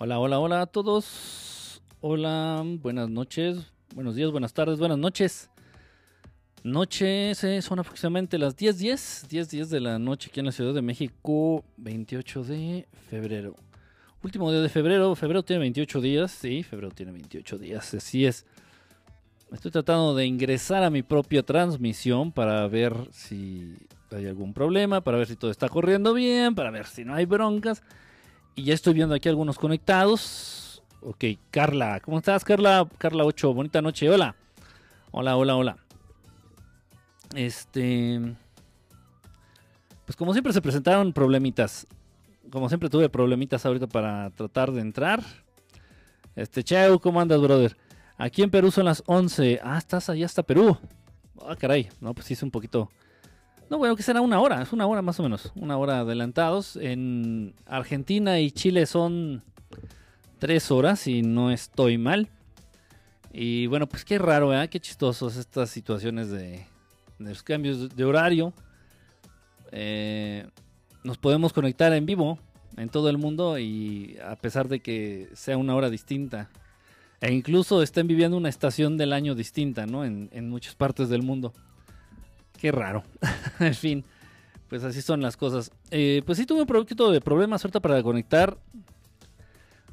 Hola, hola, hola a todos. Hola, buenas noches, buenos días, buenas tardes, buenas noches. Noches, eh, son aproximadamente las 10:10, 10:10 de la noche aquí en la Ciudad de México, 28 de febrero. Último día de febrero, febrero tiene 28 días, sí, febrero tiene 28 días, así es. Estoy tratando de ingresar a mi propia transmisión para ver si hay algún problema, para ver si todo está corriendo bien, para ver si no hay broncas. Y ya estoy viendo aquí algunos conectados. Ok, Carla, ¿cómo estás, Carla? Carla 8, bonita noche, hola. Hola, hola, hola. Este. Pues como siempre se presentaron problemitas. Como siempre tuve problemitas ahorita para tratar de entrar. Este, Chau, ¿cómo andas, brother? Aquí en Perú son las 11. Ah, estás allá hasta Perú. Ah, caray. No, pues es un poquito no, bueno, que será una hora, es una hora más o menos, una hora adelantados. En Argentina y Chile son tres horas, y no estoy mal. Y bueno, pues qué raro, ¿eh? Qué chistosos estas situaciones de, los cambios de horario. Eh, nos podemos conectar en vivo en todo el mundo y a pesar de que sea una hora distinta. E incluso estén viviendo una estación del año distinta, ¿no? En, en muchas partes del mundo. Qué raro. en fin, pues así son las cosas. Eh, pues sí tuve un poquito de problemas ahorita para conectar,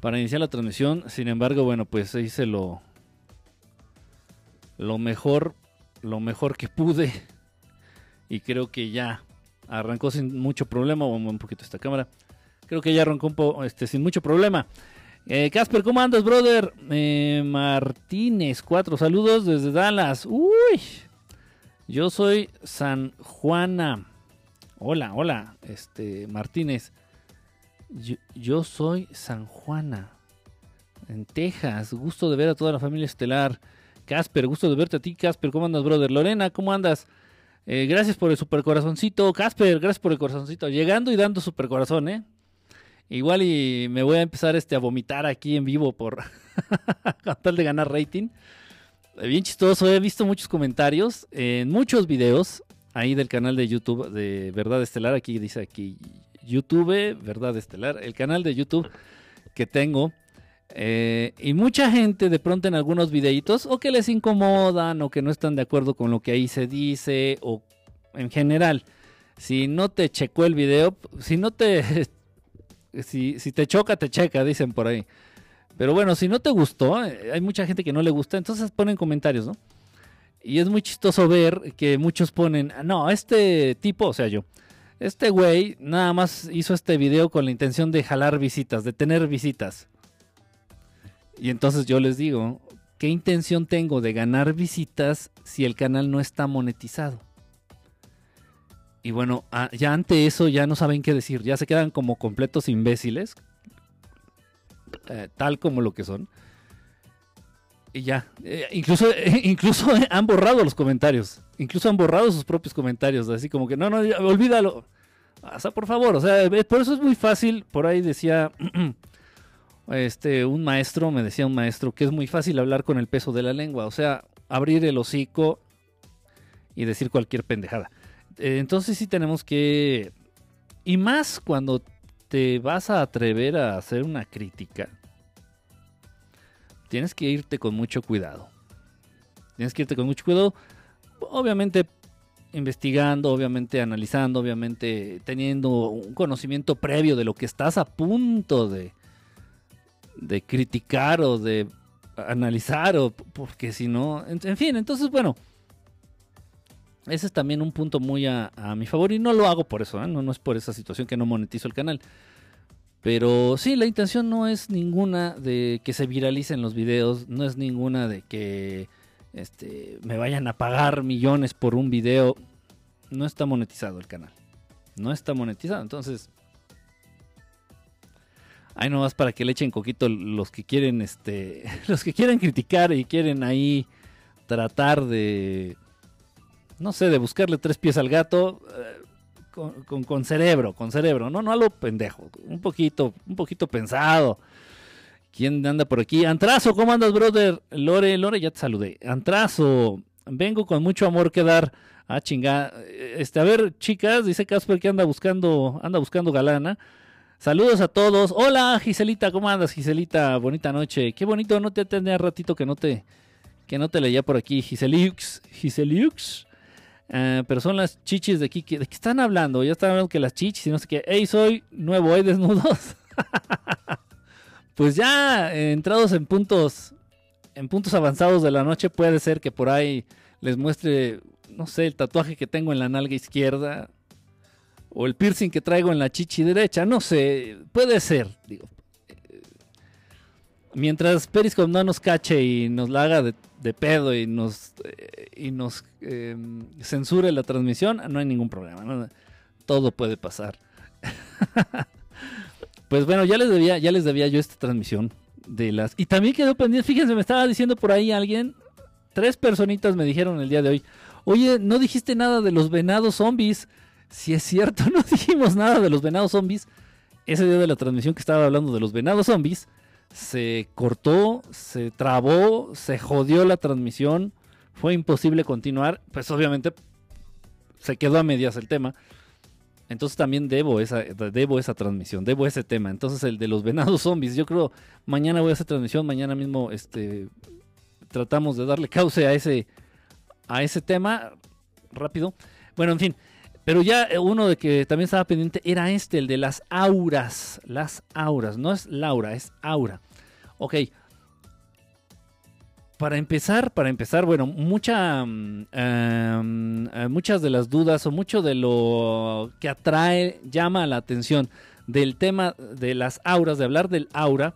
para iniciar la transmisión. Sin embargo, bueno, pues hice lo, lo mejor, lo mejor que pude. Y creo que ya arrancó sin mucho problema. Vamos un poquito esta cámara. Creo que ya arrancó este, sin mucho problema. Eh, Casper, ¿cómo andas, brother? Eh, Martínez, cuatro saludos desde Dallas. Uy, yo soy San Juana. Hola, hola, este Martínez. Yo, soy San Juana. En Texas. Gusto de ver a toda la familia estelar. Casper, gusto de verte a ti, Casper. ¿Cómo andas, brother? Lorena, ¿cómo andas? Eh, gracias por el super corazoncito. Casper, gracias por el corazoncito. Llegando y dando super corazón, ¿eh? Igual y me voy a empezar este, a vomitar aquí en vivo por tal de ganar rating. Bien chistoso, he visto muchos comentarios en muchos videos ahí del canal de YouTube de Verdad Estelar. Aquí dice aquí YouTube, Verdad Estelar, el canal de YouTube que tengo. Eh, y mucha gente de pronto en algunos videitos o que les incomodan o que no están de acuerdo con lo que ahí se dice o en general. Si no te checó el video, si no te... Si, si te choca, te checa, dicen por ahí. Pero bueno, si no te gustó, eh, hay mucha gente que no le gusta, entonces ponen comentarios, ¿no? Y es muy chistoso ver que muchos ponen, no, este tipo, o sea, yo, este güey nada más hizo este video con la intención de jalar visitas, de tener visitas. Y entonces yo les digo, ¿qué intención tengo de ganar visitas si el canal no está monetizado? Y bueno, ah, ya ante eso ya no saben qué decir, ya se quedan como completos imbéciles, eh, tal como lo que son. Y ya, eh, incluso, incluso han borrado los comentarios, incluso han borrado sus propios comentarios, así como que no, no, olvídalo. O por favor, o sea, eh, por eso es muy fácil, por ahí decía este un maestro, me decía un maestro que es muy fácil hablar con el peso de la lengua, o sea, abrir el hocico y decir cualquier pendejada. entonces sí tenemos que y más cuando te vas a atrever a hacer una crítica, tienes que irte con mucho cuidado. Tienes que irte con mucho cuidado, obviamente investigando, obviamente analizando, obviamente teniendo un conocimiento previo de lo que estás a punto de, de criticar o de analizar, o porque si no, en fin, entonces bueno, ese es también un punto muy a, mi favor y no lo hago por eso, ¿eh? no, no es por esa situación que no monetizo el canal. Pero sí, la intención no es ninguna de que se viralicen los videos, no es ninguna de que este, me vayan a pagar millones por un video. No está monetizado el canal. No está monetizado, entonces... Ahí nomás para que le echen coquito los que quieren, este, los que quieren criticar y quieren ahí tratar de no sé, de buscarle tres pies al gato eh, con, con, cerebro, con cerebro, no, no a lo pendejo, un poquito, un poquito pensado. ¿Quién anda por aquí? Antrazo, ¿cómo andas, brother? Lore, Lore, ya te saludé. Antrazo, vengo con mucho amor que dar. a chingar. Este, a ver, chicas, dice Casper que anda buscando, anda buscando galana. Saludos a todos. Hola, Giselita, ¿cómo andas, Giselita? Bonita noche. Qué bonito, no te tenía ratito que no te que no te leía por aquí. Giseliux, Giseliux. Eh, pero son las chichis de aquí. ¿De qué están hablando? Ya están hablando que las chichis y no sé qué. Ey, soy nuevo, hay desnudos. pues ya eh, entrados en puntos en puntos avanzados de la noche puede ser que por ahí les muestre no sé, el tatuaje que tengo en la nalga izquierda o el piercing que traigo en la chichi derecha, no sé, puede ser, digo. Mientras Periscope no nos cache y nos la haga de, pedo y nos, eh, y nos em, censure la transmisión, no hay ningún problema. Todo puede pasar. pues bueno, ya les debía, ya les debía yo esta transmisión de las. Y también quedó pendiente. Fíjense, me estaba diciendo por ahí alguien. Tres personitas me dijeron el día de hoy. Oye, no dijiste nada de los venados zombies. Si es cierto, no dijimos nada de los venados zombies. Ese día de la transmisión que estaba hablando de los venados zombies, se cortó, se trabó, se jodió la transmisión. Fue imposible continuar. Pues obviamente se quedó a medias el tema. Entonces también debo esa, debo esa transmisión, debo ese tema. Entonces el de los venados zombies, yo creo mañana voy a hacer transmisión, mañana mismo este, tratamos de darle cauce a ese, a ese tema rápido. Bueno, en fin. Pero ya eh, uno de que también estaba pendiente era este, el de las auras. Las auras. No es Laura, es aura. Ok. Para empezar, para empezar, bueno, mm, em, eh, muchas de las dudas o mucho de lo que atrae, llama la atención del tema de las auras, de hablar del aura,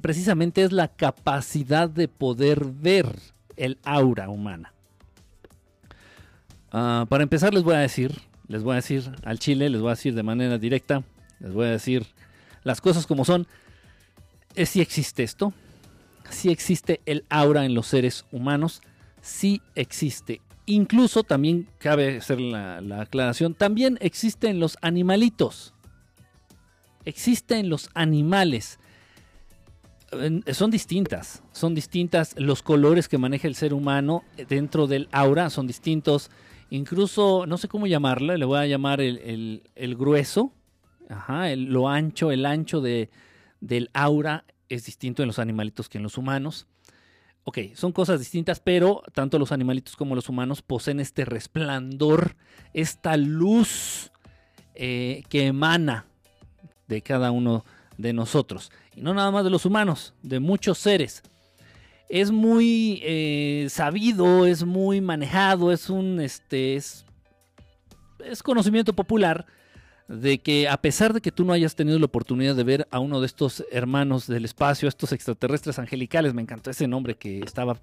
precisamente es la capacidad de poder ver el aura humana. Ah, para empezar les voy a decir, les voy a decir al Chile, les voy a decir de manera directa, les voy a decir las cosas como son. Es si existe esto, si existe el aura en los seres humanos, si existe. Incluso también cabe hacer la, la aclaración, también existe en los animalitos. Existe en los animales son distintas, son distintas los colores que maneja el ser humano dentro del aura, son distintos, incluso, no sé cómo llamarla, le voy a llamar el, grueso, ajá, lo ancho, el ancho de, del aura es distinto en los animalitos que en los humanos. Ok, son cosas distintas, pero tanto los animalitos como los humanos poseen este resplandor, esta luz eh, que emana de cada uno de nosotros. Y no nada más de los humanos, de muchos seres es muy eh, sabido, es muy manejado, es un este es, conocimiento popular de que a pesar de que tú no hayas tenido la oportunidad de ver a uno de estos hermanos del espacio, estos extraterrestres angelicales, me encantó ese nombre que estaba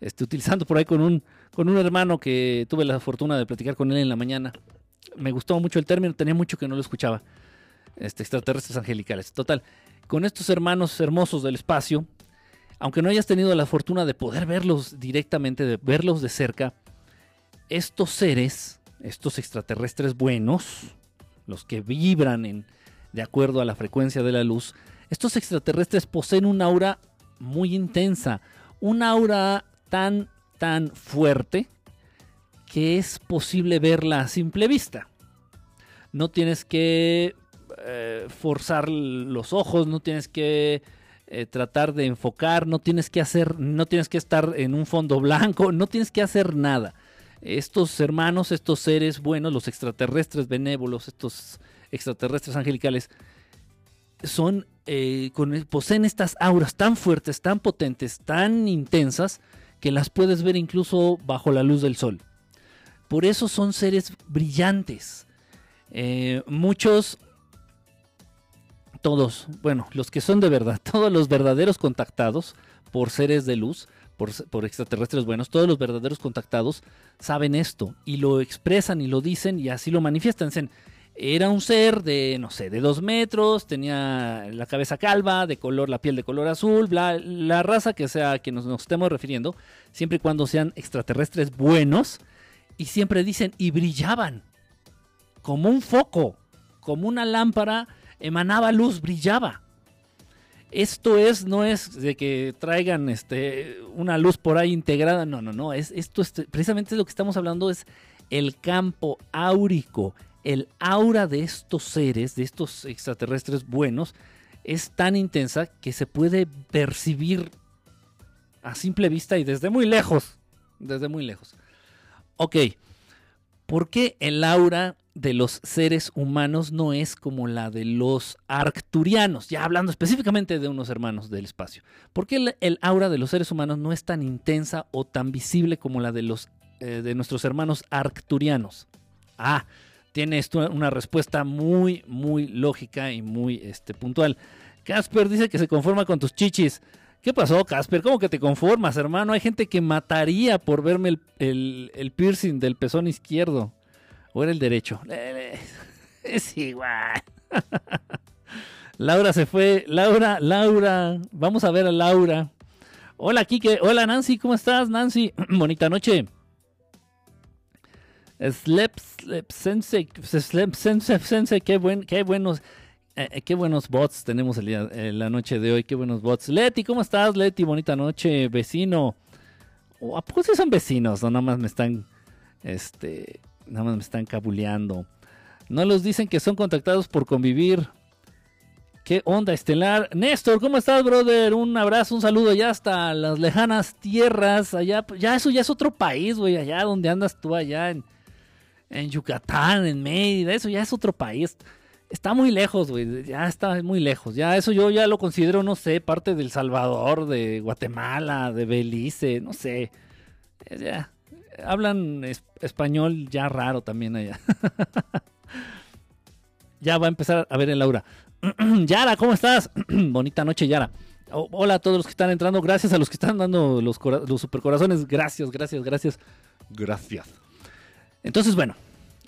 este, utilizando por ahí con un, con un hermano que tuve la fortuna de platicar con él en la mañana. Me gustó mucho el término, tenía mucho que no lo escuchaba. Este, extraterrestres angelicales. Total, con estos hermanos hermosos del espacio, aunque no hayas tenido la fortuna de poder verlos directamente, de verlos de cerca, estos seres, estos extraterrestres buenos, los que vibran en, de acuerdo a la frecuencia de la luz, estos extraterrestres poseen un aura muy intensa, un aura tan, tan fuerte que es posible verla a simple vista. No tienes que eh, forzar los ojos, no tienes que eh, tratar de enfocar, no tienes que hacer, no tienes que estar en un fondo blanco, no tienes que hacer nada. Estos hermanos, estos seres buenos, los extraterrestres benévolos, estos extraterrestres angelicales, son, eh, poseen estas auras tan fuertes, tan potentes, tan intensas, que las puedes ver incluso bajo la luz del sol. Por eso son seres brillantes. Eh, muchos todos, bueno, los que son de verdad, todos los verdaderos contactados por seres de luz, por, extraterrestres buenos, todos los verdaderos contactados saben esto y lo expresan y lo dicen y así lo manifiestan. era un ser de, no sé, de dos metros, tenía la cabeza calva, de color, la piel de color azul, la raza que sea a que nos, nos estemos refiriendo, siempre y cuando sean extraterrestres buenos, y siempre dicen, y brillaban, como un foco, como una lámpara emanaba luz, brillaba. Esto es, no es de que traigan este, una luz por ahí integrada, no, no, no, es, esto es, precisamente lo que estamos hablando es el campo áurico, el aura de estos seres, de estos extraterrestres buenos, es tan intensa que se puede percibir a simple vista y desde muy lejos. Desde muy lejos. Ok, ¿por qué el aura de los seres humanos no es como la de los arcturianos? Ya hablando específicamente de unos hermanos del espacio. ¿Por qué el, aura de los seres humanos no es tan intensa o tan visible como la de los eh, de nuestros hermanos arcturianos? Ah, tiene esto una respuesta muy, muy lógica y muy este, puntual. Casper dice que se conforma con tus chichis. ¿Qué pasó, Casper? ¿Cómo que te conformas, hermano? Hay gente que mataría por verme el, piercing del pezón izquierdo. ¿O era el derecho? Es igual. Laura se fue. Laura, Laura. Vamos a ver a Laura. Hola, Kike. Hola, Nancy. ¿Cómo estás, Nancy? Bonita noche. Slep, Slep Sensei, Slep Sensei, qué, buen, qué buenos, eh, eh, qué buenos bots tenemos eh, la noche de hoy, qué buenos bots. Leti, ¿cómo estás, Leti? Bonita noche, vecino. Oh, ¿A poco son vecinos? No, nada más me están, este, nada más me están cabuleando. No los dicen que son contactados por convivir. ¿Qué onda, Estelar? Néstor, ¿cómo estás, brother? Un abrazo, un saludo ya hasta las lejanas tierras. Allá, ya eso ya es otro país, güey. Allá donde andas tú, allá en en Yucatán, en Mérida, eso ya es otro país. Está muy lejos, güey, ya está muy lejos. Ya eso yo ya lo considero, no sé, parte del Salvador, de Guatemala, de Belice, no sé. Ya, hablan español ya raro también allá. ya va a empezar a ver el Laura. Yara, ¿cómo estás? Bonita noche, Yara. hola a todos los que están entrando. Gracias a los que están dando los, los supercorazones. Gracias, gracias, gracias. Gracias. Entonces, bueno,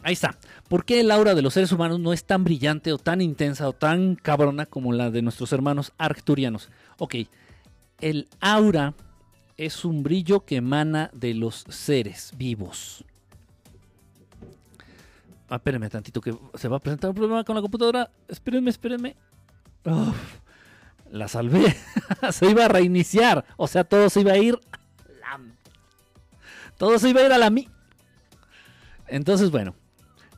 ahí está. ¿Por qué el aura de los seres humanos no es tan brillante o tan intensa o tan cabrona como la de nuestros hermanos arcturianos? Ok, el aura es un brillo que emana de los seres vivos. Ah, espérenme tantito que se va a presentar un problema con la computadora. Espérenme, espérenme. la salvé. se iba a reiniciar. O sea, todo se iba a ir. Todo se iba a ir a la mi. Entonces, bueno,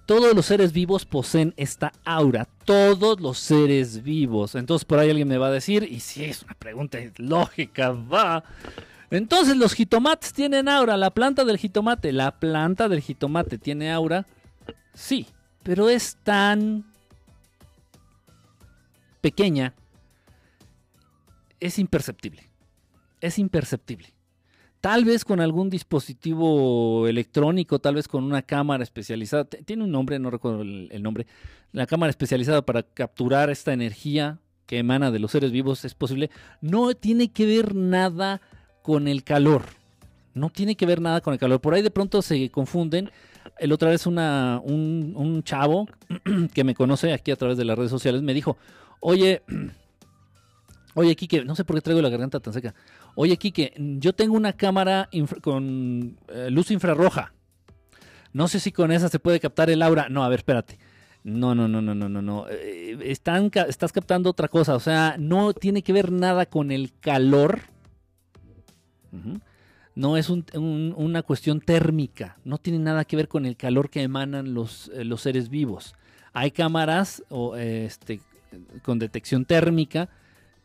todos los seres vivos poseen esta aura. Todos los seres vivos. Entonces, por ahí alguien me va a decir, y si es una pregunta lógica, va. Entonces, los jitomates tienen aura. La planta del jitomate, la planta del jitomate tiene aura. Sí, pero es tan pequeña. Es imperceptible. Es imperceptible. Tal vez con algún dispositivo electrónico, tal vez con una cámara especializada. Tiene un nombre, no recuerdo el, nombre. La cámara especializada para capturar esta energía que emana de los seres vivos es posible. No tiene que ver nada con el calor. No tiene que ver nada con el calor. Por ahí de pronto se confunden. El otra vez un, un chavo que me conoce aquí a través de las redes sociales me dijo, oye, oye Kike, no sé por qué traigo la garganta tan seca. Oye, Kike, yo tengo una cámara con eh, luz infrarroja. No sé si con esa se puede captar el aura. No, a ver, espérate. No, no, no, no, no, no, no. Eh, están, estás captando otra cosa. O sea, no tiene que ver nada con el calor. No es una cuestión térmica. No tiene nada que ver con el calor que emanan los, eh, los seres vivos. Hay cámaras este, con detección térmica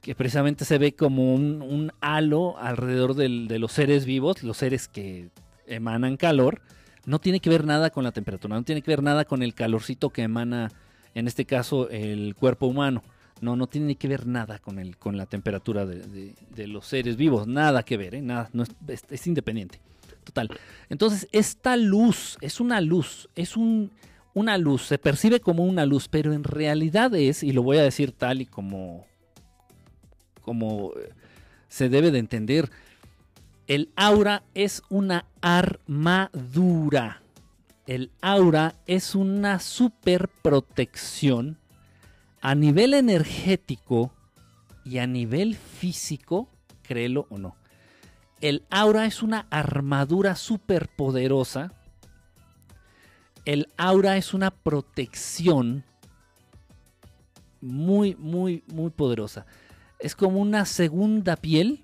que precisamente se ve como un, halo alrededor de los seres vivos, los seres que emanan calor, no tiene que ver nada con la temperatura, no tiene que ver nada con el calorcito que emana, en este caso, el cuerpo humano. No, no tiene que ver nada con, el, con la temperatura de, los seres vivos, nada que ver, ¿eh? nada, no es, es, independiente. Total. Entonces, esta luz es una luz, es un, una luz, se percibe como una luz, pero en realidad es, y lo voy a decir tal y como como eh, se debe de entender. El aura es una armadura. El aura es una super protección a nivel energético y a nivel físico, créelo o no. El aura es una armadura super poderosa. El aura es una protección muy, muy, muy poderosa es como una segunda piel,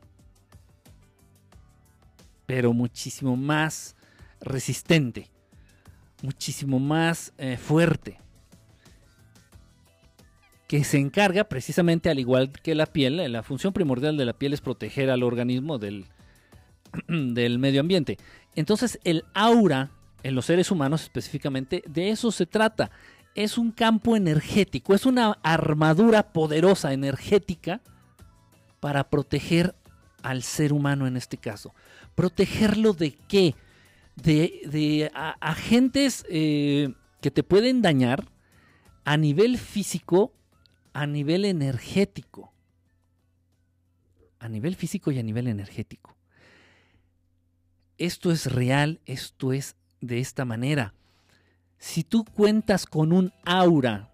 pero muchísimo más resistente. muchísimo más eh, fuerte, que se encarga precisamente al igual que la piel, la función primordial de la piel es proteger al organismo del, del medio ambiente. Entonces el aura en los seres humanos específicamente, de eso se trata. Es un campo energético, es una armadura poderosa energética para proteger al ser humano en este caso. ¿Protegerlo de qué? De, agentes eh, que te pueden dañar a nivel físico, a nivel energético. A nivel físico y a nivel energético. Esto es real, esto es de esta manera. Si tú cuentas con un aura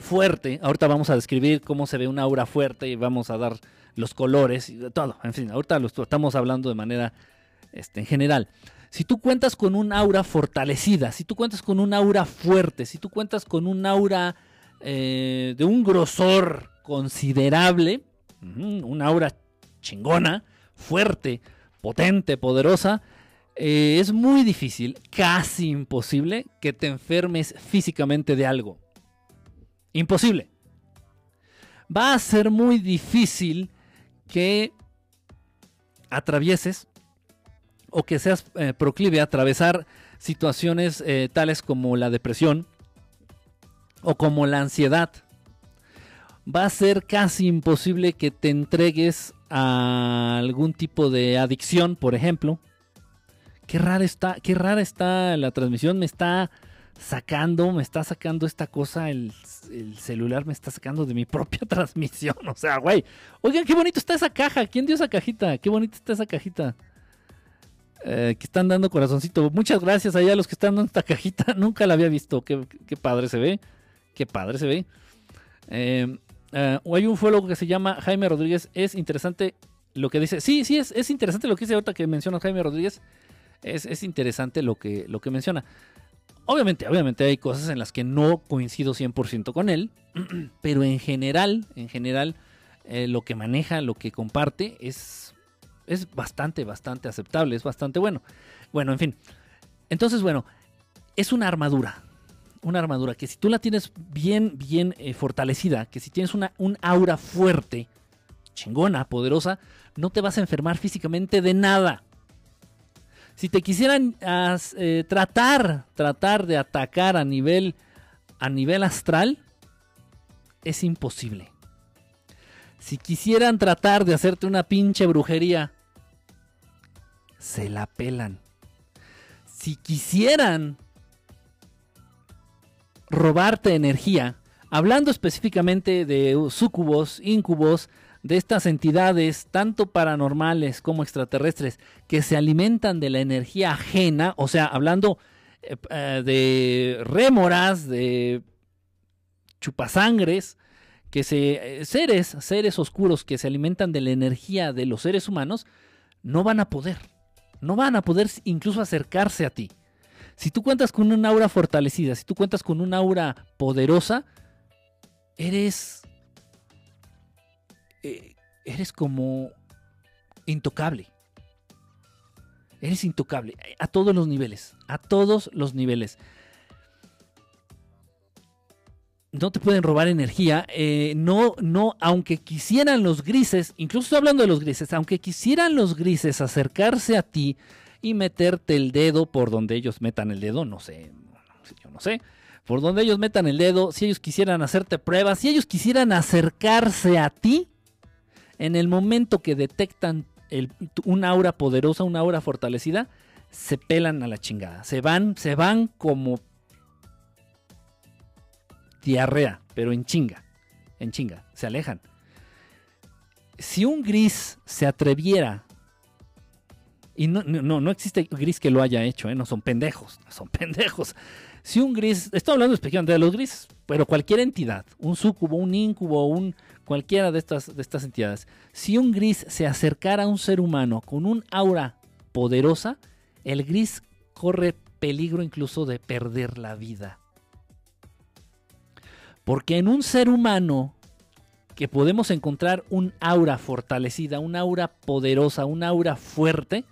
fuerte, ahorita vamos a describir cómo se ve un aura fuerte y vamos a dar los colores y todo. En fin, ahorita lo estamos hablando de manera este, en general. Si tú cuentas con un aura fortalecida, si tú cuentas con un aura fuerte, si tú cuentas con un aura eh, de un grosor considerable, un aura chingona, fuerte, potente, poderosa, eh, es muy difícil, casi imposible, que te enfermes físicamente de algo. Imposible. Va a ser muy difícil que atravieses o que seas eh, proclive a atravesar situaciones tales como la depresión o como la ansiedad. Va a ser casi imposible que te entregues a algún tipo de adicción, por ejemplo. Qué rara está, qué rara está la transmisión, me está sacando, me está sacando esta cosa, el, celular me está sacando de mi propia transmisión. O sea, güey. Oigan, qué bonito está esa caja. ¿Quién dio esa cajita? Qué bonita está esa cajita. Eh, que están dando corazoncito. Muchas gracias allá a los que están dando esta cajita. Nunca la había visto. Qué, padre se ve. Qué padre se ve. Eh, eh, hay un fuego que se llama Jaime Rodríguez. Es interesante lo que dice. Sí, sí, es, es interesante lo que dice ahorita que menciona Jaime Rodríguez es, interesante lo que, lo que menciona. Obviamente, obviamente hay cosas en las que no coincido 100% con él, pero en general, en general, eh, lo que maneja, lo que comparte es, es bastante, bastante aceptable, es bastante bueno. Bueno, en fin. Entonces, bueno, es una armadura. Una armadura que si tú la tienes bien, bien eh, fortalecida, que si tienes una, un aura fuerte, chingona, poderosa, no te vas a enfermar físicamente de nada si te quisieran eh, tratar, tratar de atacar a nivel, a nivel astral, es imposible. Si quisieran tratar de hacerte una pinche brujería, se la pelan. Si quisieran robarte energía, hablando específicamente de sucubos, incubos, de estas entidades, tanto paranormales como extraterrestres, que se alimentan de la energía ajena, o sea, hablando eh, eh, de rémoras, de chupasangres, que se, eh, seres, seres oscuros que se alimentan de la energía de los seres humanos, no van a poder, no van a poder incluso acercarse a ti. Si tú cuentas con una aura fortalecida, si tú cuentas con una aura poderosa, eres eh, eres como intocable. Eres intocable a todos los niveles, a todos los niveles. No te pueden robar energía, eh, no, no, aunque quisieran los grises, incluso estoy hablando de los grises, aunque quisieran los grises acercarse a ti y meterte el dedo por donde ellos metan el dedo, no sé, yo no sé, por donde ellos metan el dedo, si ellos quisieran hacerte pruebas, si ellos quisieran acercarse a ti, en el momento que detectan un aura poderosa, una aura fortalecida, se pelan a la chingada. Se van, se van como diarrea, pero en chinga. En chinga, se alejan. Si un gris se atreviera, y no, no, no existe gris que lo haya hecho, ¿eh? no son pendejos, son pendejos. Si un gris, estoy hablando específicamente de los gris, pero cualquier entidad, un sucubo, un incubo, un, cualquiera de estas, de estas entidades, si un gris se acercara a un ser humano con un aura poderosa, el gris corre peligro incluso de perder la vida. Porque en un ser humano que podemos encontrar un aura fortalecida, un aura poderosa, un aura fuerte,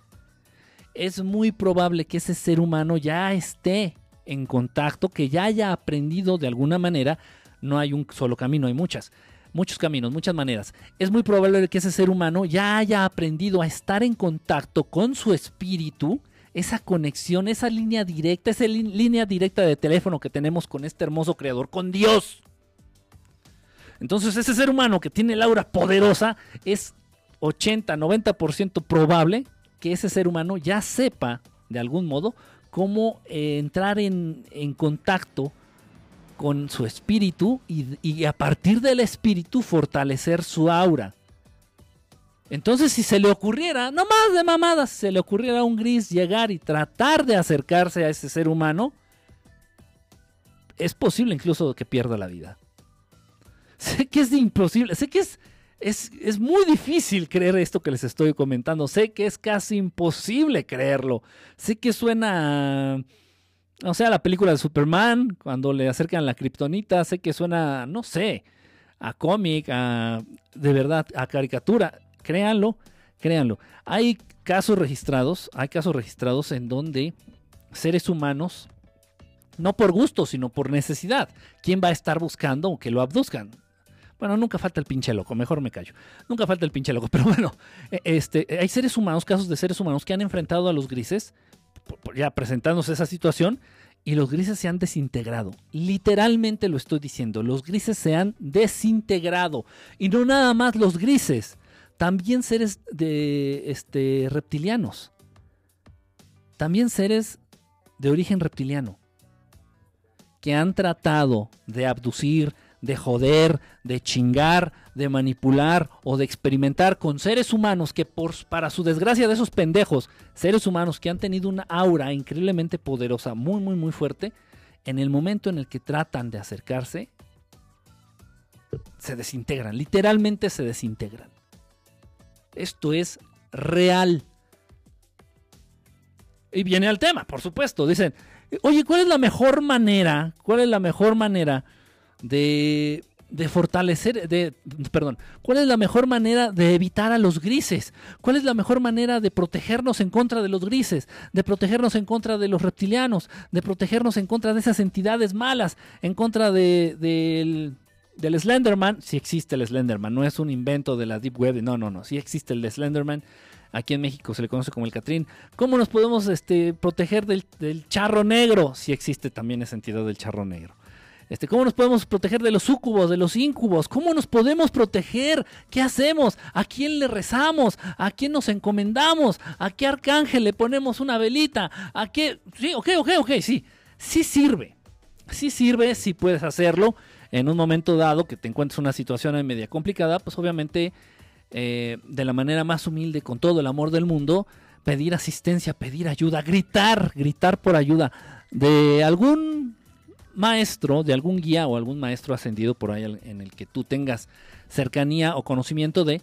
es muy probable que ese ser humano ya esté en contacto, que ya haya aprendido de alguna manera. No hay un solo camino, hay muchas, muchos caminos, muchas maneras. Es muy probable que ese ser humano ya haya aprendido a estar en contacto con su espíritu, esa conexión, esa línea directa, esa línea directa de teléfono que tenemos con este hermoso creador, con Dios. Entonces ese ser humano que tiene el aura poderosa es 80, 90% probable que ese ser humano ya sepa de algún modo cómo eh, entrar en, contacto con su espíritu y, a partir del espíritu fortalecer su aura. Entonces, si se le ocurriera, no más de mamadas, se le ocurriera a un gris llegar y tratar de acercarse a ese ser humano, es posible incluso que pierda la vida. Sé que es imposible, sé que es es, muy difícil creer esto que les estoy comentando. Sé que es casi imposible creerlo. Sé que suena, o sea, la película de Superman, cuando le acercan la kriptonita, sé que suena, no sé, a cómic, a, de verdad, a caricatura. Créanlo, créanlo. Hay casos registrados, hay casos registrados en donde seres humanos, no por gusto, sino por necesidad, ¿quién va a estar buscando que lo abduzcan? Bueno, nunca falta el pinche loco, mejor me callo. Nunca falta el pinche loco, pero bueno, e, este, hay seres humanos, casos de seres humanos que han enfrentado a los grises, ya presentándose esa situación, y los grises se han desintegrado. Literalmente lo estoy diciendo, los grises se han desintegrado. Y no nada más los grises, también seres de este, reptilianos. También seres de origen reptiliano que han tratado de abducir, de joder, de chingar, de manipular o de experimentar con seres humanos que por, para su desgracia de esos pendejos, seres humanos que han tenido una aura increíblemente poderosa, muy, muy, muy fuerte, en el momento en el que tratan de acercarse, se desintegran, literalmente se desintegran. Esto es real. Y viene al tema, por supuesto. Dicen, oye, ¿cuál es la mejor manera? ¿Cuál es la mejor manera de, fortalecer, de, perdón, cuál es la mejor manera de evitar a los grises, cuál es la mejor manera de protegernos en contra de los grises, de protegernos en contra de los reptilianos, de protegernos en contra de esas entidades malas, en contra de, del, del Slenderman, si existe el Slenderman, no es un invento de la Deep Web, no, no, no, si existe el Slenderman. Aquí en México se le conoce como el Catrín. ¿Cómo nos podemos este, proteger del, del charro negro? Si existe también esa entidad del charro negro. Este, ¿Cómo nos podemos proteger de los súcubos, de los íncubos? ¿Cómo nos podemos proteger? ¿Qué hacemos? ¿A quién le rezamos? ¿A quién nos encomendamos? ¿A qué arcángel le ponemos una velita? ¿A qué? Sí, ok, ok, ok, sí. Sí sirve. Sí sirve, sí puedes hacerlo. En un momento dado que te encuentres una situación media complicada, pues obviamente eh, de la manera más humilde, con todo el amor del mundo, pedir asistencia, pedir ayuda, gritar, gritar por ayuda de algún maestro, de algún guía o algún maestro ascendido por ahí en el que tú tengas cercanía o conocimiento de,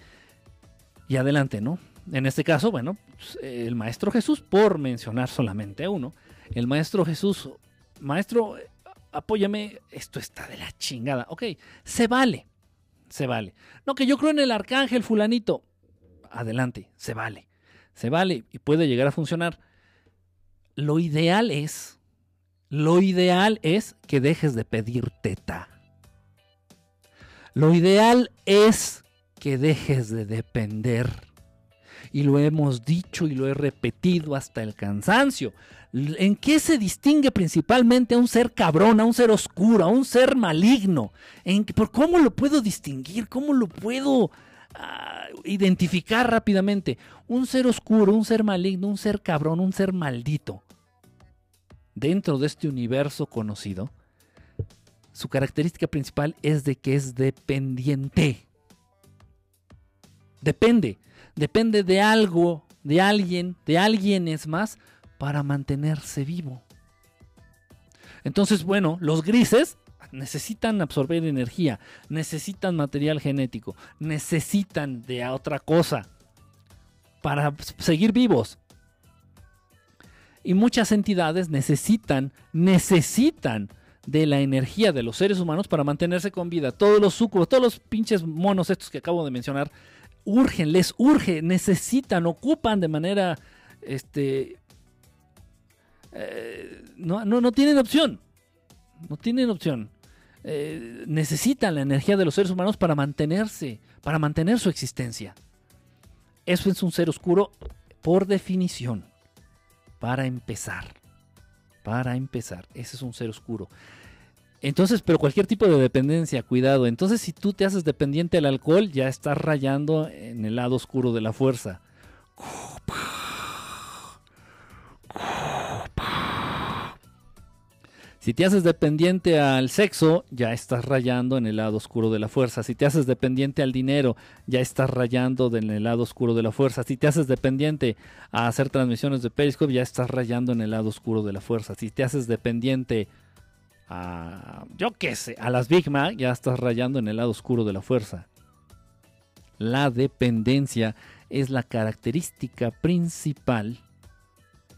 y adelante, ¿no? En este caso, bueno, pues, el maestro Jesús, por mencionar solamente uno, el maestro Jesús, maestro, apóyame, esto está de la chingada, ok, se vale, se vale. No, que yo creo en el arcángel fulanito, adelante, se vale, se vale y puede llegar a funcionar. Lo ideal es lo ideal es que dejes de pedir teta. Lo ideal es que dejes de depender. Y lo hemos dicho y lo he repetido hasta el cansancio. ¿En qué se distingue principalmente a un ser cabrón, a un ser oscuro, a un ser maligno? ¿En, ¿Por cómo lo puedo distinguir? ¿Cómo lo puedo ah, identificar rápidamente? Un ser oscuro, un ser maligno, un ser cabrón, un ser maldito dentro de este universo conocido, su característica principal es de que es dependiente. Depende, depende de algo, de alguien, de alguien es más, para mantenerse vivo. Entonces, bueno, los grises necesitan absorber energía, necesitan material genético, necesitan de otra cosa para seguir vivos. Y muchas entidades necesitan, necesitan de la energía de los seres humanos para mantenerse con vida. Todos los sucubos, todos los pinches monos estos que acabo de mencionar, urgen, les urge, necesitan, ocupan de manera este, eh, no, no, no tienen opción. No tienen opción. Eh, necesitan la energía de los seres humanos para mantenerse, para mantener su existencia. Eso es un ser oscuro por definición. Para empezar. Para empezar. Ese es un ser oscuro. Entonces, pero cualquier tipo de dependencia, cuidado. Entonces, si tú te haces dependiente del alcohol, ya estás rayando en el lado oscuro de la fuerza. Si te haces dependiente al sexo, ya estás rayando en el lado oscuro de la fuerza. Si te haces dependiente al dinero, ya estás rayando en el lado oscuro de la fuerza. Si te haces dependiente a hacer transmisiones de Periscope, ya estás rayando en el lado oscuro de la fuerza. Si te haces dependiente a, yo qué sé, a las Big Mac, ya estás rayando en el lado oscuro de la fuerza. La dependencia es la característica principal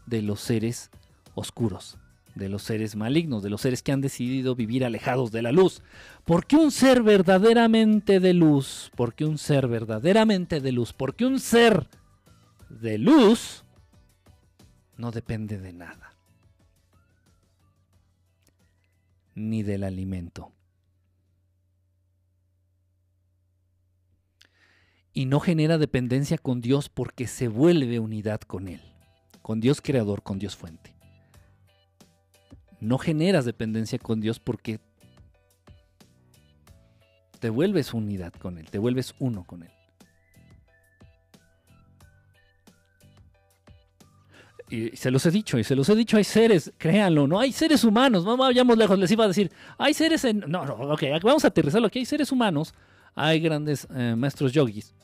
de los seres oscuros de los seres malignos, de los seres que han decidido vivir alejados de la luz. Porque un ser verdaderamente de luz, porque un ser verdaderamente de luz, porque un ser de luz no depende de nada. Ni del alimento. Y no genera dependencia con Dios porque se vuelve unidad con Él, con Dios creador, con Dios fuente no generas dependencia con Dios porque te vuelves unidad con Él, te vuelves uno con Él. Y se los he dicho, y se los he dicho, hay seres, créanlo, no hay seres humanos, no vayamos lejos, les iba a decir, hay seres en... No, no, ok, vamos a aterrizarlo aquí, hay seres humanos, hay grandes eh, maestros yogis.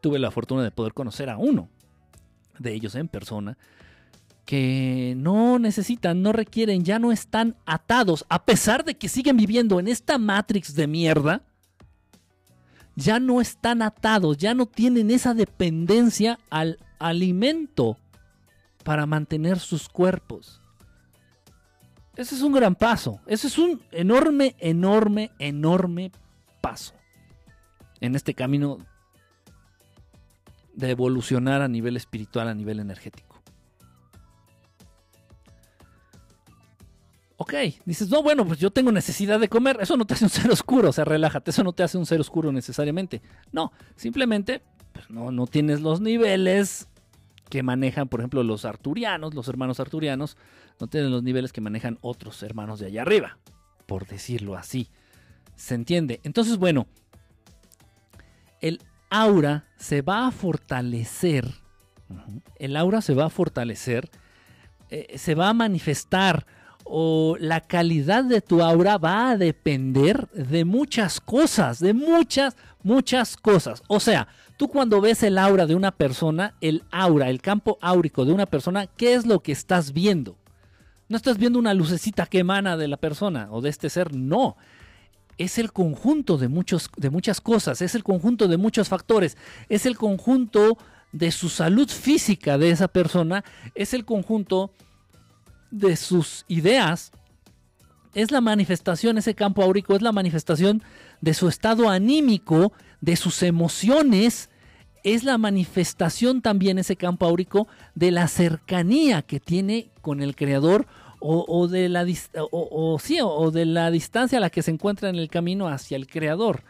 Tuve la fortuna de poder conocer a uno de ellos en persona, que no necesitan, no requieren, ya no están atados, a pesar de que siguen viviendo en esta Matrix de mierda, ya no están atados, ya no tienen esa dependencia al alimento para mantener sus cuerpos. Ese es un gran paso, ese es un enorme, enorme, enorme paso en este camino de evolucionar a nivel espiritual, a nivel energético. Ok, dices, no, bueno, pues yo tengo necesidad de comer. Eso no te hace un ser oscuro, o sea, relájate, eso no te hace un ser oscuro necesariamente. No, simplemente pues no, no tienes los niveles que manejan, por ejemplo, los arturianos, los hermanos arturianos, no tienen los niveles que manejan otros hermanos de allá arriba, por decirlo así. ¿Se entiende? Entonces, bueno, el aura se va a fortalecer, el aura se va a fortalecer, eh, se va a manifestar o la calidad de tu aura va a depender de muchas cosas, de muchas, muchas cosas. O sea, tú cuando ves el aura de una persona, el aura, el campo áurico de una persona, ¿qué es lo que estás viendo? No estás viendo una lucecita que emana de la persona o de este ser, no. Es el conjunto de, muchos, de muchas cosas, es el conjunto de muchos factores, es el conjunto de su salud física de esa persona, es el conjunto de sus ideas es la manifestación, ese campo áurico es la manifestación de su estado anímico, de sus emociones, es la manifestación también ese campo áurico de la cercanía que tiene con el creador o, de la, o, o de la distancia a la que se encuentra en el camino hacia el creador.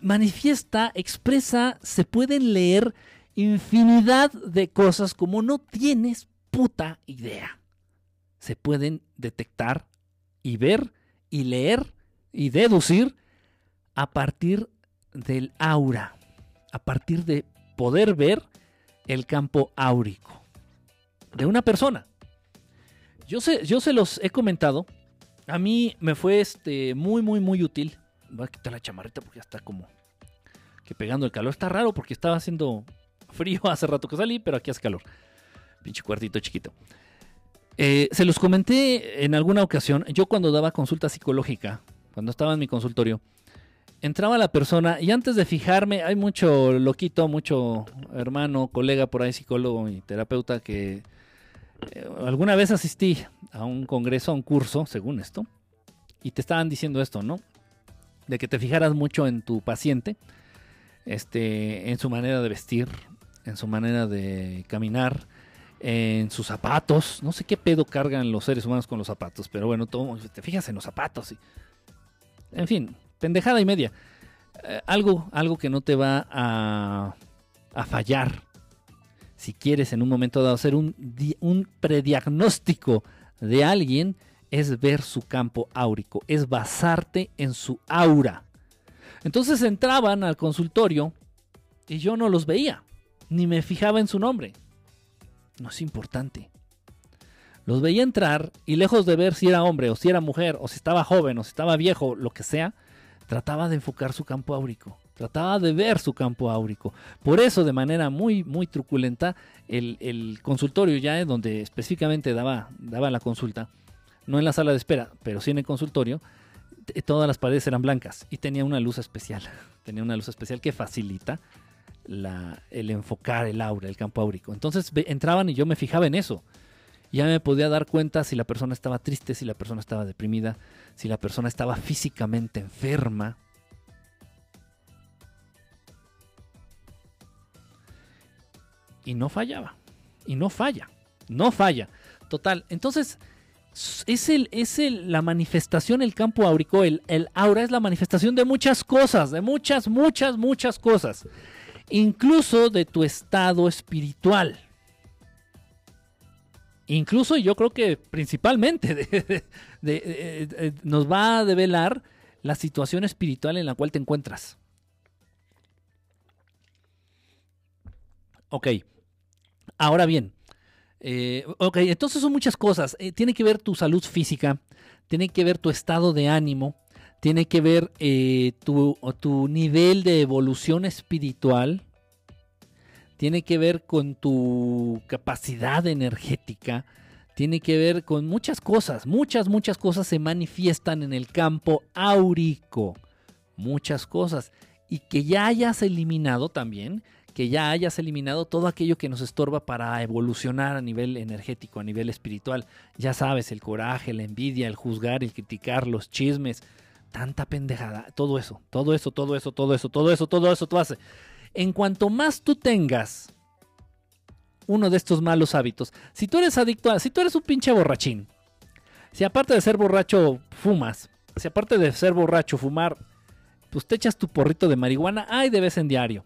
Manifiesta, expresa, se pueden leer infinidad de cosas como no tienes puta idea se pueden detectar y ver y leer y deducir a partir del aura, a partir de poder ver el campo áurico de una persona. Yo, sé, yo se los he comentado. A mí me fue este, muy, muy, muy útil. Voy a quitar la chamarrita porque ya está como que pegando el calor. Está raro porque estaba haciendo frío hace rato que salí, pero aquí hace calor. Pinche cuartito chiquito. Eh, se los comenté en alguna ocasión, yo cuando daba consulta psicológica, cuando estaba en mi consultorio, entraba la persona y antes de fijarme, hay mucho loquito, mucho hermano, colega por ahí, psicólogo y terapeuta que eh, alguna vez asistí a un congreso, a un curso, según esto, y te estaban diciendo esto, ¿no? De que te fijaras mucho en tu paciente, este, en su manera de vestir, en su manera de caminar, en sus zapatos. No sé qué pedo cargan los seres humanos con los zapatos, pero bueno, te fijas en los zapatos. En fin, pendejada y media. Eh, algo, algo que no te va a, a, fallar. Si quieres en un momento dado hacer un, un prediagnóstico de alguien, es ver su campo áurico, es basarte en su aura. Entonces entraban al consultorio y yo no los veía, ni me fijaba en su nombre no es importante. Los veía entrar y lejos de ver si era hombre o si era mujer o si estaba joven o si estaba viejo, lo que sea, trataba de enfocar su campo áurico. Trataba de ver su campo áurico. Por eso, de manera muy, muy truculenta, el, consultorio ya, donde específicamente daba, daba la consulta, no en la sala de espera, pero sí en el consultorio, todas las paredes eran blancas y tenía una luz especial. Tenía una luz especial que facilita el enfocar el aura, el campo áurico. Entonces entraban y yo me fijaba en eso. Ya me podía dar cuenta si la persona estaba triste, si la persona estaba deprimida, si la persona estaba físicamente enferma. Y no fallaba. Y no falla. No falla. Total. Entonces, es, el, es la manifestación, el campo áurico, el, el aura es la manifestación de muchas cosas, de muchas, muchas, muchas cosas incluso de tu estado espiritual. Incluso yo creo que principalmente nos va a develar la situación espiritual en la cual te encuentras. Ok, ahora bien, eh, ok, entonces son muchas cosas. Eh, tiene que ver tu salud física, tiene que ver tu estado de ánimo, tiene que ver eh, tu, tu, nivel de evolución espiritual, tiene que ver con tu capacidad energética, tiene que ver con muchas cosas, muchas, muchas cosas se manifiestan en el campo áurico, muchas cosas, y que ya hayas eliminado también, que ya hayas eliminado todo aquello que nos estorba para evolucionar a nivel energético, a nivel espiritual. Ya sabes, el coraje, la envidia, el juzgar, el criticar, los chismes, tanta pendejada, todo eso, todo eso, todo eso, todo eso, todo eso, todo eso, todo hace. En cuanto más tú tengas uno de estos malos hábitos, si tú eres adicto a, si tú eres un pinche borrachín, si aparte de ser borracho fumas, si aparte de ser borracho fumar, pues te echas tu porrito de marihuana, ay, de vez en diario.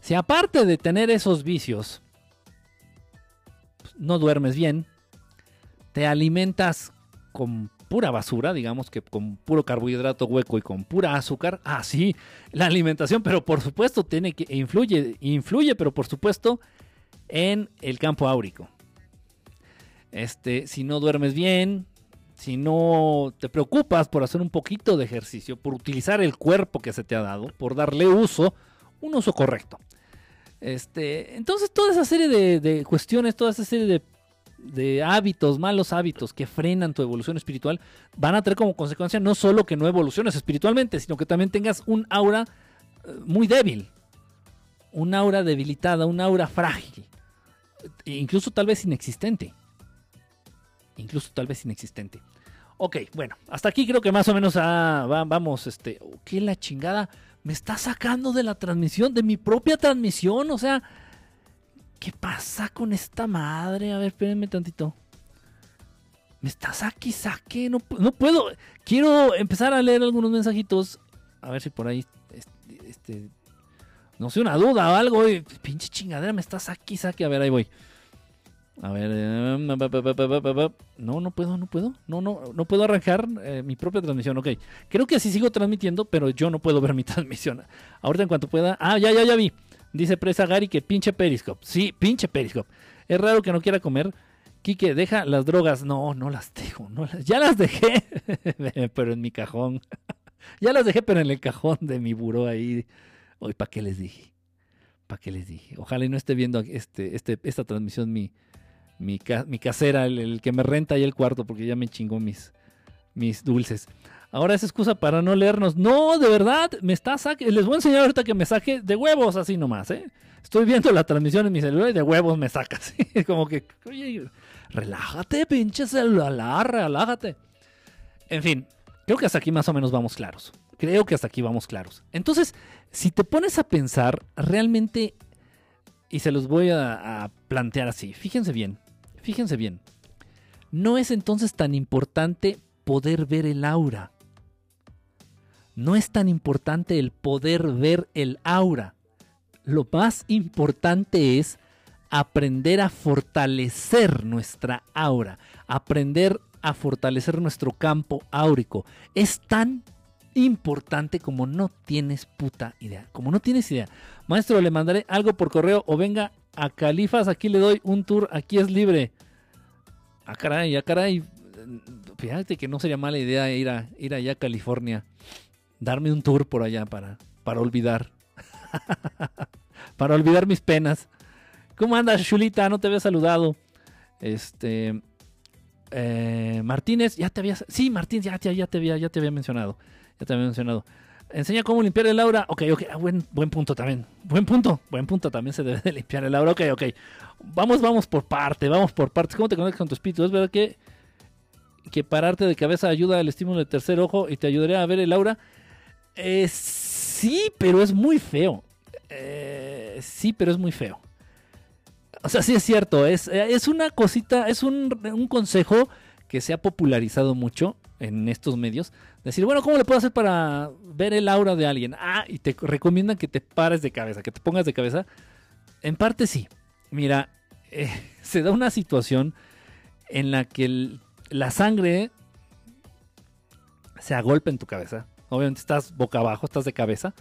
Si aparte de tener esos vicios, pues, no duermes bien, te alimentas con pura basura, digamos que con puro carbohidrato hueco y con pura azúcar, ah, sí, la alimentación, pero por supuesto tiene que influye, influye, pero por supuesto en el campo áurico. Este, si no duermes bien, si no te preocupas por hacer un poquito de ejercicio, por utilizar el cuerpo que se te ha dado, por darle uso, un uso correcto. Este, entonces toda esa serie de, de cuestiones, toda esa serie de de hábitos, malos hábitos que frenan tu evolución espiritual, van a tener como consecuencia no solo que no evoluciones espiritualmente, sino que también tengas un aura eh, muy débil, un aura debilitada, un aura frágil, e incluso tal vez inexistente. Incluso tal vez inexistente. Ok, bueno, hasta aquí creo que más o menos ah, vamos, este, ¿qué la chingada? Me está sacando de la transmisión, de mi propia transmisión, o sea, ¿Qué pasa con esta madre? A ver, espérenme tantito. Me está saque saque. No, puedo. Quiero empezar a leer algunos mensajitos. A ver si por ahí. Este, no sé, una duda o algo. Pinche chingadera, me está saque saque. A ver, ahí voy. A ver. No, no puedo, no puedo. No, no, no puedo arrancar eh, mi propia transmisión. Ok. Creo que así sigo transmitiendo, pero yo no puedo ver mi transmisión. Ahorita en cuanto pueda. Ah, ya, ya, ya vi. Dice Presa Gary que pinche Periscope. Sí, pinche Periscope. Es raro que no quiera comer. Quique, deja las drogas. No, no las dejo. No ya las dejé, pero en mi cajón. ya las dejé, pero en el cajón de mi buró ahí. Hoy, ¿para qué les dije? ¿Para qué les dije? Ojalá y no esté viendo este, este, esta transmisión mi, mi, casera, el, el, que me renta ahí el cuarto, porque ya me chingó mis, mis dulces. Ahora es excusa para no leernos. No, de verdad, me está saque. Les voy a enseñar ahorita que me saque de huevos así nomás, ¿eh? Estoy viendo la transmisión en mi celular y de huevos me saca así. Como que, oye, relájate, pinche celular, relájate. En fin, creo que hasta aquí más o menos vamos claros. Creo que hasta aquí vamos claros. Entonces, si te pones a pensar, realmente, y se los voy a plantear así, fíjense bien, Fíjense bien, no es entonces tan importante poder ver el aura. No es tan importante el poder ver el aura. Lo más importante es aprender a fortalecer nuestra aura, aprender a fortalecer nuestro campo áurico. Es tan importante como no tienes puta idea, como no tienes idea. Maestro, le mandaré algo por correo o venga a Califas, aquí le doy un tour, aquí es libre. Ah, caray, ah, caray. Fíjate que no sería mala idea ir, a, ir allá a California, darme un tour por allá para, para olvidar. para olvidar mis penas. ¿Cómo andas, Chulita? No te había saludado. Este. Eh, Martínez, ya te había. Sí, Martínez, ya, ya, te había, ya te había mencionado. Ya te había mencionado. Enseña cómo limpiar el aura. Ok, ok. Ah, buen, buen punto también. Buen punto. Buen punto. También se debe de limpiar el aura. Ok, ok. Vamos, vamos por parte. Vamos por partes. ¿Cómo te conectas con tu espíritu? Es verdad que, que pararte de cabeza ayuda al estímulo del tercer ojo y te ayudaría a ver el aura. Eh, sí, pero es muy feo. Eh, sí, pero es muy feo. O sea, sí es cierto, es, es una cosita, es un, un, consejo que se ha popularizado mucho en estos medios. Decir, bueno, ¿cómo le puedo hacer para ver el aura de alguien? Ah, y te recomiendan que te pares de cabeza, que te pongas de cabeza. En parte sí. Mira, eh, se da una situación en la que la sangre se agolpa en tu cabeza. Obviamente estás boca abajo, estás de cabeza.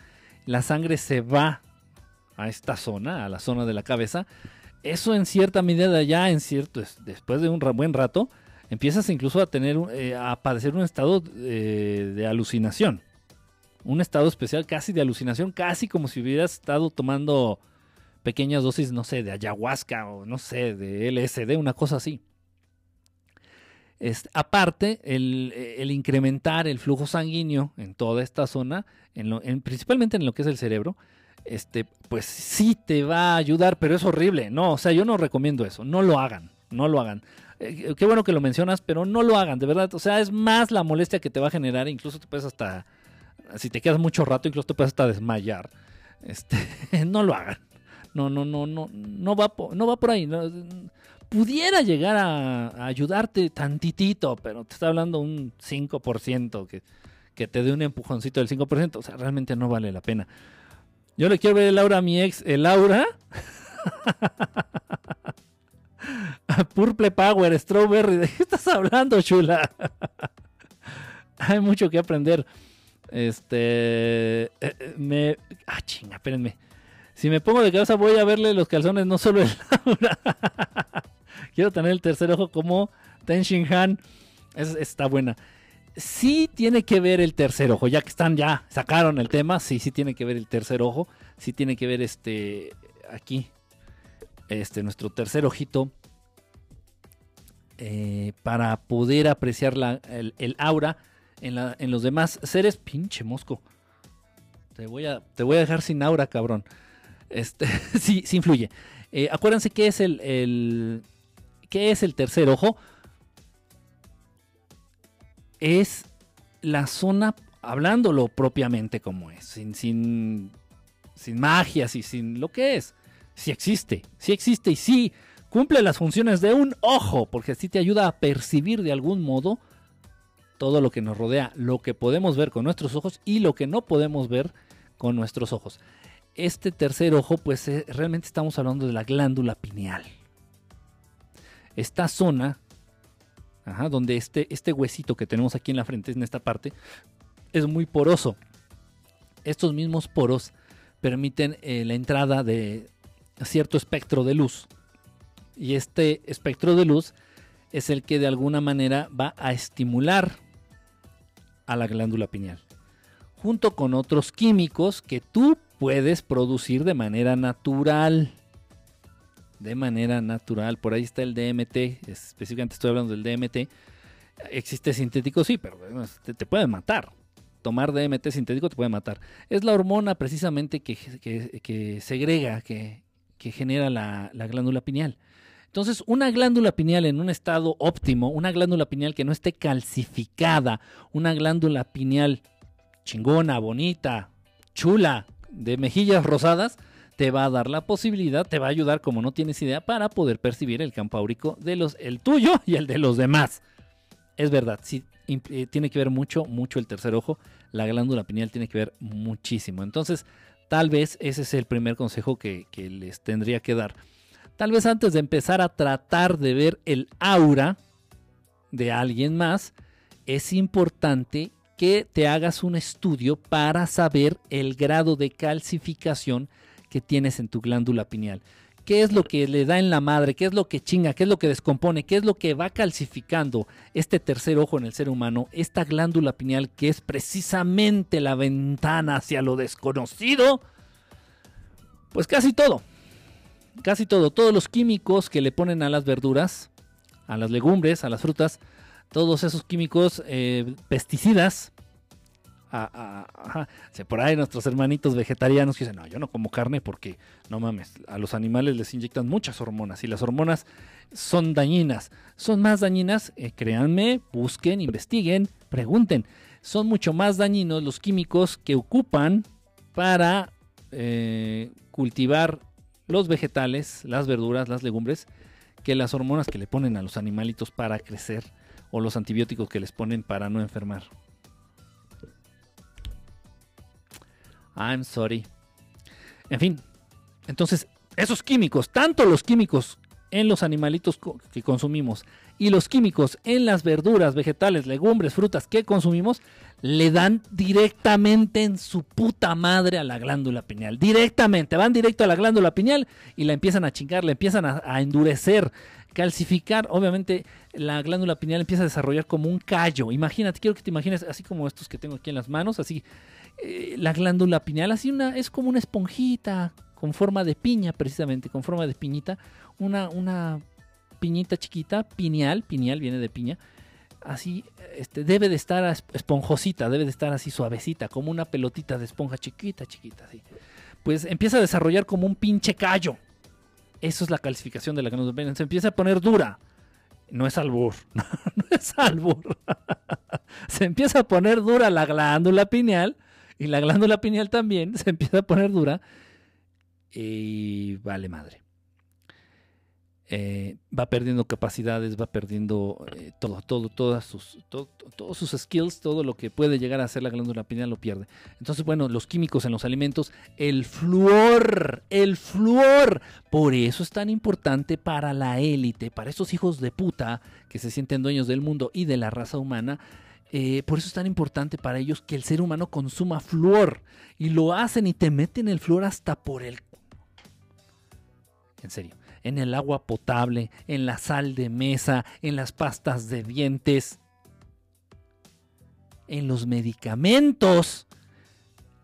La sangre se va a esta zona, a la zona de la cabeza eso en cierta medida ya en cierto después de un buen rato empiezas incluso a tener eh, a padecer un estado eh, de alucinación un estado especial casi de alucinación casi como si hubieras estado tomando pequeñas dosis no sé de ayahuasca o no sé de LSD una cosa así aparte el, incrementar el flujo sanguíneo en toda esta zona en principalmente en lo que es el cerebro este, pues sí te va a ayudar, pero es horrible. No, o sea, yo no recomiendo eso. No lo hagan, no lo hagan. Eh, qué bueno que lo mencionas, pero no lo hagan, de verdad. O sea, es más la molestia que te va a generar. Incluso te puedes hasta, si te quedas mucho rato, incluso te puedes hasta desmayar. Este, no lo hagan. No, no, no, no, no va, por, no va por ahí. Pudiera llegar a, ayudarte tantitito, pero te está hablando un 5% que, que te dé un empujoncito del 5%. O sea, realmente no vale la pena. Yo le quiero ver el aura a mi ex, el aura. Purple Power, Strawberry. ¿De qué estás hablando, chula? Hay mucho que aprender. Este. Eh, eh, me. Ah, chinga, espérenme. Si me pongo de cabeza, voy a verle los calzones, no solo el aura. Quiero tener el tercer ojo como Ten Shin Han. está buena sí tiene que ver el tercer ojo, ya que están, ya sacaron el tema, sí, sí tiene que ver el tercer ojo, sí tiene que ver este, aquí, este, nuestro tercer ojito, eh, para poder apreciar la, el, aura en, la, en, los demás seres, pinche mosco, te voy a, te voy a dejar sin aura, cabrón, este, sí, sí influye. Eh, acuérdense que es el, ¿qué es el tercer ojo? es la zona, hablándolo propiamente como es, sin, sin, sin magias y sin lo que es. Si existe, si existe y sí cumple las funciones de un ojo, porque así te ayuda a percibir de algún modo todo lo que nos rodea, lo que podemos ver con nuestros ojos y lo que no podemos ver con nuestros ojos. Este tercer ojo, pues eh, realmente estamos hablando de la glándula pineal. Esta zona donde este, este huesito que tenemos aquí en la frente, en esta parte, es muy poroso. Estos mismos poros permiten eh, la entrada de cierto espectro de luz. Y este espectro de luz es el que de alguna manera va a estimular a la glándula pineal. Junto con otros químicos que tú puedes producir de manera natural de manera natural. Por ahí está el DMT, específicamente estoy hablando del DMT. Existe sintético, sí, pero te, puede matar. Tomar DMT sintético te puede matar. Es la hormona precisamente que, segrega, que, genera la, la glándula pineal. Entonces, una glándula pineal en un estado óptimo, una glándula pineal que no esté calcificada, una glándula pineal chingona, bonita, chula, de mejillas rosadas, te va a dar la posibilidad, te va a ayudar como no tienes idea para poder percibir el campo áurico de los, el tuyo y el de los demás. Es verdad, sí, eh, tiene que ver mucho, mucho el tercer ojo. La glándula pineal tiene que ver muchísimo. Entonces, tal vez ese es el primer consejo que, que les tendría que dar. Tal vez antes de empezar a tratar de ver el aura de alguien más, es importante que te hagas un estudio para saber el grado de calcificación que tienes en tu glándula pineal. ¿Qué es lo que le da en la madre? ¿Qué es lo que chinga? ¿Qué es lo que descompone? ¿Qué es lo que va calcificando este tercer ojo en el ser humano? Esta glándula pineal que es precisamente la ventana hacia lo desconocido. Pues casi todo. Casi todo. Todos los químicos que le ponen a las verduras, a las legumbres, a las frutas, todos esos químicos eh, pesticidas. Por ahí nuestros hermanitos vegetarianos dicen, no, yo no como carne porque, no mames, a los animales les inyectan muchas hormonas y las hormonas son dañinas. Son más dañinas, eh, créanme, busquen, investiguen, pregunten. Son mucho más dañinos los químicos que ocupan para eh, cultivar los vegetales, las verduras, las legumbres, que las hormonas que le ponen a los animalitos para crecer o los antibióticos que les ponen para no enfermar. I'm sorry. En fin, entonces esos químicos, tanto los químicos en los animalitos que consumimos y los químicos en las verduras, vegetales, legumbres, frutas que consumimos, le dan directamente en su puta madre a la glándula pineal. Directamente, van directo a la glándula pineal y la empiezan a chingar, la empiezan a, a endurecer, calcificar. Obviamente la glándula pineal empieza a desarrollar como un callo. Imagínate, quiero que te imagines así como estos que tengo aquí en las manos, así eh, la glándula pineal, así una, es como una esponjita con forma de piña, precisamente, con forma de piñita, una, una piñita chiquita, pineal, pineal viene de piña, así, este, debe de estar esponjosita, debe de estar así suavecita, como una pelotita de esponja chiquita, chiquita, así. Pues empieza a desarrollar como un pinche callo. Eso es la calcificación de la glándula pineal. Se empieza a poner dura no es albur, no, es albur. se empieza a poner dura la glándula pineal y la glándula pineal también se empieza a poner dura y vale madre. Eh, va perdiendo capacidades, va perdiendo eh, todo, todo, todas sus, todos sus skills, todo lo que puede llegar a hacer la glándula pineal lo pierde. Entonces, bueno, los químicos en los alimentos, el flúor, el flúor, por eso es tan importante para la élite, para esos hijos de puta que se sienten dueños del mundo y de la raza humana. Eh, por eso es tan importante para ellos que el ser humano consuma flúor. Y lo hacen y te meten el flúor hasta por el... En serio en el agua potable, en la sal de mesa, en las pastas de dientes, en los medicamentos.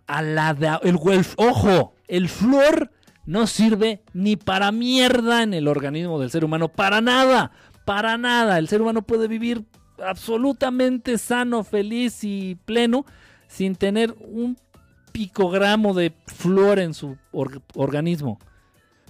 A la el, ojo, el flúor no sirve ni para mierda en el organismo del ser humano, para nada, para nada. El ser humano puede vivir absolutamente sano, feliz y pleno sin tener un picogramo de flúor en su organismo.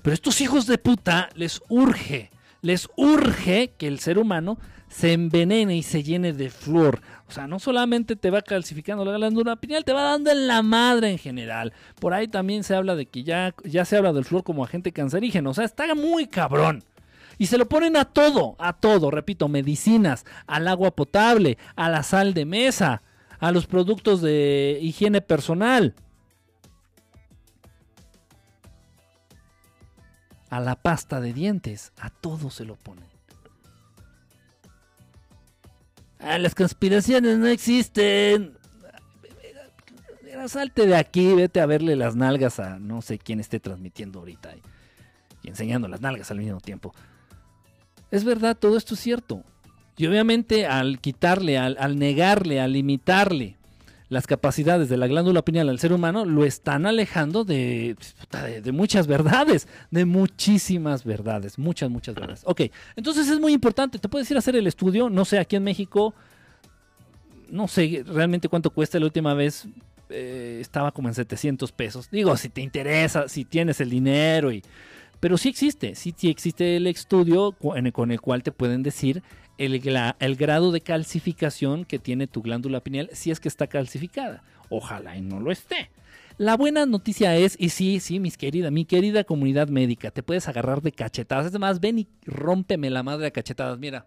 Pero estos hijos de puta les urge, les urge que el ser humano se envenene y se llene de flor. O sea, no solamente te va calcificando la glándula pineal, te va dando en la madre en general. Por ahí también se habla de que ya, ya se habla del flor como agente cancerígeno. O sea, está muy cabrón. Y se lo ponen a todo, a todo, repito, medicinas, al agua potable, a la sal de mesa, a los productos de higiene personal. a la pasta de dientes, a todo se lo ponen. Ah, las conspiraciones no existen. salte de aquí, vete a verle las nalgas a no sé quién esté transmitiendo ahorita y, enseñando las nalgas al mismo tiempo. Es verdad, todo esto es cierto. Y obviamente al quitarle, al negarle, al limitarle las capacidades de la glándula pineal al ser humano lo están alejando de, de, muchas verdades, de muchísimas verdades, muchas, muchas verdades. Ok, entonces es muy importante, te puedes ir a hacer el estudio, no sé, aquí en México, no sé realmente cuánto cuesta la última vez, eh, estaba como en 700 pesos. Digo, si te interesa, si tienes el dinero y... Pero sí existe, sí, sí existe el estudio con el cual te pueden decir el, grado de calcificación que tiene tu glándula pineal si es que está calcificada. Ojalá y no lo esté. La buena noticia es, y sí, sí, mis querida, mi querida comunidad médica, te puedes agarrar de cachetadas. Es más, ven y rómpeme la madre a cachetadas. Mira,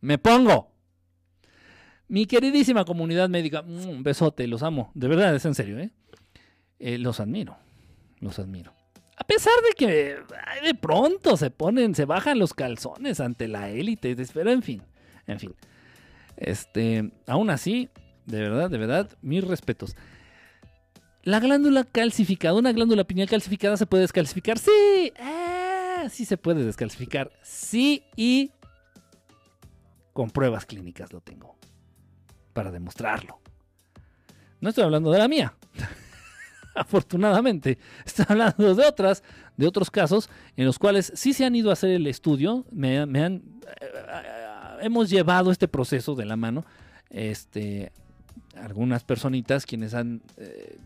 me pongo. Mi queridísima comunidad médica, un besote, los amo. De verdad, es en serio, ¿eh? ¿eh? Los admiro, los admiro. A pesar de que de pronto se ponen, se bajan los calzones ante la élite, pero en fin, en fin. Este, aún así, de verdad, de verdad, mis respetos. La glándula calcificada, una glándula pineal calcificada se puede descalcificar. Sí, ah, sí se puede descalcificar. Sí, y con pruebas clínicas lo tengo para demostrarlo. No estoy hablando de la mía. Afortunadamente, estoy hablando de otras, de otros casos en los cuales sí se han ido a hacer el estudio, me, han, eh, hemos llevado este proceso de la mano, este, algunas personitas quienes han, eh,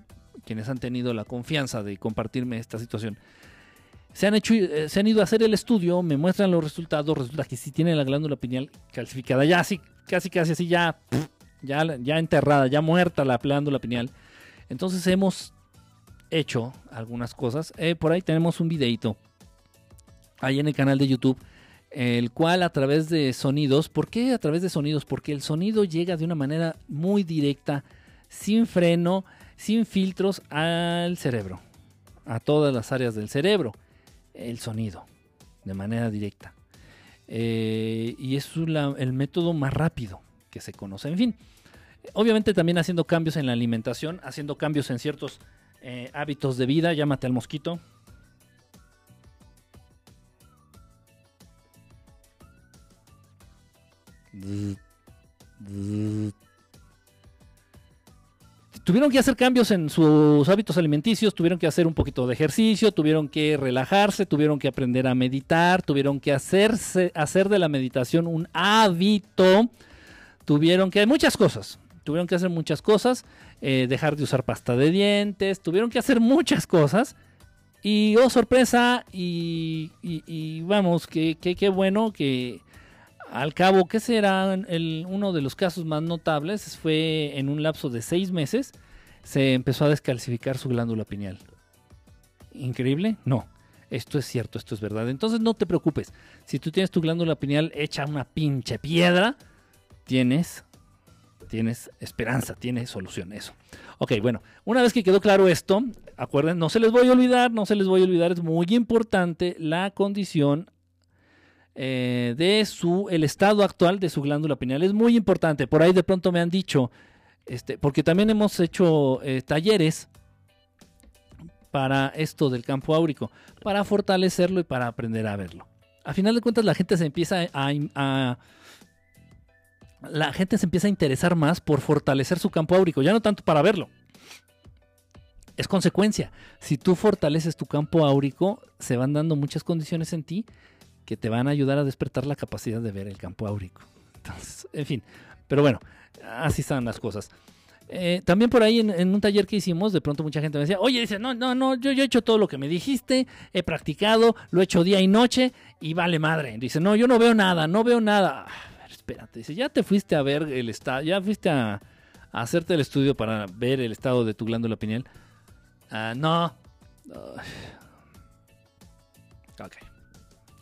quienes han tenido la confianza de compartirme esta situación. Se han, hecho, eh, se han ido a hacer el estudio, me muestran los resultados, resulta que sí tienen la glándula pineal calcificada, ya así, casi casi así, ya, ya, ya enterrada, ya muerta la glándula pineal. Entonces hemos hecho algunas cosas. Eh, por ahí tenemos un videito ahí en el canal de YouTube, el cual a través de sonidos, ¿por qué a través de sonidos? Porque el sonido llega de una manera muy directa, sin freno, sin filtros al cerebro, a todas las áreas del cerebro, el sonido, de manera directa. Eh, y es el método más rápido que se conoce. En fin, obviamente también haciendo cambios en la alimentación, haciendo cambios en ciertos eh, hábitos de vida, llámate al mosquito. Tuvieron que hacer cambios en sus hábitos alimenticios, tuvieron que hacer un poquito de ejercicio, tuvieron que relajarse, tuvieron que aprender a meditar, tuvieron que hacerse, hacer de la meditación un hábito, tuvieron que, muchas cosas, tuvieron que hacer muchas cosas, eh, dejar de usar pasta de dientes, tuvieron que hacer muchas cosas. Y oh, sorpresa, y, vamos, que qué bueno que al cabo, ¿qué será? El, uno de los casos más notables fue en un lapso de seis meses, se empezó a descalcificar su glándula pineal. ¿Increíble? No. Esto es cierto, esto es verdad. Entonces no te preocupes. Si tú tienes tu glándula pineal hecha una pinche piedra, tienes tienes esperanza, tienes solución, eso. Ok, bueno, una vez que quedó claro esto, acuerden, no se les voy a olvidar, no se les voy a olvidar, es muy importante la condición eh, de su, el estado actual de su glándula pineal, es muy importante, por ahí de pronto me han dicho, este, porque también hemos hecho eh, talleres para esto del campo áurico, para fortalecerlo y para aprender a verlo. A final de cuentas la gente se empieza a la gente se empieza a interesar más por fortalecer su campo áurico, ya no tanto para verlo. Es consecuencia. Si tú fortaleces tu campo áurico, se van dando muchas condiciones en ti que te van a ayudar a despertar la capacidad de ver el campo áurico. Entonces, en fin, pero bueno, así están las cosas. Eh, también por ahí en, un taller que hicimos, de pronto mucha gente me decía, oye, dice, no, no, no, yo, yo he hecho todo lo que me dijiste, he practicado, lo he hecho día y noche y vale madre. Dice, no, yo no veo nada, no veo nada espérate, dice, ya te fuiste a ver el estado, ya fuiste a, hacerte el estudio para ver el estado de tu glándula pineal. Ah, no. Ok.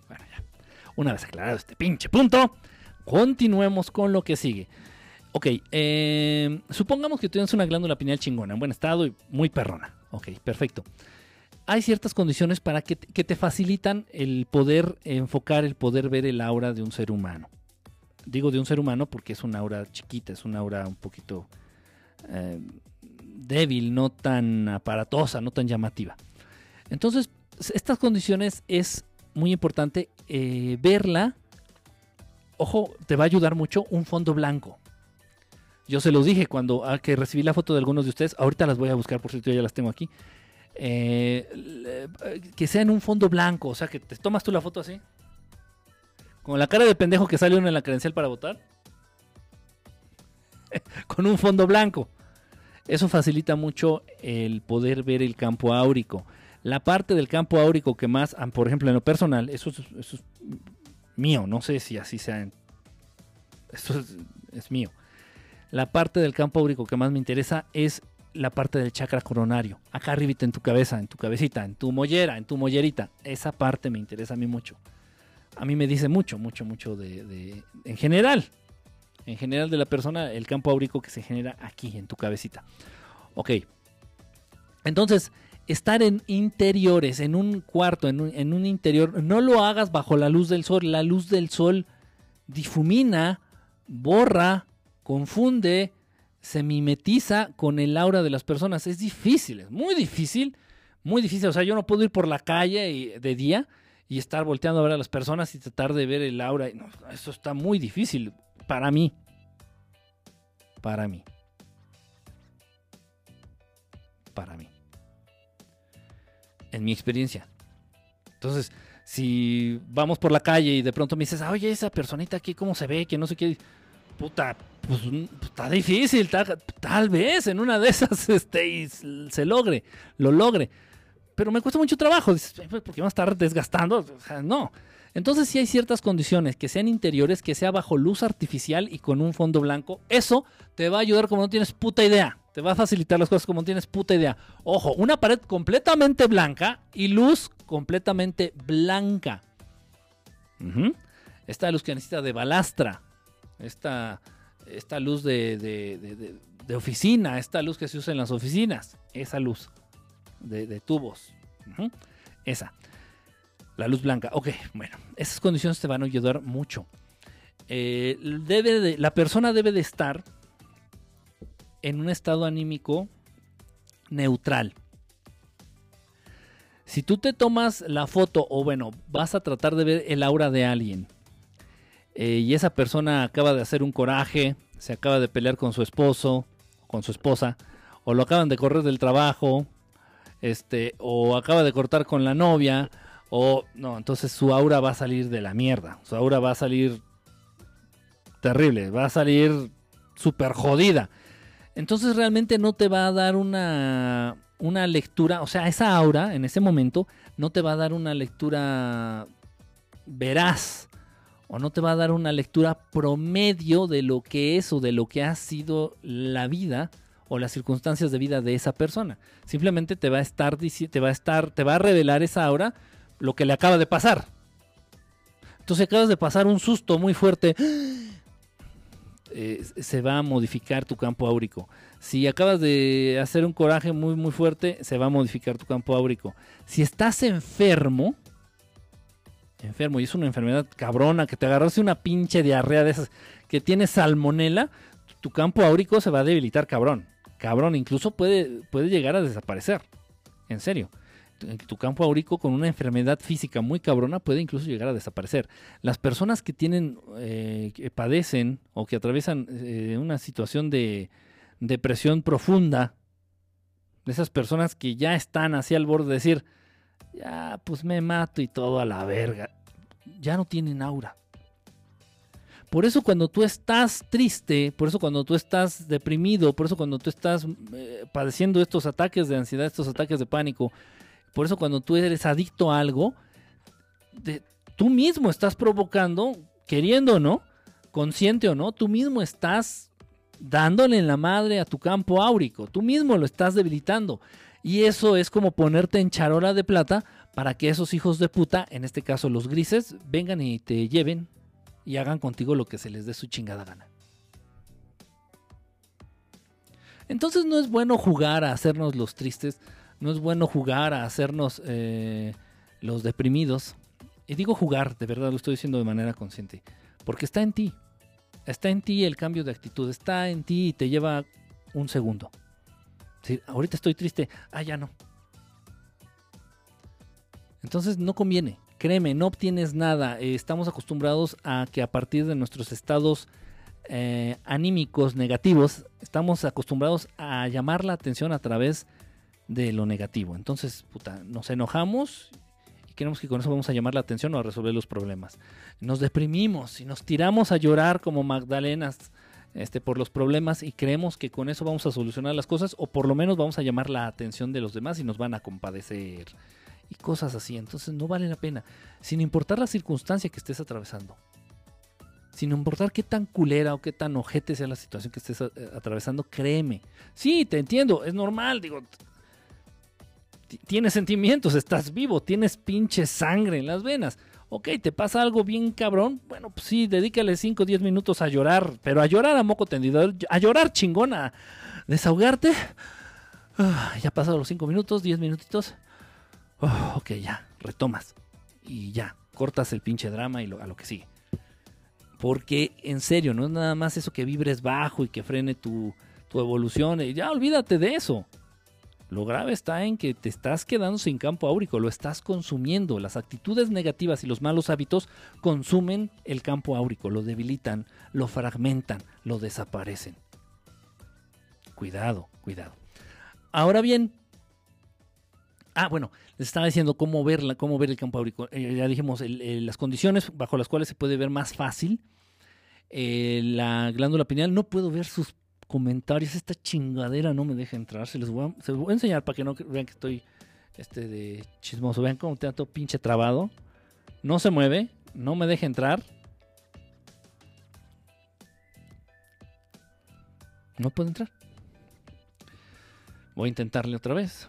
Bueno, ya. Una vez aclarado este pinche punto, continuemos con lo que sigue. Ok, em, supongamos que tienes una glándula pineal chingona, en buen estado y muy perrona. Ok, perfecto. Hay ciertas condiciones para que, que te facilitan el poder enfocar, el poder ver el aura de un ser humano digo de un ser humano porque es una aura chiquita, es una aura un poquito eh, débil, no tan aparatosa, no tan llamativa. Entonces, estas condiciones es muy importante eh, verla. Ojo, te va a ayudar mucho un fondo blanco. Yo se los dije cuando ah, que recibí la foto de algunos de ustedes. Ahorita las voy a buscar, por cierto, ya las tengo aquí. Eh, que sea en un fondo blanco, o sea, que te tomas tú la foto así con la cara de pendejo que sale uno en la credencial para votar. con un fondo blanco. Eso facilita mucho el poder ver el campo áurico. La parte del campo áurico que más, ah, por ejemplo, en lo personal, eso es, mío, no sé si así sea. Esto es, mío. La parte del campo áurico que más me interesa es la parte del chakra coronario, acá arribita en tu cabeza, en tu cabecita, en tu mollera, en tu mollerita. Esa parte me interesa a mí mucho. A mí me dice mucho, mucho, mucho de, en general, en general de la persona, el campo áurico que se genera aquí, en tu cabecita. Ok. Entonces, estar en interiores, en un cuarto, en un, en un, interior, no lo hagas bajo la luz del sol. La luz del sol difumina, borra, confunde, se mimetiza con el aura de las personas. Es difícil, es muy difícil, muy difícil. O sea, yo no puedo ir por la calle de día y estar volteando a ver a las personas y tratar de ver el aura. No, eso está muy difícil para mí. Para mí. Para mí. En mi experiencia. Entonces, si vamos por la calle y de pronto me dices, oye, esa personita aquí, ¿cómo se ve? Que no sé qué. Puta, pues, está difícil. Tal, tal, vez en una de esas este, se logre, lo logre. Pero me cuesta mucho trabajo. Dices, porque vamos a estar desgastando. O sea, no. Entonces, si hay ciertas condiciones que sean interiores, que sea bajo luz artificial y con un fondo blanco, eso te va a ayudar como no tienes puta idea. Te va a facilitar las cosas como no tienes puta idea. Ojo, una pared completamente blanca y luz completamente blanca. Esta luz que necesita de balastra. Esta, esta luz de, oficina. Esta luz que se usa en las oficinas. Esa luz de, tubos. Esa. La luz blanca. Ok, bueno, esas condiciones te van a ayudar mucho. Eh, debe de, la persona debe de estar en un estado anímico neutral. Si tú te tomas la foto o bueno, vas a tratar de ver el aura de alguien eh, y esa persona acaba de hacer un coraje, se acaba de pelear con su esposo, con su esposa, o lo acaban de correr del trabajo, este, o acaba de cortar con la novia, o no, entonces su aura va a salir de la mierda. Su aura va a salir terrible, va a salir súper jodida. Entonces realmente no te va a dar una, una lectura, o sea, esa aura en ese momento no te va a dar una lectura veraz o no te va a dar una lectura promedio de lo que es o de lo que ha sido la vida o las circunstancias de vida de esa persona. Simplemente te va a estar te va a estar te va a revelar esa aura lo que le acaba de pasar. Entonces acabas de pasar un susto muy fuerte. Eh, se va a modificar tu campo áurico. Si acabas de hacer un coraje muy muy fuerte, se va a modificar tu campo áurico. Si estás enfermo, enfermo y es una enfermedad cabrona que te agarraste una pinche diarrea de esas que tiene salmonela, tu campo áurico se va a debilitar cabrón. Cabrón, incluso puede, puede llegar a desaparecer. En serio tu campo áurico con una enfermedad física muy cabrona puede incluso llegar a desaparecer. Las personas que tienen, eh, que padecen o que atraviesan eh, una situación de depresión profunda, esas personas que ya están así al borde de decir, ya pues me mato y todo a la verga, ya no tienen aura. Por eso cuando tú estás triste, por eso cuando tú estás deprimido, por eso cuando tú estás eh, padeciendo estos ataques de ansiedad, estos ataques de pánico, por eso cuando tú eres adicto a algo, tú mismo estás provocando, queriendo o no, consciente o no, tú mismo estás dándole en la madre a tu campo áurico, tú mismo lo estás debilitando. Y eso es como ponerte en charola de plata para que esos hijos de puta, en este caso los grises, vengan y te lleven y hagan contigo lo que se les dé su chingada gana. Entonces no es bueno jugar a hacernos los tristes no es bueno jugar a hacernos eh, los deprimidos. Y digo jugar, de verdad lo estoy diciendo de manera consciente. Porque está en ti. Está en ti el cambio de actitud. Está en ti y te lleva un segundo. ahorita estoy triste. Ah, ya no. Entonces no conviene. Créeme, no obtienes nada. Eh, estamos acostumbrados a que a partir de nuestros estados eh, anímicos negativos, estamos acostumbrados a llamar la atención a través de lo negativo. Entonces, puta, nos enojamos y queremos que con eso vamos a llamar la atención o a resolver los problemas. Nos deprimimos y nos tiramos a llorar como Magdalenas este, por los problemas y creemos que con eso vamos a solucionar las cosas o por lo menos vamos a llamar la atención de los demás y nos van a compadecer y cosas así. Entonces no vale la pena, sin importar la circunstancia que estés atravesando. sin importar qué tan culera o qué tan ojete sea la situación que estés eh, atravesando, créeme. Sí, te entiendo, es normal, digo, tienes sentimientos, estás vivo, tienes pinche sangre en las venas. Ok, te pasa algo bien cabrón. Bueno, pues sí, dedícale 5 o 10 minutos a llorar, pero a llorar a moco tendido, a llorar chingona, desahogarte. Ah, ya pasaron los 5 minutos, 10 minutitos. Oh, ok, ya, retomas. Y ya, cortas el pinche drama y a lo que sigue. Porque en serio, no es nada más eso que vibres bajo y que frene tu, tu evolución. Ya olvídate de eso. Lo grave está en que te estás quedando sin campo áurico, lo estás consumiendo. Las actitudes negativas y los malos hábitos consumen el campo áurico, lo debilitan, lo fragmentan, lo desaparecen. Cuidado, cuidado. Ahora bien, ah, bueno, les estaba diciendo cómo, cómo ver el campo áurico. Eh, ya dijimos las condiciones bajo las cuales se puede ver más fácil. Eh, la glándula pineal no puedo ver sus comentarios. Esta chingadera no me deja entrar. Se los voy a, voy a enseñar para que no vean que estoy este de chismoso. Vean cómo te todo pinche trabado. No se mueve. No me deja entrar. No puedo entrar. Voy a intentarle otra vez.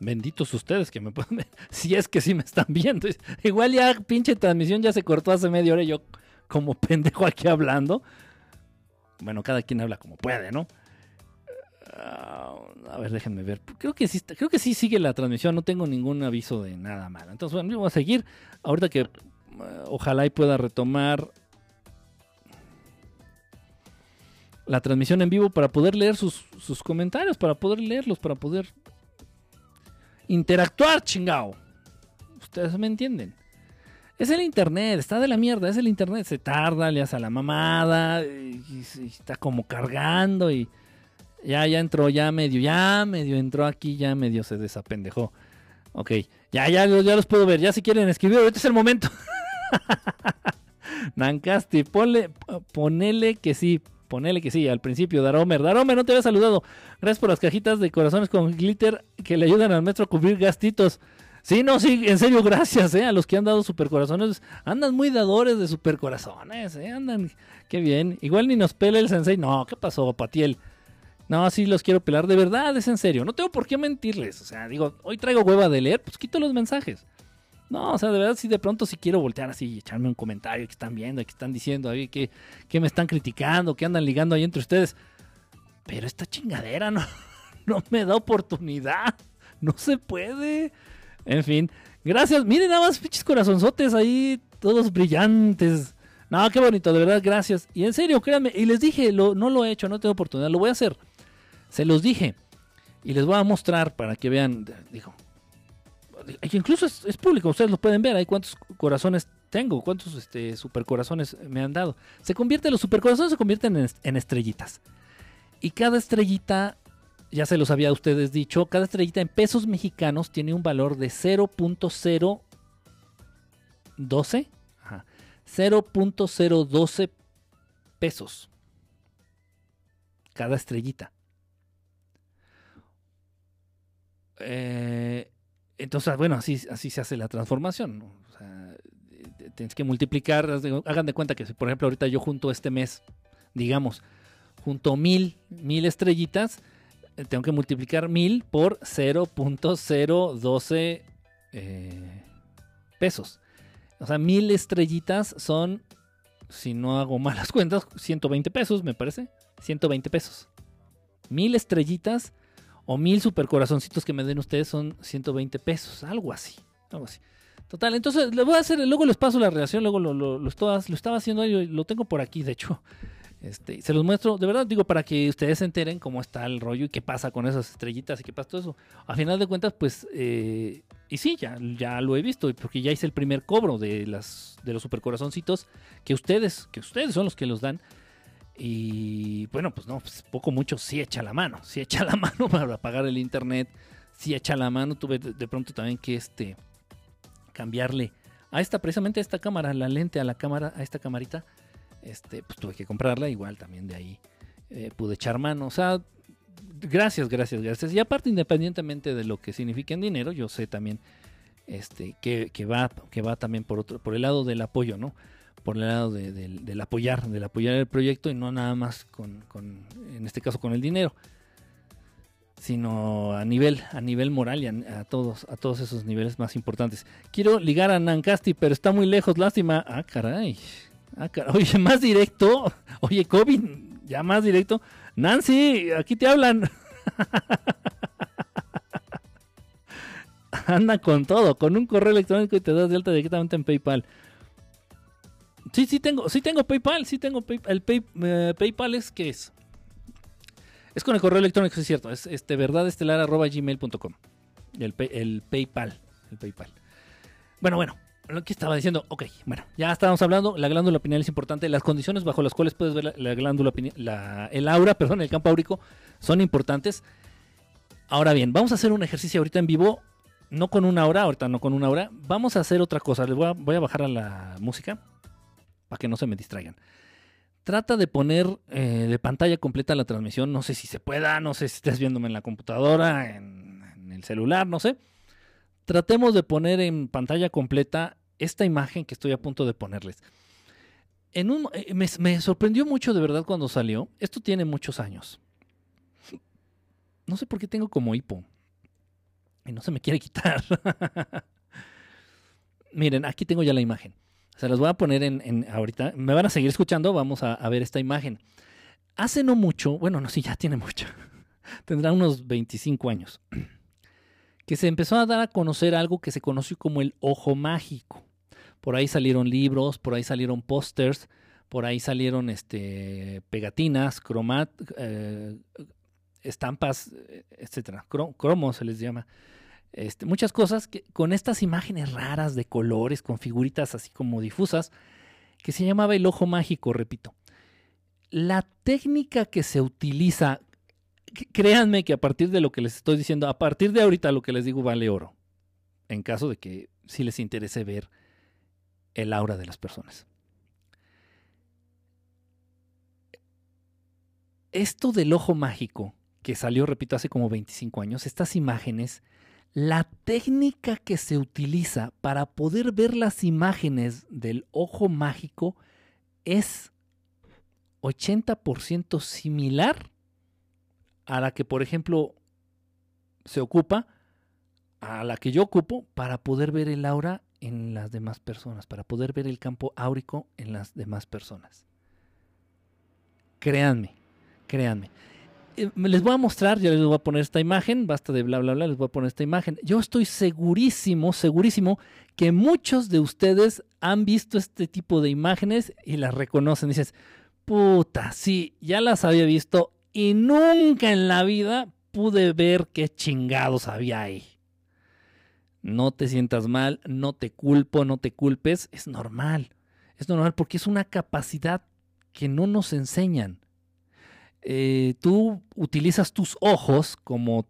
Benditos ustedes que me pueden ver. Si es que sí me están viendo. Igual ya pinche transmisión ya se cortó hace media hora y yo como pendejo aquí hablando. Bueno, cada quien habla como puede, ¿no? Ah, a ver, déjenme ver. Creo que sí, sigue la transmisión. No tengo ningún aviso de nada malo. Entonces, bueno, yo voy a seguir. Ahorita que eh, ojalá y pueda retomar la transmisión en vivo para poder leer sus comentarios, para poder leerlos, para poder interactuar, chingao. Ustedes me entienden. Es el internet, está de la mierda, es el internet. Se tarda, le hace a la mamada, y, está como cargando y ya, ya entró, ya medio, ya medio entró aquí, ya medio se desapendejó. Ok, ya, ya, ya los puedo ver, ya si quieren escribir, ahorita es el momento. Nancasti, ponle, ponele que sí, ponele que sí, al principio, Daromer. Daromer, no te había saludado. Gracias por las cajitas de corazones con glitter que le ayudan al maestro a cubrir gastitos. Sí, no, sí, en serio, gracias, ¿eh? A los que han dado supercorazones. Andan muy dadores de supercorazones, ¿eh? Andan, qué bien. Igual ni nos pela el sensei. No, ¿qué pasó, Patiel? No, sí los quiero pelar, de verdad, es en serio. No tengo por qué mentirles. O sea, digo, hoy traigo hueva de leer, pues quito los mensajes. No, o sea, de verdad, si de pronto si quiero voltear así y echarme un comentario que están viendo, que están diciendo, ahí, que, que me están criticando, que andan ligando ahí entre ustedes. Pero esta chingadera no, no me da oportunidad. No se puede. En fin, gracias. Miren nada más, pinches corazonzotes ahí, todos brillantes. No, qué bonito, de verdad, gracias. Y en serio, créanme, y les dije, lo, no lo he hecho, no tengo oportunidad, lo voy a hacer. Se los dije. Y les voy a mostrar para que vean, digo, incluso es, público, ustedes lo pueden ver, hay cuántos corazones tengo, cuántos este, supercorazones me han dado. Se convierte, los supercorazones se convierten en, en estrellitas. Y cada estrellita ya se los había ustedes dicho, cada estrellita en pesos mexicanos tiene un valor de 0.012. 0.012 pesos. Cada estrellita. Eh, entonces, bueno, así, se hace la transformación. tienes que multiplicar, hagan de cuenta que, por ejemplo, ahorita yo junto este mes, digamos, junto mil, mil estrellitas, eh, tengo que multiplicar 1000 por 0.012 eh, pesos. O sea, 1000 estrellitas son, si no hago malas cuentas, 120 pesos, me parece. 120 pesos. 1000 estrellitas o 1000 supercorazoncitos que me den ustedes son 120 pesos. Algo así. Algo así. Total, entonces le voy a hacer, luego les paso la reacción, luego lo, lo, lo, estaba haciendo, lo tengo por aquí, de hecho. Este, se los muestro, de verdad digo, para que ustedes se enteren cómo está el rollo y qué pasa con esas estrellitas y qué pasa todo eso. A final de cuentas, pues, eh, y sí, ya, ya lo he visto, porque ya hice el primer cobro de, las, de los supercorazoncitos que ustedes, que ustedes son los que los dan. Y bueno, pues no, pues, poco mucho sí echa la mano, sí echa la mano para pagar el internet, sí echa la mano. Tuve de, pronto también que este, cambiarle a esta, precisamente a esta cámara, la lente a la cámara, a esta camarita este, pues tuve que comprarla, igual también de ahí eh, pude echar mano. O sea, gracias, gracias, gracias. Y aparte, independientemente de lo que signifique en dinero, yo sé también este, que, va, que va también por otro, por el lado del apoyo, ¿no? Por el lado del apoyar, del apoyar el proyecto y no nada más con, en este caso con el dinero, sino a nivel, a nivel moral y a, todos, a todos esos niveles más importantes. Quiero ligar a Nancasti, pero está muy lejos, lástima. Ah, caray. Ah, caray. Oye, más directo. Oye, COVID, ya más directo. Nancy, aquí te hablan. Anda con todo, con un correo electrónico y te das de alta directamente en PayPal. Sí, sí tengo, sí tengo PayPal, sí tengo PayPal. El eh, PayPal es qué es? Es con el correo electrónico, es cierto, es este verdadestelar@gmail.com. El, el PayPal, el PayPal. Bueno, bueno, lo que estaba diciendo, ok, bueno, ya estábamos hablando, la glándula pineal es importante, las condiciones bajo las cuales puedes ver la, glándula pineal, el aura, perdón, el campo áurico, son importantes. Ahora bien, vamos a hacer un ejercicio ahorita en vivo no con una hora, ahorita no con una hora. Vamos a hacer otra cosa. Les voy a, voy a bajar a la música para que no se me distraigan. Trata de poner eh, de pantalla completa la transmisión. No sé si se pueda, no sé si estés viéndome en la computadora, en, el celular, no sé. Tratemos de poner en pantalla completa esta imagen que estoy a punto de ponerles. En un, eh, me, me sorprendió mucho de verdad cuando salió. Esto tiene muchos años. No sé por qué tengo como hipo y no se me quiere quitar. Miren, aquí tengo ya la imagen. Se las voy a poner en, ahorita. Me van a seguir escuchando. Vamos a, ver esta imagen. Hace no mucho, bueno, no, sí, ya tiene mucho. Tendrá unos 25 años. Que se empezó a dar a conocer algo que se conoció como el ojo mágico. Por ahí salieron libros, por ahí salieron pósters, por ahí salieron este, pegatinas, cromat, eh, estampas, etcétera, cromos se les llama. Este, muchas cosas que, con estas imágenes raras de colores, con figuritas así como difusas, que se llamaba el ojo mágico, repito. La técnica que se utiliza, créanme que a partir de lo que les estoy diciendo, a partir de ahorita lo que les digo vale oro, en caso de que sí les interese ver el aura de las personas. Esto del ojo mágico que salió, repito, hace como 25 años, estas imágenes, la técnica que se utiliza para poder ver las imágenes del ojo mágico es 80% similar a la que, por ejemplo, se ocupa, a la que yo ocupo para poder ver el aura en las demás personas, para poder ver el campo áurico en las demás personas. Créanme, créanme. Eh, les voy a mostrar, ya les voy a poner esta imagen, basta de bla, bla, bla, les voy a poner esta imagen. Yo estoy segurísimo, segurísimo que muchos de ustedes han visto este tipo de imágenes y las reconocen. Dices, puta, sí, ya las había visto y nunca en la vida pude ver qué chingados había ahí. No te sientas mal, no te culpo, no te culpes, es normal. Es normal porque es una capacidad que no nos enseñan. Eh, tú utilizas tus ojos como,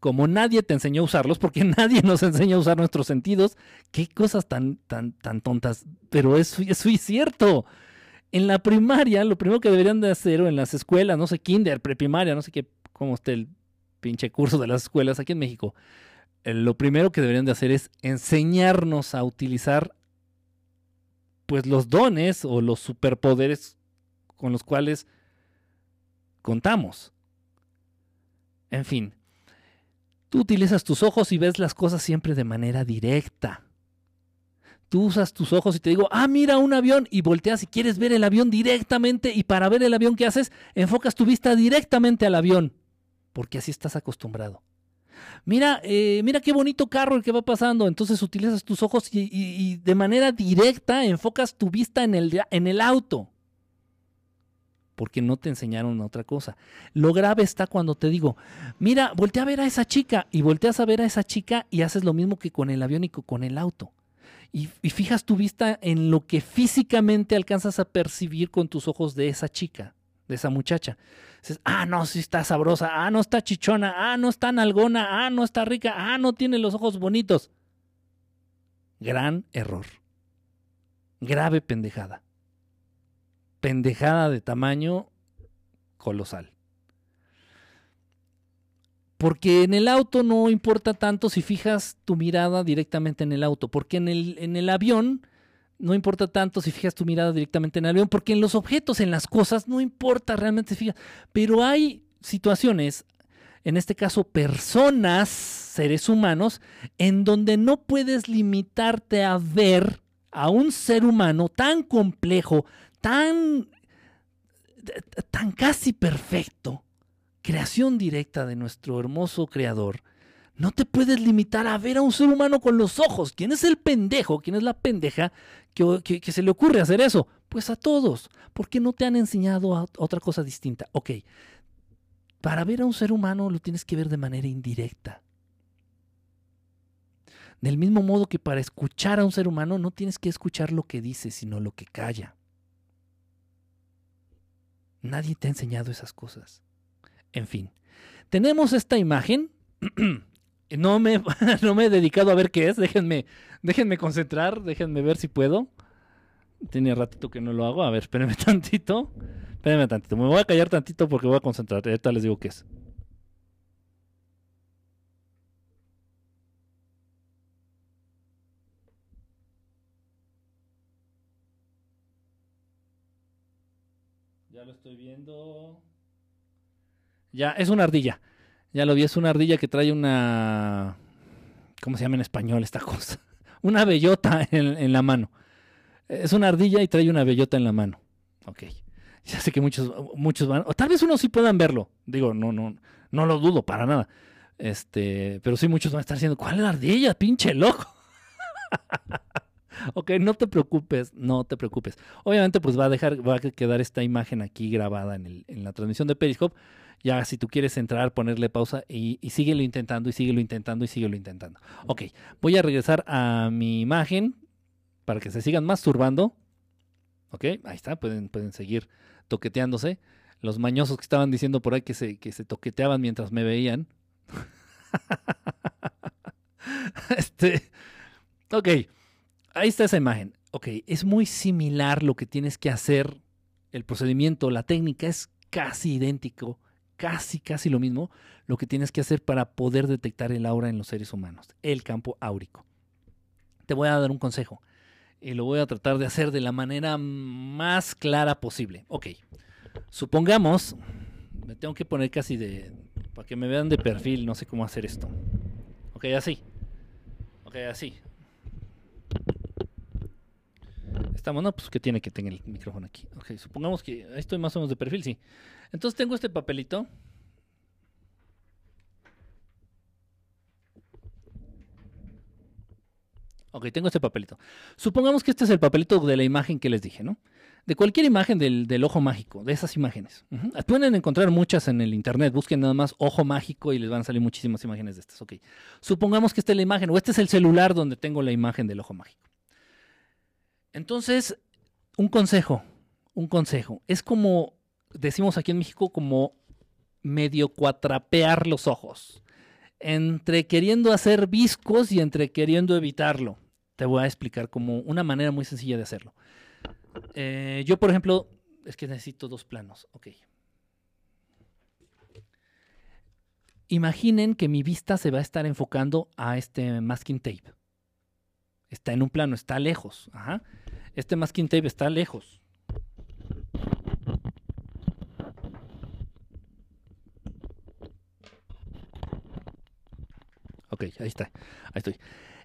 como nadie te enseñó a usarlos, porque nadie nos enseña a usar nuestros sentidos. Qué cosas tan, tan, tan tontas, pero eso es cierto. En la primaria, lo primero que deberían de hacer, o en las escuelas, no sé, kinder, preprimaria, no sé qué, cómo esté el pinche curso de las escuelas aquí en México, eh, lo primero que deberían de hacer es enseñarnos a utilizar pues los dones o los superpoderes con los cuales contamos. En fin, tú utilizas tus ojos y ves las cosas siempre de manera directa. Tú usas tus ojos y te digo, ah, mira un avión y volteas y quieres ver el avión directamente y para ver el avión que haces, enfocas tu vista directamente al avión, porque así estás acostumbrado. Mira, eh, mira qué bonito carro el que va pasando. Entonces utilizas tus ojos y, y de manera directa enfocas tu vista en el, en el auto porque no te enseñaron otra cosa. Lo grave está cuando te digo, mira, voltea a ver a esa chica y volteas a ver a esa chica y haces lo mismo que con el avión y con el auto. Y, fijas tu vista en lo que físicamente alcanzas a percibir con tus ojos de esa chica, de esa muchacha. Dices, ah, no, sí está sabrosa, ah, no está chichona, ah, no está nalgona, ah, no está rica, ah, no tiene los ojos bonitos. Gran error. Grave pendejada pendejada de tamaño colosal. Porque en el auto no importa tanto si fijas tu mirada directamente en el auto, porque en el, en el avión no importa tanto si fijas tu mirada directamente en el avión, porque en los objetos, en las cosas, no importa realmente si fijas. Pero hay situaciones, en este caso personas, seres humanos, en donde no puedes limitarte a ver a un ser humano tan complejo, tan, tan casi perfecto, creación directa de nuestro hermoso creador, no te puedes limitar a ver a un ser humano con los ojos. ¿Quién es el pendejo? ¿Quién es la pendeja que, se le ocurre hacer eso? Pues a todos. ¿Por qué no te han enseñado otra cosa distinta? Ok, para ver a un ser humano lo tienes que ver de manera indirecta. Del mismo modo que para escuchar a un ser humano no tienes que escuchar lo que dice, sino lo que calla. Nadie te ha enseñado esas cosas. En fin, tenemos esta imagen. No me, no me he dedicado a ver qué es. Déjenme, déjenme concentrar, déjenme ver si puedo. Tenía ratito que no lo hago. A ver, espérenme tantito. Espérenme tantito. Me voy a callar tantito porque voy a concentrar. Ahorita les digo qué es. Lo estoy viendo. Ya, es una ardilla. Ya lo vi, es una ardilla que trae una... ¿Cómo se llama en español esta cosa? Una bellota en, la mano. Es una ardilla y trae una bellota en la mano. Ok. Ya sé que muchos, muchos van... O tal vez unos sí puedan verlo. Digo, no, no, no lo dudo para nada. Este, pero sí muchos van a estar diciendo, ¿cuál es la ardilla? Pinche loco. ok, no te preocupes, no te preocupes. Obviamente, pues va a dejar, va a quedar esta imagen aquí grabada en, el, en la transmisión de Periscope ya si tú quieres entrar, ponerle pausa y, y síguelo intentando y síguelo intentando y síguelo intentando. Ok, voy a regresar a mi imagen para que se sigan masturbando. Ok, ahí está, pueden, pueden seguir toqueteándose. Los mañosos que estaban diciendo por ahí que se, que se toqueteaban mientras me veían. este, ok, ahí está esa imagen. Ok, es muy similar lo que tienes que hacer. El procedimiento, la técnica es casi idéntico casi, casi lo mismo lo que tienes que hacer para poder detectar el aura en los seres humanos, el campo áurico. Te voy a dar un consejo y lo voy a tratar de hacer de la manera más clara posible. Ok, supongamos, me tengo que poner casi de, para que me vean de perfil, no sé cómo hacer esto. Ok, así. Ok, así. Estamos, no, pues que tiene que tener el micrófono aquí. Ok, supongamos que estoy más o menos de perfil, sí. Entonces tengo este papelito. Ok, tengo este papelito. Supongamos que este es el papelito de la imagen que les dije, ¿no? De cualquier imagen del, ojo mágico, de esas imágenes. Pueden encontrar muchas en el internet. Busquen nada más ojo mágico y les van a salir muchísimas imágenes de estas. Ok. Supongamos que esta es la imagen, o este es el celular donde tengo la imagen del ojo mágico. Entonces, un consejo, un consejo. Es como decimos aquí en México como medio cuatrapear los ojos. Entre queriendo hacer viscos y entre queriendo evitarlo. Te voy a explicar como una manera muy sencilla de hacerlo. Eh, yo, por ejemplo, es que necesito dos planos. Ok. Imaginen que mi vista se va a estar enfocando a este masking tape. Está en un plano, está lejos. Este masking tape está lejos. Ok, ahí está. Ahí estoy.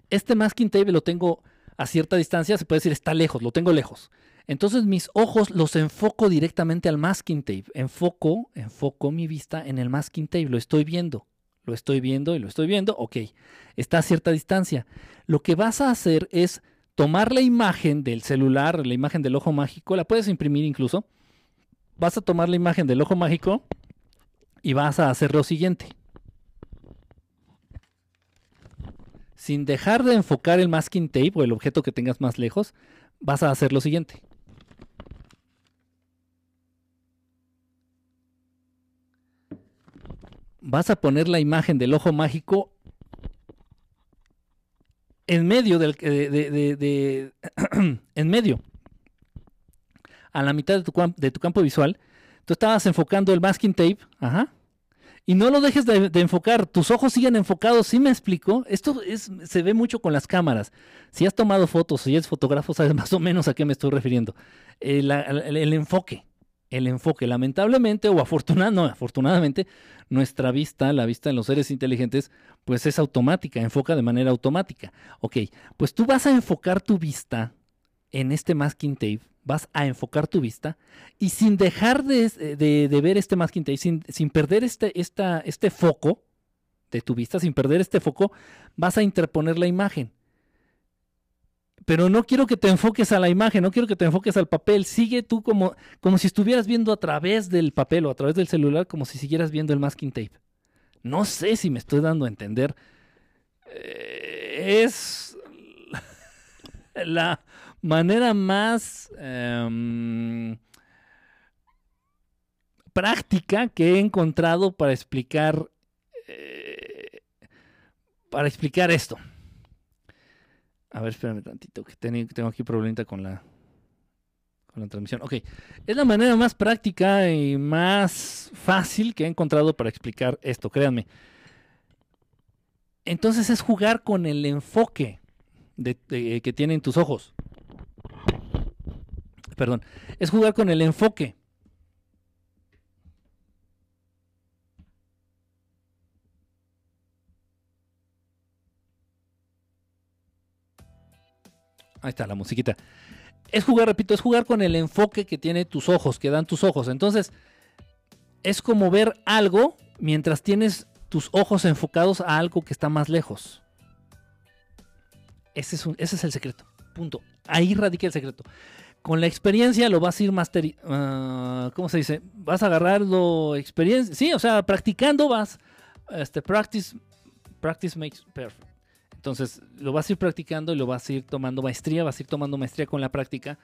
Este masking tape lo tengo a cierta distancia, se puede decir está lejos, lo tengo lejos. Entonces mis ojos los enfoco directamente al masking tape. Enfoco, enfoco mi vista en el masking tape, lo estoy viendo. Lo estoy viendo y lo estoy viendo. Ok, está a cierta distancia. Lo que vas a hacer es tomar la imagen del celular, la imagen del ojo mágico, la puedes imprimir incluso. Vas a tomar la imagen del ojo mágico y vas a hacer lo siguiente. sin dejar de enfocar el masking tape o el objeto que tengas más lejos, vas a hacer lo siguiente. Vas a poner la imagen del ojo mágico en medio del de, en medio a la mitad de tu, de tu campo visual tú estabas enfocando el masking tape ajá, y no lo dejes de, enfocar. Tus ojos siguen enfocados. ¿Sí me explico? Esto es, se ve mucho con las cámaras. Si has tomado fotos, si eres fotógrafo, sabes más o menos a qué me estoy refiriendo. el, enfoque. El enfoque. Lamentablemente o afortunadamente, nuestra vista, la vista en los seres inteligentes, pues es automática, enfoca de manera automática. Ok, pues tú vas a enfocar tu vista en este masking tape vas a enfocar tu vista y sin dejar de, ver este masking tape, sin, sin perder este, esta, este foco de tu vista, sin perder este foco, vas a interponer la imagen. Pero no quiero que te enfoques a la imagen, no quiero que te enfoques al papel. Sigue tú como, como si estuvieras viendo a través del papel o a través del celular, como si siguieras viendo el masking tape. No sé si me estoy dando a entender. Eh, es la manera más em, práctica que he encontrado para explicar eh, para explicar esto. A ver, espérame tantito, que tengo aquí problemita con la con la transmisión. Ok, es la manera más práctica y más fácil que he encontrado para explicar esto, créanme. Entonces es jugar con el enfoque que tienen tus ojos perdón, es jugar con el enfoque. Ahí está la musiquita. Es jugar, repito, es jugar con el enfoque que tiene tus ojos, que dan tus ojos. Entonces, es como ver algo mientras tienes tus ojos enfocados a algo que está más lejos. Ese es, el secreto. Punto. Ahí radica el secreto con la experiencia lo vas a ir master, uh, ¿cómo se dice? Vas a agarrarlo experiencia, sí, o sea, practicando vas, este, practice, practice makes perfect. Entonces, lo vas a ir practicando y lo vas a ir tomando maestría, vas a ir tomando maestría con la práctica,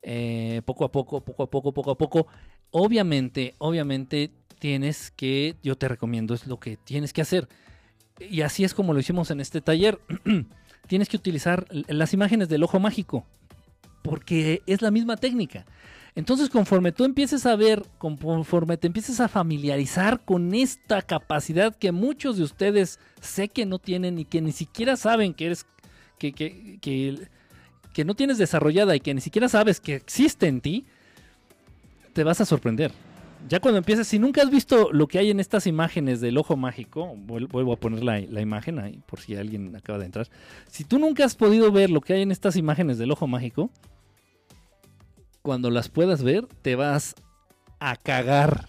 eh, poco a poco, poco a poco, poco a poco. Obviamente, obviamente tienes que, yo te recomiendo, es lo que tienes que hacer. Y así es como lo hicimos en este taller. tienes que utilizar las imágenes del ojo mágico porque es la misma técnica. Entonces, conforme tú empieces a ver, conforme te empieces a familiarizar con esta capacidad que muchos de ustedes sé que no tienen y que ni siquiera saben que eres, que, que, que, no tienes desarrollada y que ni siquiera sabes que existe en ti, te vas a sorprender. Ya cuando empieces, si nunca has visto lo que hay en estas imágenes del ojo mágico, vuelvo a poner la, la imagen ahí por si alguien acaba de entrar. Si tú nunca has podido ver lo que hay en estas imágenes del ojo mágico, cuando las puedas ver, te vas a cagar.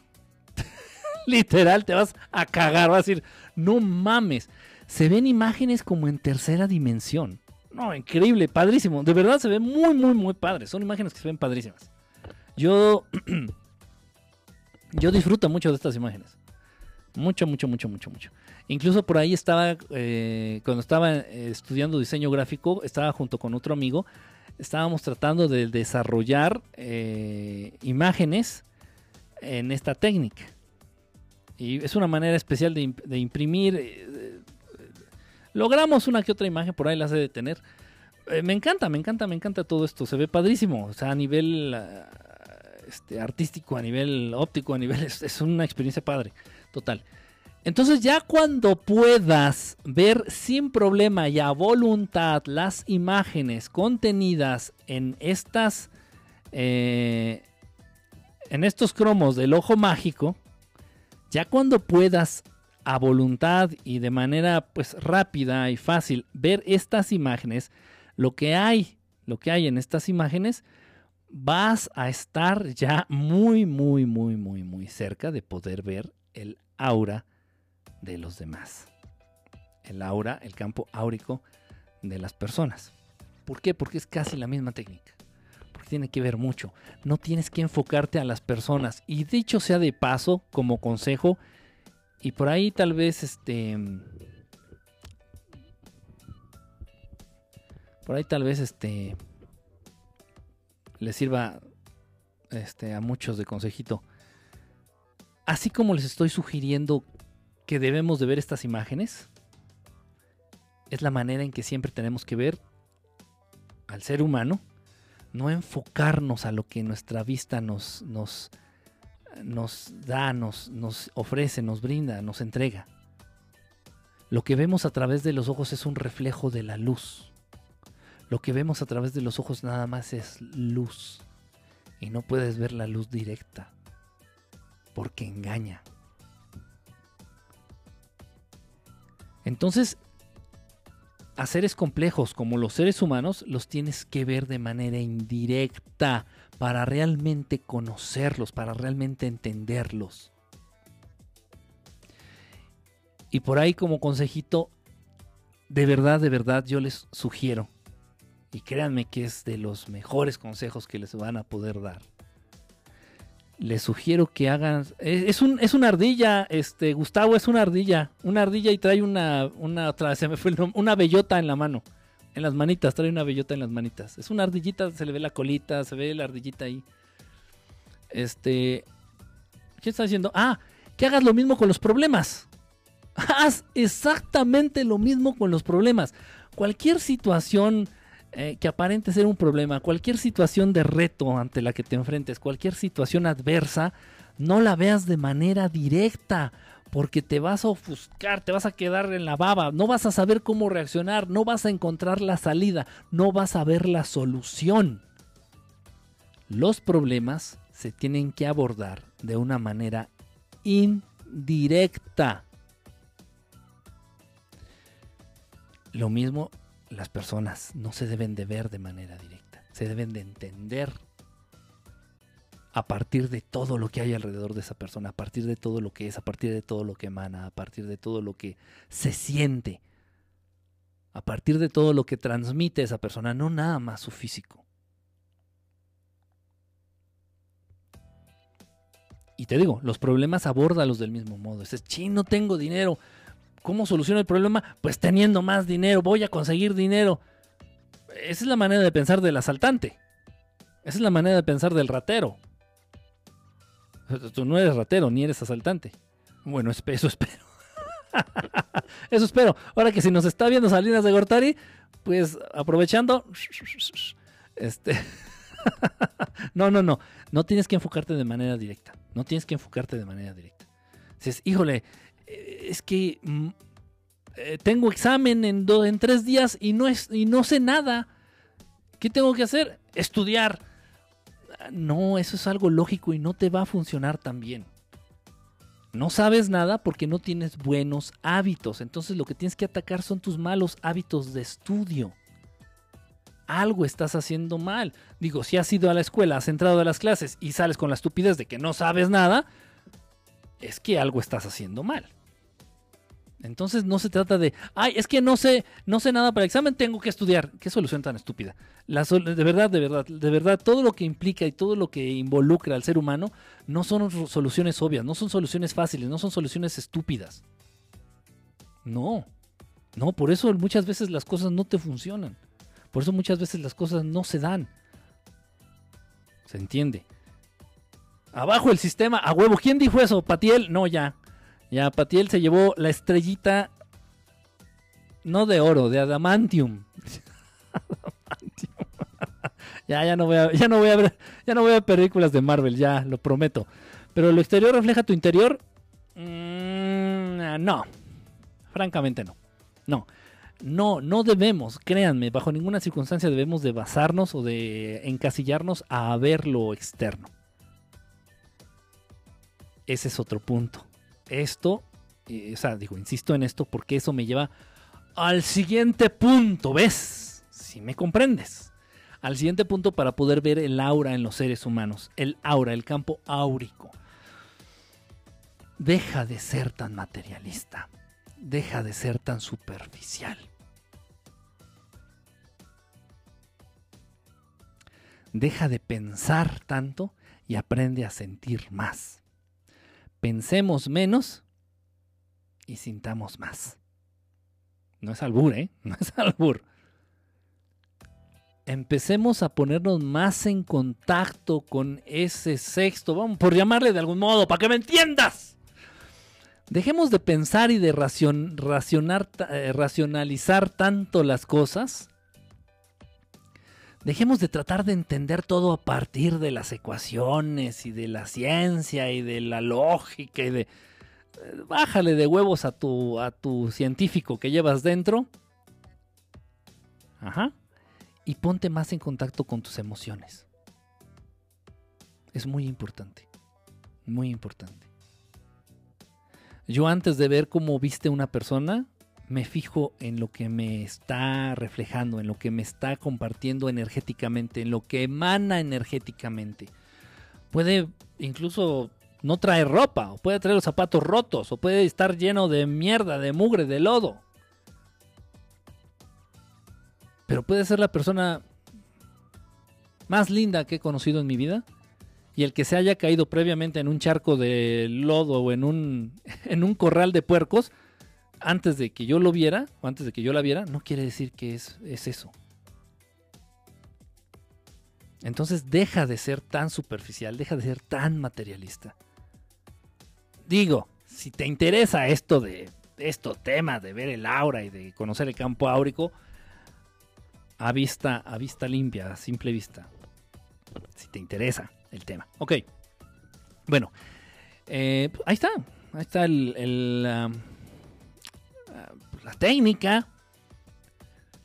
Literal, te vas a cagar. Vas a decir, no mames. Se ven imágenes como en tercera dimensión. No, increíble, padrísimo. De verdad se ve muy, muy, muy padre. Son imágenes que se ven padrísimas. Yo. yo disfruto mucho de estas imágenes. Mucho, mucho, mucho, mucho, mucho. Incluso por ahí estaba, eh, cuando estaba eh, estudiando diseño gráfico, estaba junto con otro amigo estábamos tratando de desarrollar eh, imágenes en esta técnica. Y es una manera especial de, imprimir. Eh, logramos una que otra imagen, por ahí la sé de tener. Eh, me encanta, me encanta, me encanta todo esto. Se ve padrísimo. O sea, a nivel este, artístico, a nivel óptico, a nivel... es una experiencia padre. Total. Entonces ya cuando puedas ver sin problema y a voluntad las imágenes contenidas en estas eh, en estos cromos del ojo mágico, ya cuando puedas a voluntad y de manera pues rápida y fácil ver estas imágenes, lo que hay, lo que hay en estas imágenes, vas a estar ya muy muy muy muy muy cerca de poder ver el aura de los demás. El aura, el campo áurico de las personas. ¿Por qué? Porque es casi la misma técnica. Porque tiene que ver mucho. No tienes que enfocarte a las personas. Y dicho sea de paso, como consejo, y por ahí tal vez este... Por ahí tal vez este... Le sirva este, a muchos de consejito. Así como les estoy sugiriendo que debemos de ver estas imágenes es la manera en que siempre tenemos que ver al ser humano, no enfocarnos a lo que nuestra vista nos, nos, da, nos, nos ofrece, nos brinda, nos entrega. Lo que vemos a través de los ojos es un reflejo de la luz. Lo que vemos a través de los ojos nada más es luz. Y no puedes ver la luz directa. Porque engaña. Entonces, a seres complejos como los seres humanos los tienes que ver de manera indirecta para realmente conocerlos, para realmente entenderlos. Y por ahí como consejito, de verdad, de verdad, yo les sugiero, y créanme que es de los mejores consejos que les van a poder dar. Les sugiero que hagan. Es, un, es una ardilla, este, Gustavo es una ardilla. Una ardilla y trae una. Una, se me una bellota en la mano. En las manitas, trae una bellota en las manitas. Es una ardillita, se le ve la colita, se ve la ardillita ahí. Este. ¿Qué está diciendo? Ah, que hagas lo mismo con los problemas. Haz exactamente lo mismo con los problemas. Cualquier situación eh, que aparente ser un problema, cualquier situación de reto ante la que te enfrentes, cualquier situación adversa, no la veas de manera directa, porque te vas a ofuscar, te vas a quedar en la baba, no vas a saber cómo reaccionar, no vas a encontrar la salida, no vas a ver la solución. Los problemas se tienen que abordar de una manera indirecta. Lo mismo las personas no se deben de ver de manera directa, se deben de entender a partir de todo lo que hay alrededor de esa persona, a partir de todo lo que es, a partir de todo lo que emana, a partir de todo lo que se siente, a partir de todo lo que transmite esa persona, no nada más su físico. Y te digo, los problemas los del mismo modo. Es, ching, no tengo dinero. ¿Cómo soluciono el problema? Pues teniendo más dinero, voy a conseguir dinero. Esa es la manera de pensar del asaltante. Esa es la manera de pensar del ratero. Tú no eres ratero ni eres asaltante. Bueno, eso espero. eso espero. Ahora que si nos está viendo Salinas de Gortari, pues aprovechando. Este. no, no, no. No tienes que enfocarte de manera directa. No tienes que enfocarte de manera directa. Dices, híjole, es que mm, eh, tengo examen en, en tres días y no, es, y no sé nada. ¿Qué tengo que hacer? Estudiar. No, eso es algo lógico y no te va a funcionar tan bien. No sabes nada porque no tienes buenos hábitos. Entonces lo que tienes que atacar son tus malos hábitos de estudio. Algo estás haciendo mal. Digo, si has ido a la escuela, has entrado a las clases y sales con la estupidez de que no sabes nada, es que algo estás haciendo mal. Entonces no se trata de, ay, es que no sé, no sé nada para el examen, tengo que estudiar. Qué solución tan estúpida. de verdad, de verdad, de verdad, todo lo que implica y todo lo que involucra al ser humano no son soluciones obvias, no son soluciones fáciles, no son soluciones estúpidas. No, no, por eso muchas veces las cosas no te funcionan. Por eso muchas veces las cosas no se dan. ¿Se entiende? Abajo el sistema, a huevo. ¿Quién dijo eso? Patiel, no, ya. Ya, Patiel se llevó la estrellita, no de oro, de adamantium. ya, ya no voy a, ya no voy a ver, ya no voy a ver películas de Marvel, ya, lo prometo. Pero lo exterior refleja tu interior. Mm, no, francamente no. No, no, no debemos, créanme, bajo ninguna circunstancia debemos de basarnos o de encasillarnos a ver lo externo. Ese es otro punto esto, eh, o sea, digo, insisto en esto porque eso me lleva al siguiente punto, ¿ves? Si me comprendes. Al siguiente punto para poder ver el aura en los seres humanos, el aura, el campo áurico. Deja de ser tan materialista, deja de ser tan superficial. Deja de pensar tanto y aprende a sentir más pensemos menos y sintamos más. No es albur, ¿eh? No es albur. Empecemos a ponernos más en contacto con ese sexto, vamos, por llamarle de algún modo, para que me entiendas. Dejemos de pensar y de racionar, eh, racionalizar tanto las cosas. Dejemos de tratar de entender todo a partir de las ecuaciones y de la ciencia y de la lógica y de... Eh, bájale de huevos a tu, a tu científico que llevas dentro. Ajá. Y ponte más en contacto con tus emociones. Es muy importante. Muy importante. Yo antes de ver cómo viste una persona, me fijo en lo que me está reflejando, en lo que me está compartiendo energéticamente, en lo que emana energéticamente. Puede incluso no traer ropa, o puede traer los zapatos rotos, o puede estar lleno de mierda, de mugre, de lodo. Pero puede ser la persona más linda que he conocido en mi vida. Y el que se haya caído previamente en un charco de lodo o en un, en un corral de puercos, antes de que yo lo viera, o antes de que yo la viera, no quiere decir que es, es eso. Entonces deja de ser tan superficial, deja de ser tan materialista. Digo, si te interesa esto de estos temas de ver el aura y de conocer el campo áurico, a vista, a vista limpia, a simple vista. Si te interesa el tema. Ok. Bueno, eh, ahí está. Ahí está el, la técnica.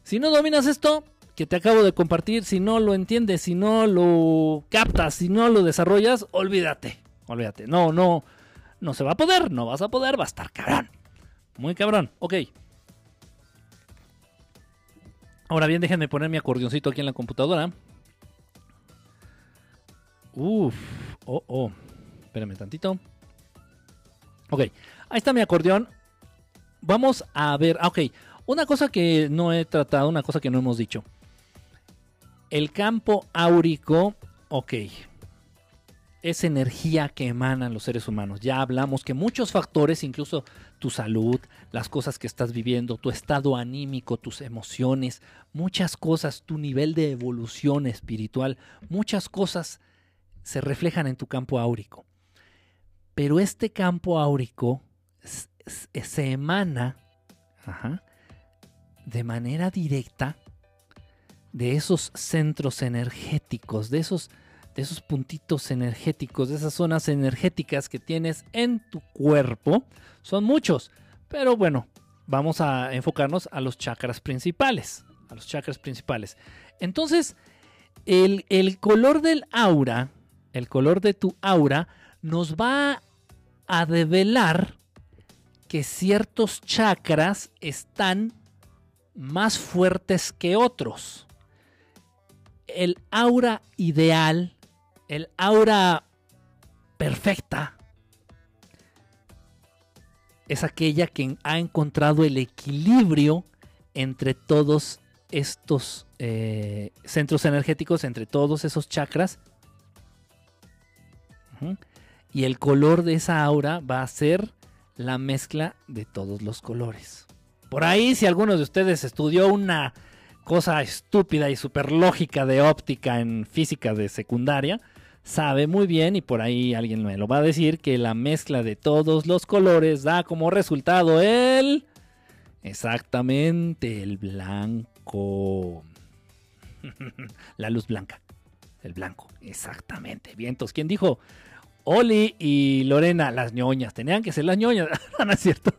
Si no dominas esto que te acabo de compartir, si no lo entiendes, si no lo captas, si no lo desarrollas, olvídate. Olvídate. No, no, no se va a poder, no vas a poder, va a estar cabrón. Muy cabrón. Ok. Ahora bien, déjenme poner mi acordeoncito aquí en la computadora. Uf, oh, oh. Espérame tantito. Ok, ahí está mi acordeón vamos a ver. Ah, ok, una cosa que no he tratado, una cosa que no hemos dicho. El campo áurico, ok, es energía que emanan los seres humanos. Ya hablamos que muchos factores, incluso tu salud, las cosas que estás viviendo, tu estado anímico, tus emociones, muchas cosas, tu nivel de evolución espiritual, muchas cosas se reflejan en tu campo áurico. Pero este campo áurico se emana de manera directa de esos centros energéticos, de esos, de esos puntitos energéticos, de esas zonas energéticas que tienes en tu cuerpo. Son muchos, pero bueno, vamos a enfocarnos a los chakras principales. A los chakras principales. Entonces, el, el color del aura, el color de tu aura, nos va a develar que ciertos chakras están más fuertes que otros. El aura ideal, el aura perfecta, es aquella que ha encontrado el equilibrio entre todos estos eh, centros energéticos, entre todos esos chakras. Y el color de esa aura va a ser la mezcla de todos los colores. Por ahí, si alguno de ustedes estudió una cosa estúpida y súper lógica de óptica en física de secundaria, sabe muy bien, y por ahí alguien me lo va a decir, que la mezcla de todos los colores da como resultado el... Exactamente, el blanco. la luz blanca. El blanco, exactamente. Vientos. ¿Quién dijo? Oli y Lorena, las ñoñas. Tenían que ser las ñoñas. no, es cierto.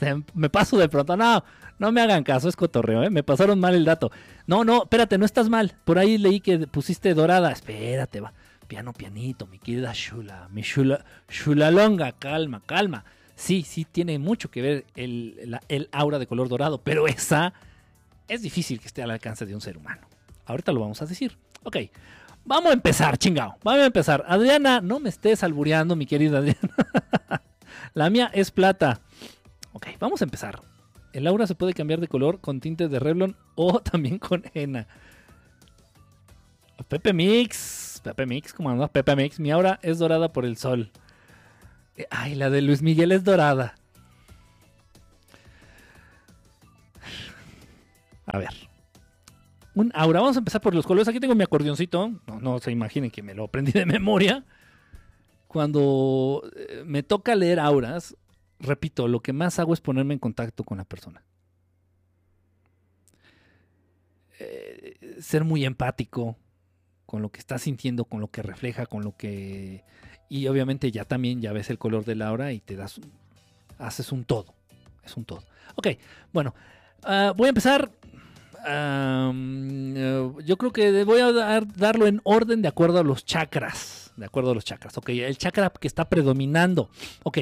me paso de pronto. No, no me hagan caso, es cotorreo, ¿eh? Me pasaron mal el dato. No, no, espérate, no estás mal. Por ahí leí que pusiste dorada. Espérate, va. Piano, pianito, mi querida Shula. Mi Shula, Shula longa. Calma, calma. Sí, sí, tiene mucho que ver el, el aura de color dorado, pero esa es difícil que esté al alcance de un ser humano. Ahorita lo vamos a decir. Ok, Vamos a empezar, chingado. Vamos a empezar. Adriana, no me estés albureando, mi querida Adriana. La mía es plata. Ok, vamos a empezar. El aura se puede cambiar de color con tintes de Revlon o también con henna. Pepe Mix. Pepe Mix, ¿cómo andas? Pepe Mix. Mi aura es dorada por el sol. Eh, ay, la de Luis Miguel es dorada. A ver un aura. Vamos a empezar por los colores. Aquí tengo mi acordeoncito. No, se imaginen que me lo aprendí de memoria. Cuando eh, me toca leer auras, repito, lo que más hago es ponerme en contacto con la persona. ser muy empático con lo que está sintiendo, con lo que refleja, con lo que... Y obviamente ya también ya ves el color de la aura y te das... Haces un todo. Es un todo. Ok, bueno. ah, voy a empezar. Eh, yo creo que voy a dar- darlo en orden de acuerdo a los chakras. De acuerdo a los chakras. Ok, el chakra que está predominando. Ok,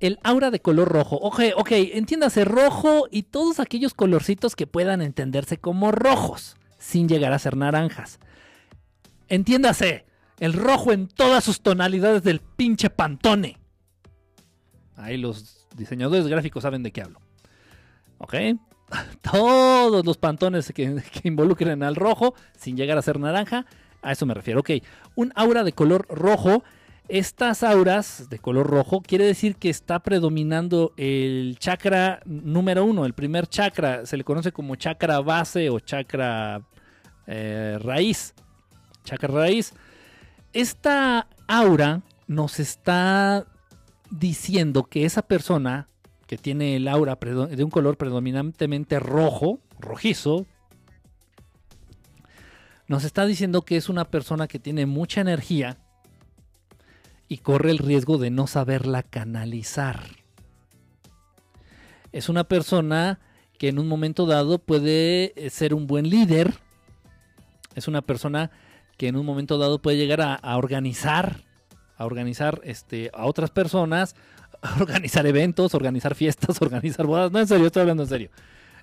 el aura de color rojo. Ok, ok, entiéndase rojo y todos aquellos colorcitos que puedan entenderse como rojos, sin llegar a ser naranjas. Entiéndase, el rojo en todas sus tonalidades del pinche pantone. Ahí los diseñadores gráficos saben de qué hablo. ¿Ok? Todos los pantones que, que involucren al rojo, sin llegar a ser naranja, a eso me refiero. Ok, un aura de color rojo. Estas auras de color rojo quiere decir que está predominando el chakra número uno, el primer chakra. Se le conoce como chakra base o chakra eh, raíz. Chakra raíz. Esta aura nos está diciendo que esa persona que tiene el aura de un color predominantemente rojo, rojizo, nos está diciendo que es una persona que tiene mucha energía y corre el riesgo de no saberla canalizar. Es una persona que en un momento dado puede eh, ser un buen líder. Es una persona que en un momento dado puede llegar a, organizar, a organizar este, a otras personas, organizar eventos, organizar fiestas, organizar bodas. No, en serio, estoy hablando en serio.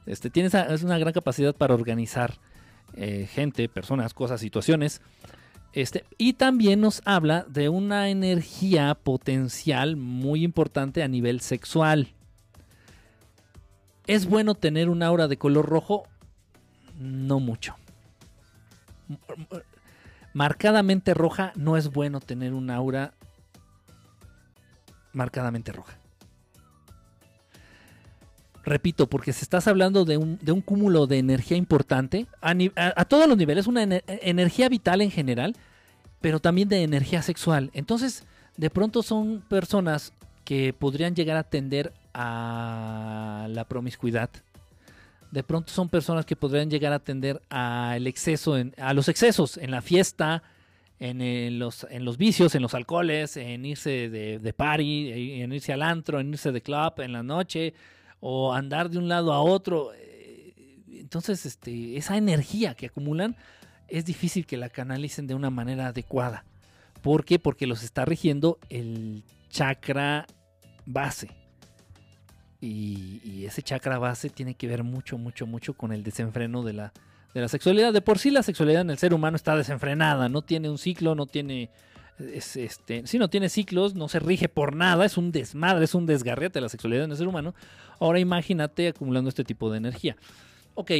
Este, tiene esa- es una gran capacidad para organizar eh, gente, personas, cosas, situaciones. Este, y también nos habla de una energía potencial muy importante a nivel sexual. ¿Es bueno tener un aura de color rojo? No mucho. Marcadamente roja no es bueno tener un aura marcadamente roja. Repito, porque se estás hablando de un, de un cúmulo de energía importante a, todos los niveles, una ener- energía vital en general, pero también de energía sexual. Entonces, de pronto son personas que podrían llegar a tender a la promiscuidad. De pronto son personas que podrían llegar a tender al exceso, en- a los excesos en la fiesta, en, los, en los vicios, en los alcoholes, en irse de, de party, eh, en irse al antro, en irse de club en la noche, o andar de un lado a otro. Eh, Entonces, este, esa energía que acumulan es difícil que la canalicen de una manera adecuada. ¿Por qué? Porque los está rigiendo el chakra base. Y ese chakra base tiene que ver mucho, mucho, mucho con el desenfreno de la, de la sexualidad. De por sí la sexualidad en el ser humano está desenfrenada, no tiene un ciclo, no tiene... Es, este, si no tiene ciclos, no se rige por nada, es un desmadre, es un desgarrete la sexualidad en el ser humano. Ahora imagínate acumulando este tipo de energía. Ok,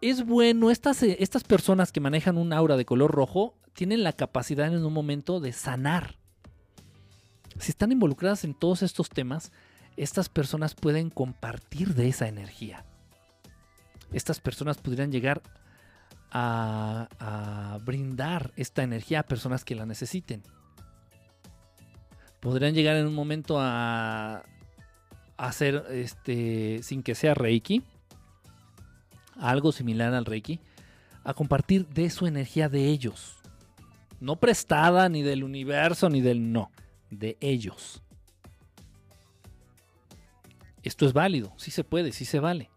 es bueno, estas, eh, estas personas que manejan un aura de color rojo tienen la capacidad en un momento de sanar. Si están involucradas en todos estos temas, estas personas pueden compartir de esa energía. Estas personas podrían llegar a, a brindar esta energía a personas que la necesiten. Podrían llegar en un momento a, hacer, este, sin que sea Reiki, algo similar al Reiki, a compartir de su energía de ellos. No prestada ni del universo ni del no, de ellos. Esto es válido, sí se puede, sí se vale.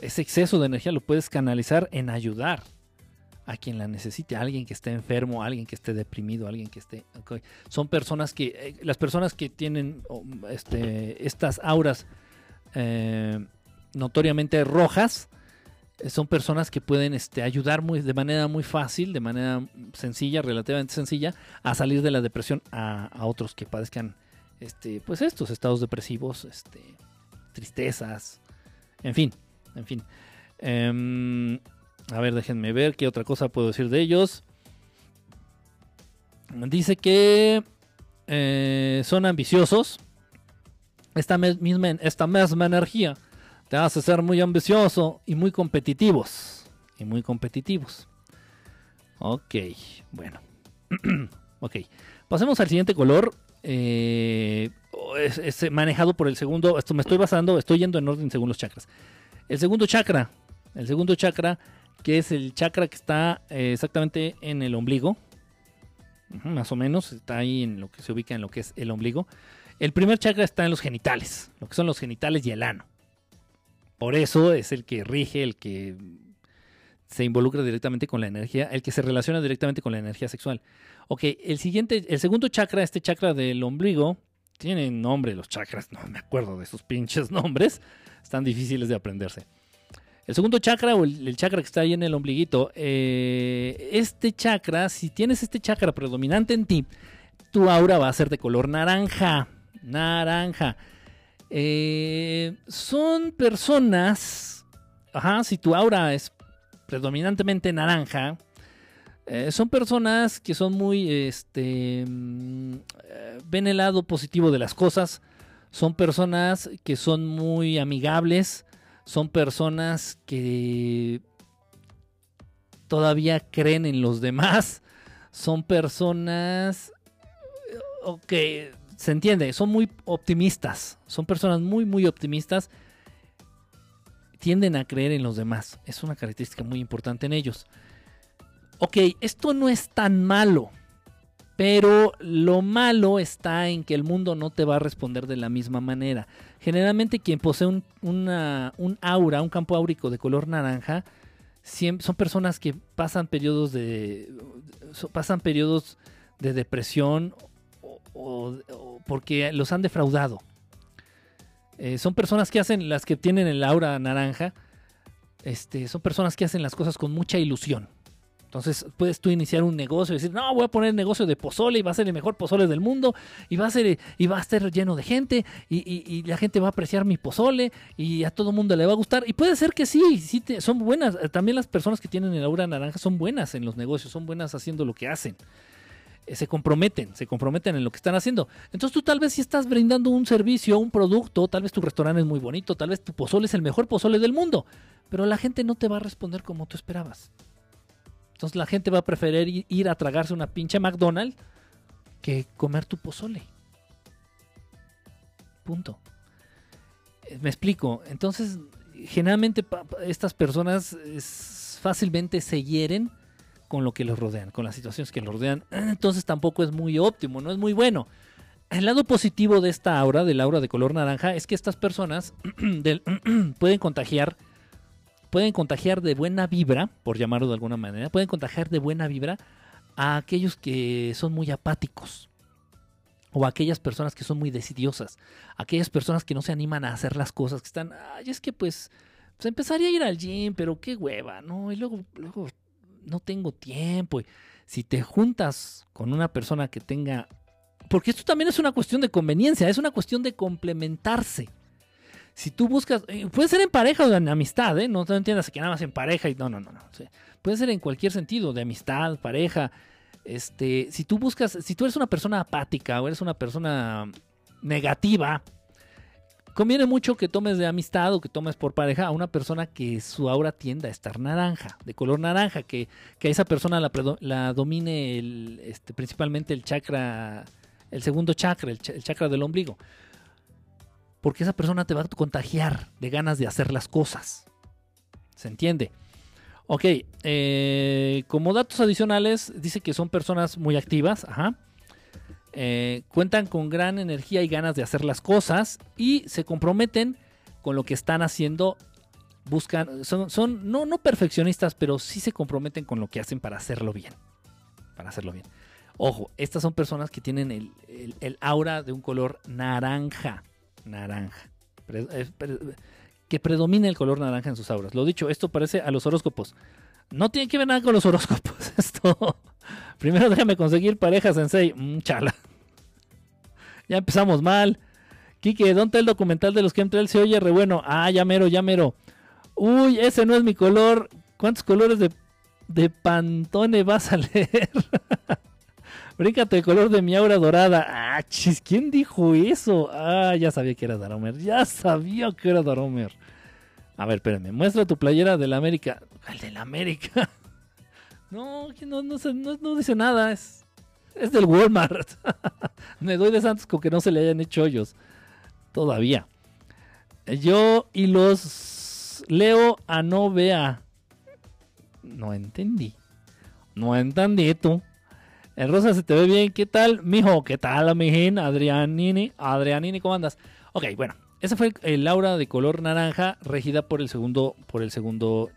Ese exceso de energía lo puedes canalizar en ayudar a quien la necesite, a alguien que esté enfermo, a alguien que esté deprimido, a alguien que esté... Son personas que, eh, las personas que tienen oh, este, estas auras eh, notoriamente rojas, eh, son personas que pueden este, ayudar muy, de manera muy fácil, de manera sencilla, relativamente sencilla, a salir de la depresión a, a otros que padezcan este, pues estos estados depresivos, este, tristezas, en fin, en fin. Em, a ver, déjenme ver qué otra cosa puedo decir de ellos. Dice que eh, son ambiciosos. Esta misma energía te hace ser muy ambicioso y muy competitivos. Y muy competitivos. Ok, bueno. ok, pasemos al siguiente color. Eh, es, es manejado por el segundo. Esto me estoy basando, estoy yendo en orden según los chakras. El segundo chakra. El segundo chakra que es el chakra que está eh, exactamente en el ombligo. Más o menos, está ahí en lo que se ubica en lo que es el ombligo. El primer chakra está en los genitales, lo que son los genitales y el ano. Por eso es el que rige, el que se involucra directamente con la energía, el que se relaciona directamente con la energía sexual. Ok, el siguiente, el segundo chakra, este chakra del ombligo, tiene nombre los chakras, no me acuerdo de sus pinches nombres, están difíciles de aprenderse. El segundo chakra o el, chakra que está ahí en el ombliguito, eh, este chakra, si tienes este chakra predominante en ti, tu aura va a ser de color naranja. Naranja. Eh, son personas, ajá, si tu aura es predominantemente naranja, eh, son personas que son muy, este, mm, ven el lado positivo de las cosas, son personas que son muy amigables, son personas que todavía creen en los demás, son personas, ok, se entiende, son muy optimistas, son personas muy, muy optimistas, tienden a creer en los demás, es una característica muy importante en ellos. Ok, esto no es tan malo, pero lo malo está en que el mundo no te va a responder de la misma manera. Generalmente quien posee un, aura, un campo áurico de color naranja, son personas que pasan periodos de pasan periodos de depresión o porque los han defraudado. Eh, son personas que hacen las que tienen el aura naranja. Este, son personas que hacen las cosas con mucha ilusión. Entonces puedes tú iniciar un negocio y decir, no, voy a poner negocio de pozole y va a ser el mejor pozole del mundo y va a ser y va a estar lleno de gente y, la gente va a apreciar mi pozole y a todo mundo le va a gustar. Y puede ser que sí, sí son buenas. Eh, También las personas que tienen el aura naranja son buenas en los negocios, son buenas haciendo lo que hacen. Eh, Se comprometen, se comprometen en lo que están haciendo. Entonces tú tal vez si estás brindando un servicio, un producto, tal vez tu restaurante es muy bonito, tal vez tu pozole es el mejor pozole del mundo, pero la gente no te va a responder como tú esperabas. Entonces la gente va a preferir ir a tragarse una pinche McDonald's que comer tu pozole. Punto. Eh, Me explico. Entonces, generalmente estas personas fácilmente se hieren con lo que los rodean, con las situaciones que los rodean. Entonces tampoco es muy óptimo, no es muy bueno. El lado positivo de esta aura, del aura de color naranja, es que estas personas pueden contagiar pueden contagiar de buena vibra, por llamarlo de alguna manera, pueden contagiar de buena vibra a aquellos que son muy apáticos. O a aquellas personas que son muy decidiosas. Aquellas personas que no se animan a hacer las cosas, que están, ay, es que pues, pues empezaría a ir al gym, pero qué hueva, ¿no? Y luego, luego no tengo tiempo. Y si te juntas con una persona que tenga... Porque esto también es una cuestión de conveniencia, es una cuestión de complementarse si tú buscas, eh, puede ser en pareja o en amistad, ¿eh? No te entiendas que nada más en pareja y no, no, no, no. Puede ser en cualquier sentido, de amistad, pareja. Este, si tú buscas, si tú eres una persona apática o eres una persona negativa, conviene mucho que tomes de amistad o que tomes por pareja a una persona que su aura tienda a estar naranja, de color naranja, que, que a esa persona la, domine el, este, principalmente el chakra, el segundo chakra, el, el chakra del ombligo porque esa persona te va a contagiar de ganas de hacer las cosas. ¿Se entiende? Ok, eh, como datos adicionales, dice que son personas muy activas, ajá. Eh, cuentan con gran energía y ganas de hacer las cosas y se comprometen con lo que están haciendo. Buscan, son, son no, no perfeccionistas, pero sí se comprometen con lo que hacen para hacerlo bien. Para hacerlo bien. Ojo, estas son personas que tienen el, aura de un color naranja naranja. Que predomina el color naranja en sus auras. Lo dicho, esto parece a los horóscopos. No tiene que ver nada con los horóscopos. Esto. Primero déjame conseguir pareja sensei. Mm, chala. Ya empezamos mal. Quique, ¿dónde está el documental de los chemtrails? Se oye re bueno. Ah, ya mero, ya mero. Uy, ese no es mi color. ¿Cuántos colores de, de Pantone vas a leer? Bríncate el color de mi aura dorada. Ah, chis, ¿quién dijo eso? Ah, ya sabía que era Daromer. Ya sabía que era Daromer. A ver, espérame. Muestra tu playera del América. ¿Cuál del América? No, no dice nada. Es, es del Walmart. Me doy de santos con que no se le hayan hecho hoyos. Todavía. Yo y los leo a no vea. No entendí. No entendí tú. El rosa se te ve bien. ¿Qué tal, mijo? ¿Qué tal, mijín? Adrianini. Adrianini, ¿cómo andas? Ok, bueno. Ese fue el aura de color naranja regida por el segundo, por el segundo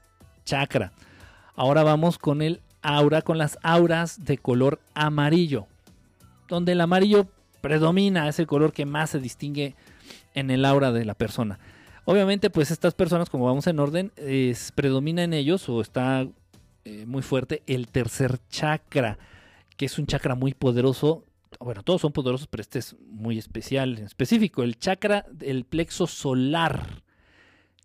chakra. Ahora vamos con el aura, con las auras de color amarillo. Donde el amarillo predomina, es el color que más se distingue en el aura de la persona. Obviamente, pues estas personas, como vamos en orden, predomina en ellos o está eh, muy fuerte el tercer chakra, que es un chakra muy poderoso. Bueno, todos son poderosos, pero este es muy especial, específico. El chakra del plexo solar.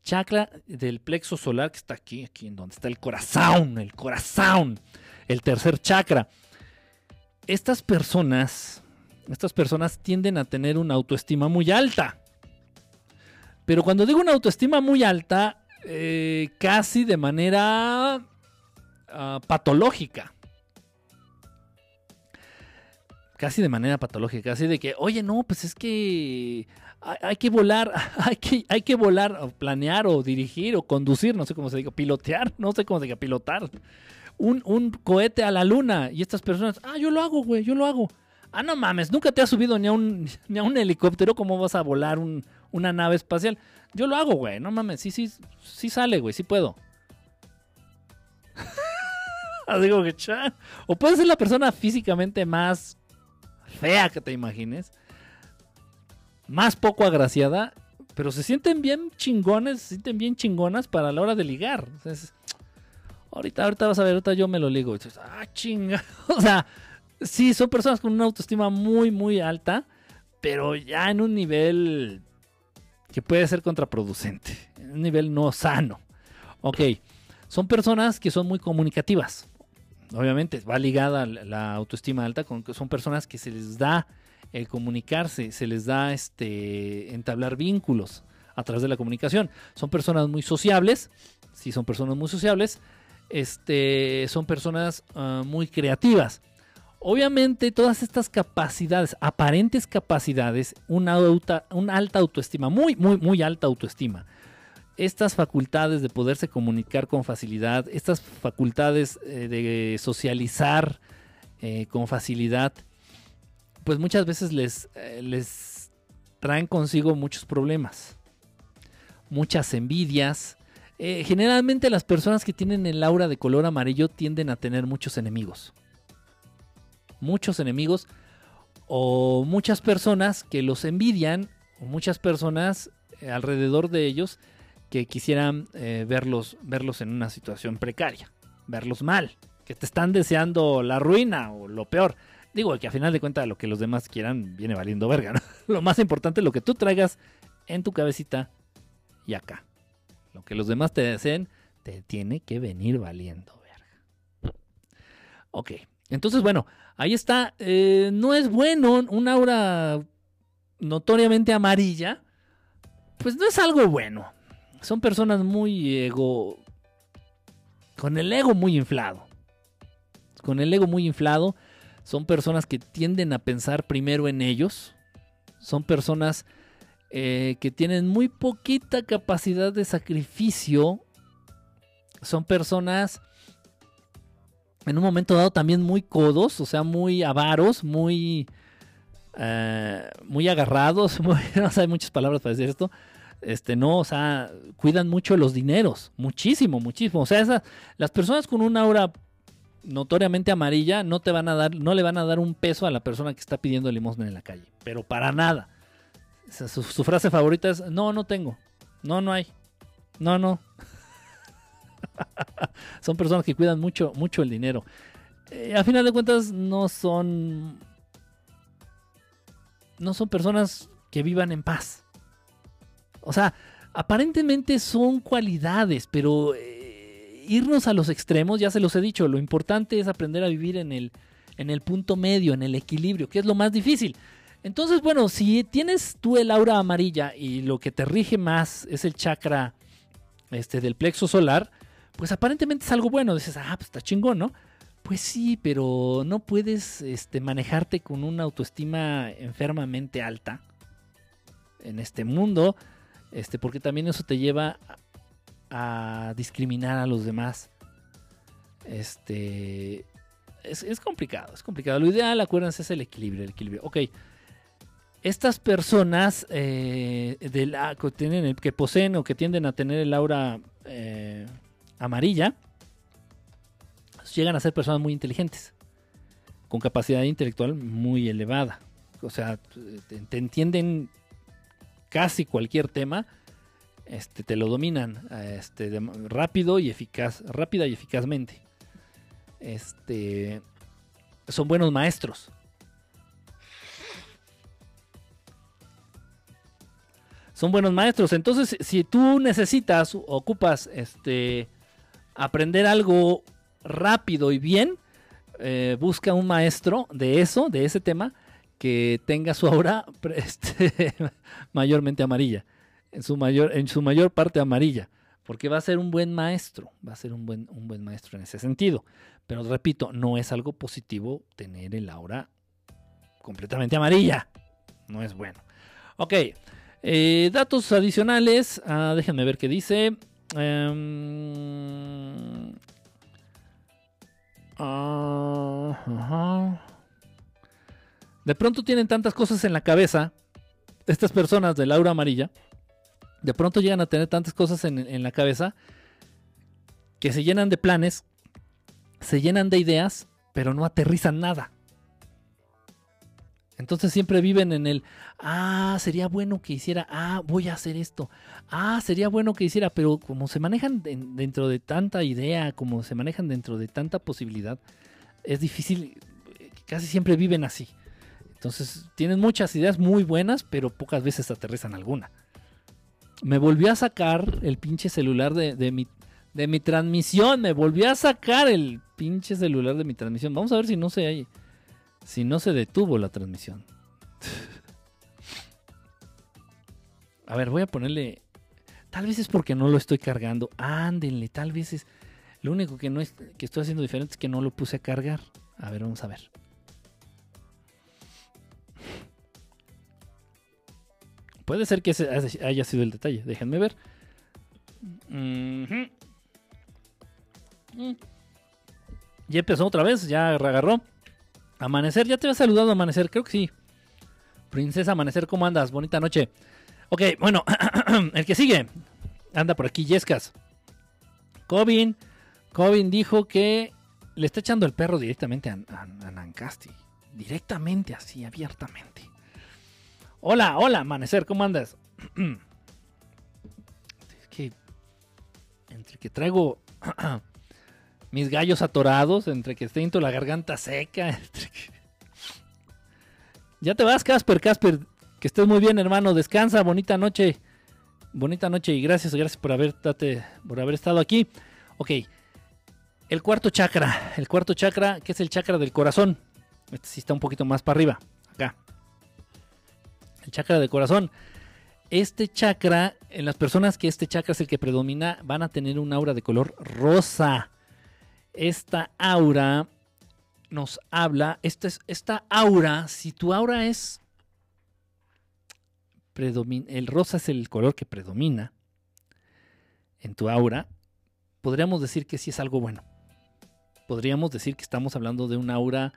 Chakra del plexo solar que está aquí, aquí en donde está el corazón, el corazón, el tercer chakra. Estas personas, estas personas tienden a tener una autoestima muy alta. Pero cuando digo una autoestima muy alta, eh, casi de manera ah, patológica. Casi de manera patológica, así de que, oye, no, pues es que hay, que volar, hay que, hay que volar, o planear, o dirigir, o conducir, no sé cómo se diga, pilotear, no sé cómo se diga, pilotar. Un, un cohete a la luna. Y estas personas, ah, yo lo hago, güey, yo lo hago. Ah, no mames, nunca te has subido ni a un, ni a un helicóptero. ¿Cómo vas a volar una nave espacial? Yo lo hago, güey. No mames, sí, sí, sí sale, güey, sí puedo. Digo que O puede ser la persona físicamente más fea que te imagines. Más poco agraciada. Pero se sienten bien chingones, se sienten bien chingonas para la hora de ligar. ahorita, ahorita vas a ver, ahorita yo me lo ligo. ah, chinga. O sea, sí, son personas con una autoestima muy, muy alta, pero ya en un nivel que puede ser contraproducente, en un nivel no sano. Ok, son personas que son muy comunicativas. Obviamente va ligada la autoestima alta con que son personas que se les da el comunicarse, se les da este entablar vínculos a través de la comunicación. Son personas muy sociables, sí son personas muy sociables, este, son personas ah, muy creativas. Obviamente todas estas capacidades, aparentes capacidades, una alta autoestima, muy, muy, muy alta autoestima, estas facultades de poderse comunicar con facilidad, estas facultades eh, de socializar eh, con facilidad, pues muchas veces les, eh, les traen consigo muchos problemas, muchas envidias. generalmente las personas que tienen el aura de color amarillo tienden a tener muchos enemigos muchos enemigos o muchas personas que los envidian o muchas personas alrededor de ellos que quisieran eh, verlos, verlos en una situación precaria, verlos mal, que te están deseando la ruina o lo peor. Digo que a final de cuentas lo que los demás quieran viene valiendo verga. Lo más importante es lo que tú traigas en tu cabecita y acá. Lo que los demás te deseen te tiene que venir valiendo verga. Ok, entonces bueno, Ahí está. Eh, no es bueno un aura notoriamente amarilla. Pues no es algo bueno. Son personas muy ego. Con el ego muy inflado. Con el ego muy inflado. Son personas que tienden a pensar primero en ellos. Son personas eh, que tienen muy poquita capacidad de sacrificio. Son personas en un momento dado también muy codos, o sea, muy avaros, muy, eh, muy agarrados, no sé, hay muchas palabras para decir esto. Este, no, o sea, cuidan mucho los dineros, muchísimo, muchísimo. O sea, las personas con una aura notoriamente amarilla no te van a dar, no le van a dar un peso a la persona que está pidiendo limosna en la calle, pero para nada. su, su frase favorita es, no, no tengo, no, no hay, no, no. son personas que cuidan mucho, mucho el dinero. Eh, a final de cuentas, no son. No son personas que vivan en paz. O sea, aparentemente son cualidades, pero eh, irnos a los extremos, ya se los he dicho, lo importante es aprender a vivir en el, en el punto medio, en el equilibrio, que es lo más difícil. Entonces, bueno, si tienes tú el aura amarilla y lo que te rige más es el chakra este, del plexo solar, pues aparentemente es algo bueno. Dices, ah, pues está chingón, ¿no? Pues sí, pero no puedes este, manejarte con una autoestima enfermamente alta en este mundo, este, porque también eso te lleva a, discriminar a los demás. Este. Es, complicado, es complicado. Lo ideal, acuérdense, es el equilibrio. El equilibrio. Ok. Estas personas eh, que poseen o que tienden a tener el aura eh, amarilla llegan a ser personas muy inteligentes, con capacidad intelectual muy elevada. O sea, te, entienden casi cualquier tema, este, te lo dominan este, rápido y eficaz, rápida y eficazmente. Este, son buenos maestros. Son buenos maestros. Entonces, si tú necesitas, ocupas, este, aprender algo rápido y bien, eh, busca un maestro de eso, de ese tema, que tenga su aura este, mayormente amarilla, en su, mayor, en su mayor parte amarilla, porque va a ser un buen maestro, va a ser un buen, un buen maestro en ese sentido. Pero repito, no es algo positivo tener el aura completamente amarilla, no es bueno. Ok, eh, datos adicionales, ah, déjenme ver qué dice. Em, de pronto tienen tantas cosas en la cabeza, estas personas de Laura Amarilla, de pronto llegan a tener tantas cosas en, la cabeza que se llenan de planes, se llenan de ideas, pero no aterrizan nada. Entonces siempre viven en el, ah, sería bueno que hiciera, ah, voy a hacer esto, ah, sería bueno que hiciera, pero como se manejan dentro de tanta idea, como se manejan dentro de tanta posibilidad, es difícil, casi siempre viven así. Entonces tienen muchas ideas muy buenas, pero pocas veces aterrizan alguna. Me volvió a sacar el pinche celular de, mi, de mi transmisión, me volvió a sacar el pinche celular de mi transmisión. Vamos a ver si no se, si no se detuvo la transmisión. A ver, voy a ponerle. Tal vez es porque no lo estoy cargando. Ándenle, tal vez es. Lo único que no es, que estoy haciendo diferente es que no lo puse a cargar. A ver, vamos a ver. Puede ser que ese haya sido el detalle. Déjenme ver. Ya empezó otra vez, ya agarró. Amanecer, ya te había saludado Amanecer, creo que sí. Princesa Amanecer, ¿cómo andas? Bonita noche. Ok, bueno, el que sigue. Anda por aquí, Yescas. Cobin. Cobin dijo que le está echando el perro directamente a, Nancasti. Directamente, así, abiertamente. Hola, hola, amanecer, ¿cómo andas? es que. Entre que traigo mis gallos atorados, entre que siento la garganta seca. Entre que... Ya te vas, Casper, Casper. Que estés muy bien, hermano. Descansa, bonita noche. Bonita noche y gracias, gracias por haber, por haber estado aquí. Ok, el cuarto chakra. El cuarto chakra, que es el chakra del corazón. Este sí está un poquito más para arriba. El chakra del corazón. Este chakra, en las personas que este chakra es el que predomina, van a tener un aura de color rosa. Esta aura nos habla, esta, es, esta aura, si tu aura es el rosa es el color que predomina en tu aura, podríamos decir que sí es algo bueno. Podríamos decir que estamos hablando de una aura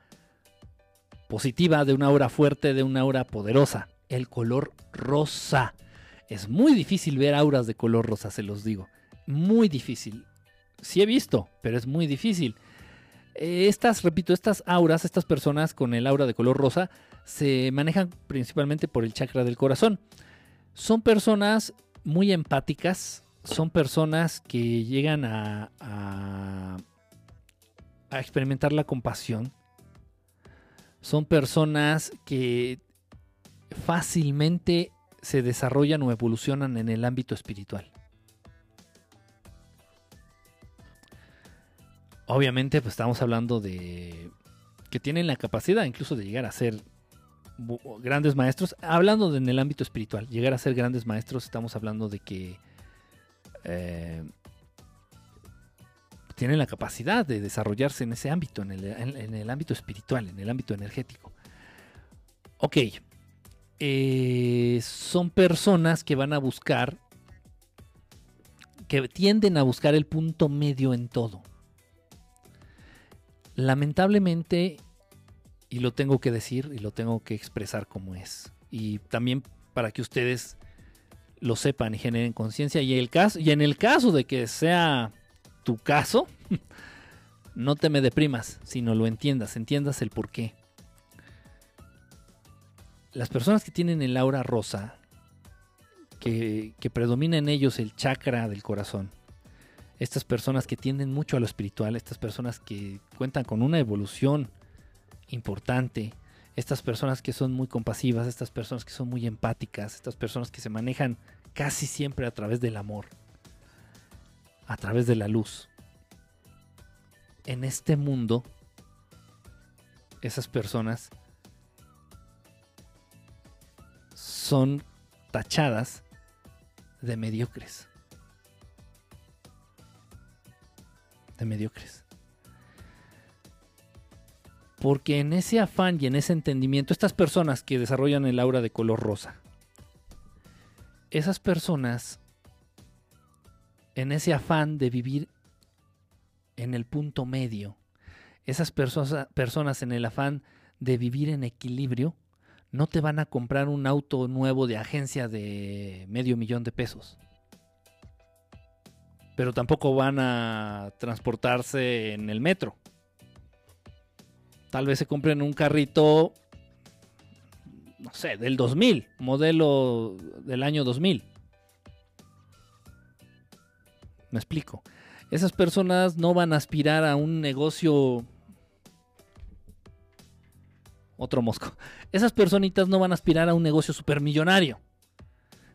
positiva, de una aura fuerte, de una aura poderosa. El color rosa. Es muy difícil ver auras de color rosa, se los digo. Muy difícil. Sí he visto, pero es muy difícil. Estas, repito, estas auras, estas personas con el aura de color rosa, se manejan principalmente por el chakra del corazón. Son personas muy empáticas, son personas que llegan a, a, experimentar la compasión, son personas que fácilmente se desarrollan o evolucionan en el ámbito espiritual. Obviamente, pues estamos hablando de que tienen la capacidad incluso de llegar a ser grandes maestros. Hablando en el ámbito espiritual, llegar a ser grandes maestros, estamos hablando de que eh, tienen la capacidad de desarrollarse en ese ámbito, en el, ámbito espiritual, en el ámbito energético. Ok, eh, son personas que van a buscar, que tienden a buscar el punto medio en todo Lamentablemente, y lo tengo que decir y lo tengo que expresar como es, y también para que ustedes lo sepan y generen conciencia, y, el caso, y en el caso de que sea tu caso, no te me deprimas, sino lo entiendas, entiendas el por qué. Las personas que tienen el aura rosa, que, predomina en ellos el chakra del corazón, estas personas que tienden mucho a lo espiritual, estas personas que cuentan con una evolución importante, estas personas que son muy compasivas, estas personas que son muy empáticas, estas personas que se manejan casi siempre a través del amor, a través de la luz. En este mundo, esas personas son tachadas de mediocres. De mediocres. Porque en ese afán y en ese entendimiento, estas personas que desarrollan el aura de color rosa, esas personas, en ese afán de vivir en el punto medio, esas personas en el afán de vivir en equilibrio, no te van a comprar un auto nuevo de agencia de medio millón de pesos. Pero tampoco van a transportarse en el metro. Tal vez se compren un carrito, no sé, del 2000, modelo del año 2000. Me explico. Esas personas no van a aspirar a un negocio otro mosco. Esas personitas no van a aspirar a un negocio supermillonario.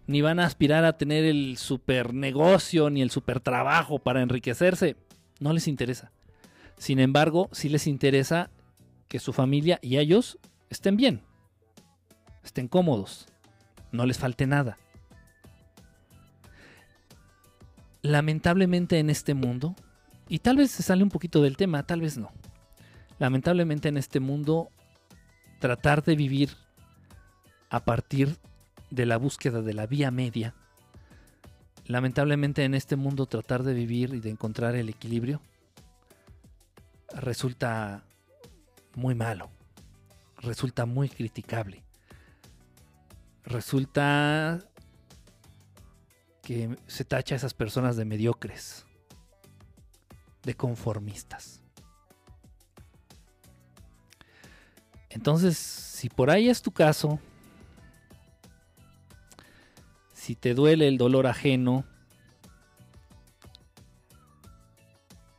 Ni van a aspirar a tener el super negocio ni el super trabajo para enriquecerse. No les interesa. Sin embargo, sí les interesa que su familia y ellos estén bien. Estén cómodos. No les falte nada. Lamentablemente en este mundo, y tal vez se sale un poquito del tema, tal vez no. Lamentablemente en este mundo tratar de vivir a partir de la búsqueda de la vía media. Lamentablemente en este mundo tratar de vivir y de encontrar el equilibrio resulta muy malo, resulta muy criticable, resulta que se tacha a esas personas de mediocres, de conformistas. Entonces, si por ahí es tu caso, si te duele el dolor ajeno,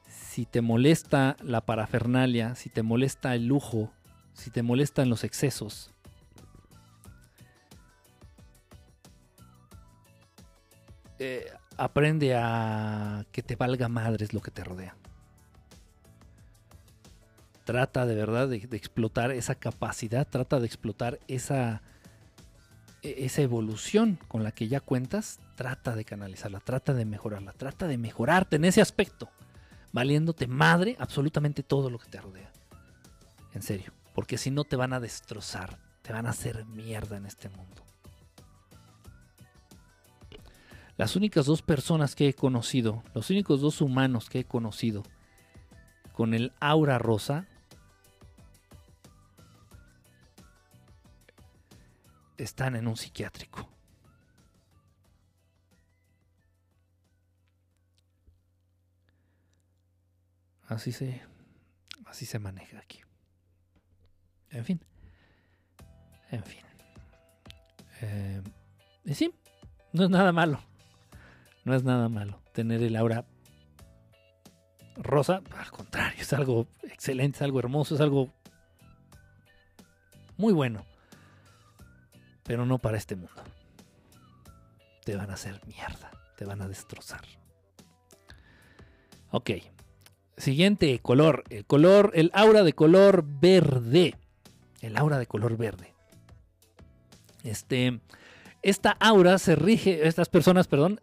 si te molesta la parafernalia, si te molesta el lujo, si te molestan los excesos, eh, aprende a que te valga madres lo que te rodea trata de verdad de, explotar esa capacidad, trata de explotar esa, e, esa evolución con la que ya cuentas, trata de canalizarla, trata de mejorarla, trata de mejorarte en ese aspecto, valiéndote madre absolutamente todo lo que te rodea. En serio, porque si no te van a destrozar, te van a hacer mierda en este mundo. Las únicas dos personas que he conocido, los únicos dos humanos que he conocido con el aura rosa están en un psiquiátrico. Así se, así se maneja aquí. En fin. En fin. Eh, y sí, no es nada malo. No es nada malo tener el aura rosa. Al contrario, es algo excelente, es algo hermoso, es algo muy bueno pero no para este mundo. Te van a hacer mierda, te van a destrozar. Ok, siguiente color, el color, el aura de color verde. El aura de color verde. Este, esta aura se rige, estas personas, perdón,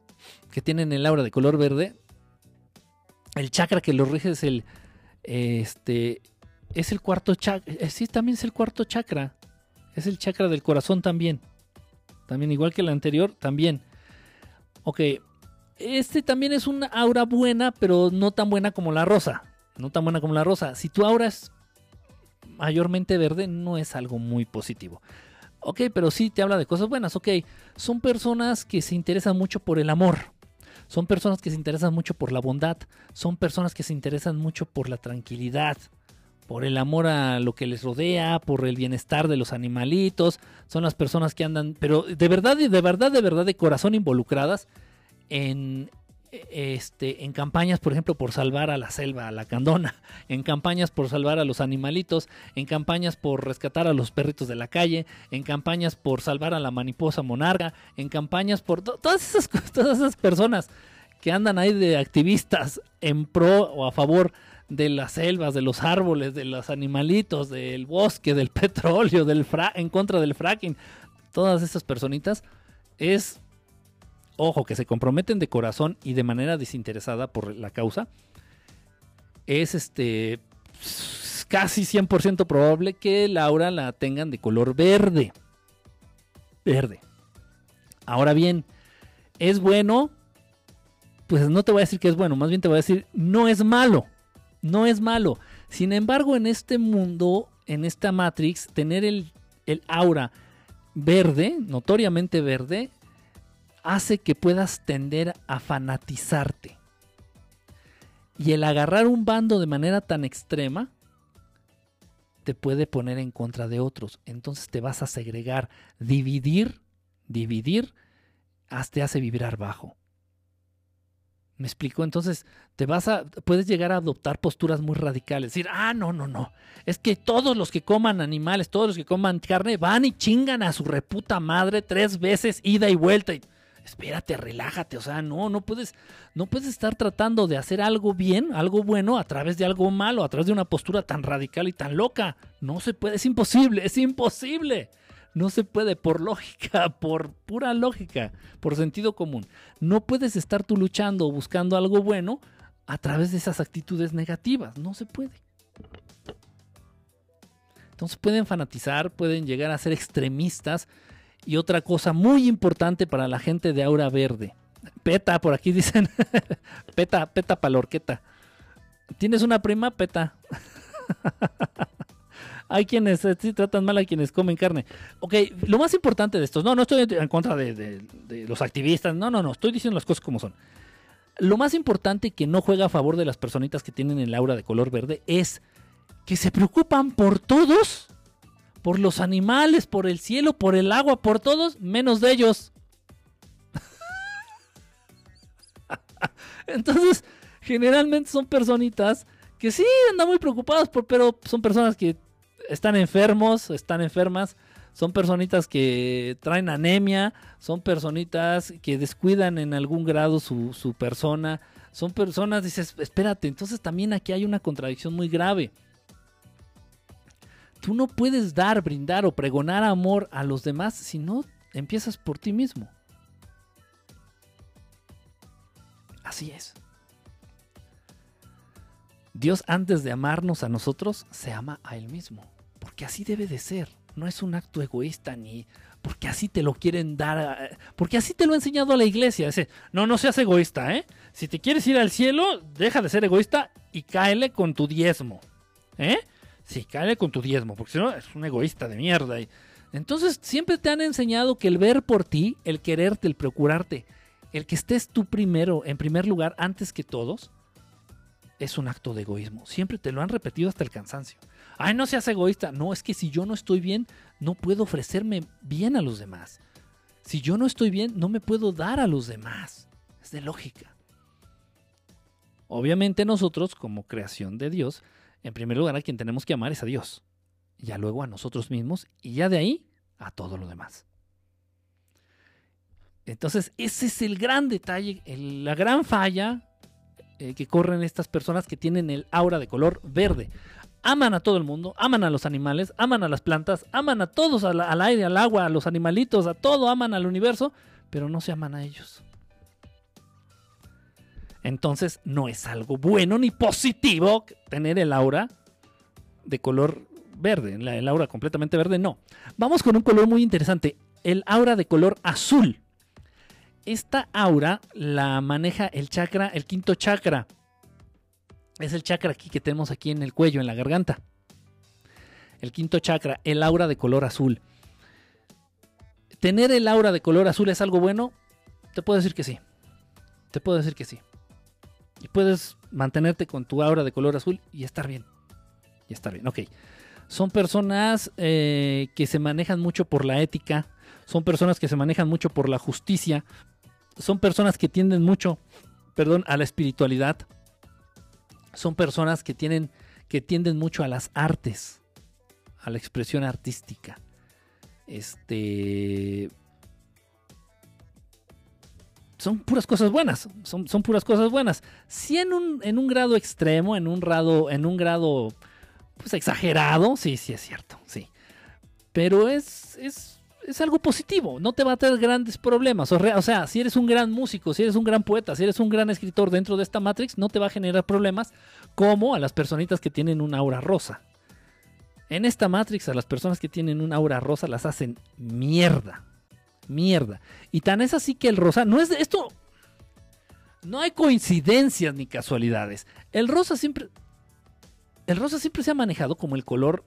que tienen el aura de color verde, el chakra que lo rige es el, este, es el cuarto chakra, eh, sí, también es el cuarto chakra. Es el chakra del corazón también. También igual que el anterior, también. Ok, este también es una aura buena, pero no tan buena como la rosa. no tan buena como la rosa. Si tu aura es mayormente verde, no es algo muy positivo. Ok, pero sí te habla de cosas buenas. Ok, son personas que se interesan mucho por el amor. Son personas que se interesan mucho por la bondad. Son personas que se interesan mucho por la tranquilidad. Por el amor a lo que les rodea, por el bienestar de los animalitos. Son las personas que andan, pero de verdad, de verdad, de verdad, de corazón involucradas en, este, en campañas, por ejemplo, por salvar a la selva, a la candona, en campañas por salvar a los animalitos, en campañas por rescatar a los perritos de la calle, en campañas por salvar a la mariposa monarca, en campañas por todas esas, todas esas personas que andan ahí de activistas en pro o a favor de las selvas, de los árboles, de los animalitos, del bosque, del petróleo, del en contra del fracking, todas esas personitas, es ojo, que se comprometen de corazón y de manera desinteresada por la causa, es este casi 100% probable que Laura la tengan de color verde. Verde. Ahora bien, ¿es bueno? Pues no te voy a decir que es bueno, más bien te voy a decir, no es malo. No es malo. Sin embargo, en este mundo, en esta Matrix, tener el, el aura verde, notoriamente verde, hace que puedas tender a fanatizarte. Y el agarrar un bando de manera tan extrema te puede poner en contra de otros. Entonces te vas a segregar. Dividir, dividir, te hace vibrar bajo. ¿Me explico? Entonces, te vas a, puedes llegar a adoptar posturas muy radicales. Decir, ah, no, no, no. Es que todos los que coman animales, todos los que coman carne, van y chingan a su reputa madre tres veces, ida y vuelta. Y, espérate, relájate, o sea, no, no puedes, no puedes estar tratando de hacer algo bien, algo bueno a través de algo malo, a través de una postura tan radical y tan loca. No se puede, es imposible, es imposible. No se puede por lógica, por pura lógica, por sentido común. No puedes estar tú luchando o buscando algo bueno a través de esas actitudes negativas. No se puede. Entonces pueden fanatizar, pueden llegar a ser extremistas y otra cosa muy importante para la gente de aura verde. Peta, por aquí dicen. peta, peta palorqueta. ¿Tienes una prima? Peta. Hay quienes eh, sí tratan mal a quienes comen carne. Ok, lo más importante de estos, no, no estoy en contra de, los activistas, no, no, no, estoy diciendo las cosas como son. Lo más importante que no juega a favor de las personitas que tienen el aura de color verde es que se preocupan por todos por los animales, por el cielo, por el agua, por todos, menos de ellos. Entonces, generalmente son personitas que sí andan muy preocupadas, pero son personas que están enfermos, están enfermas, son personitas que traen anemia, son personitas que descuidan en algún grado su, su persona, son personas, dices, espérate, entonces también aquí hay una contradicción muy grave. Tú no puedes dar, brindar o pregonar amor a los demás si no empiezas por ti mismo. Así es. Dios antes de amarnos a nosotros, se ama a Él mismo. Porque así debe de ser. No es un acto egoísta ni porque así te lo quieren dar. Porque así te lo ha enseñado la iglesia. No, no seas egoísta, ¿eh? Si te quieres ir al cielo, deja de ser egoísta y cáele con tu diezmo. ¿Eh? Sí, cáele con tu diezmo, porque si no es un egoísta de mierda. Entonces siempre te han enseñado que el ver por ti, el quererte, el procurarte, el que estés tú primero, en primer lugar, antes que todos, es un acto de egoísmo. Siempre te lo han repetido hasta el cansancio. Ay, no seas egoísta. No, es que si yo no estoy bien, no puedo ofrecerme bien a los demás. Si yo no estoy bien, no me puedo dar a los demás. Es de lógica. Obviamente nosotros, como creación de Dios, en primer lugar, a quien tenemos que amar es a Dios. Ya luego a nosotros mismos y ya de ahí a todo lo demás. Entonces, ese es el gran detalle, la gran falla eh, que corren estas personas que tienen el aura de color verde. Aman a todo el mundo, aman a los animales, aman a las plantas, aman a todos, al aire, al agua, a los animalitos, a todo, aman al universo, pero no se aman a ellos. Entonces no es algo bueno ni positivo tener el aura de color verde, el aura completamente verde, no. Vamos con un color muy interesante, el aura de color azul. Esta aura la maneja el chakra, el quinto chakra. Es el chakra aquí que tenemos aquí en el cuello, en la garganta. El quinto chakra, el aura de color azul. ¿Tener el aura de color azul es algo bueno? Te puedo decir que sí. Te puedo decir que sí. Y puedes mantenerte con tu aura de color azul y estar bien. Y estar bien, ok. Son personas eh, que se manejan mucho por la ética. Son personas que se manejan mucho por la justicia. Son personas que tienden mucho, perdón, a la espiritualidad. Son personas que tienen, que tienden mucho a las artes, a la expresión artística. Este, son puras cosas buenas, son, son puras cosas buenas. Sí en un, en un grado extremo, en un grado, en un grado pues exagerado, sí, sí es cierto, sí. Pero es, es algo positivo, no te va a tener grandes problemas. O, sea, si eres un gran músico, si eres un gran poeta, si eres un gran escritor dentro de esta Matrix, no te va a generar problemas como a las personitas que tienen un aura rosa. En esta Matrix a las personas que tienen un aura rosa las hacen mierda mierda. Y tan es así que el rosa no es de esto. No hay coincidencias ni casualidades. El rosa siempre. El rosa siempre se ha manejado como el color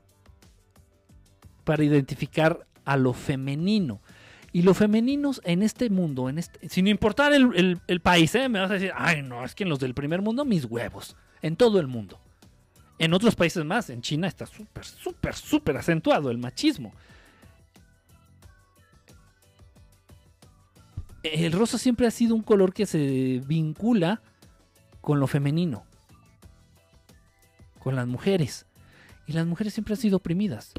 para identificar a lo femenino. Y lo femenino en este mundo, en este, sin importar el, país, ¿eh? me vas a decir, ay no, es que en los del primer mundo, mis huevos. En todo el mundo. En otros países más, en China está súper, súper, súper acentuado el machismo. el rosa siempre ha sido un color que se vincula con lo femenino, con las mujeres. Y las mujeres siempre han sido oprimidas.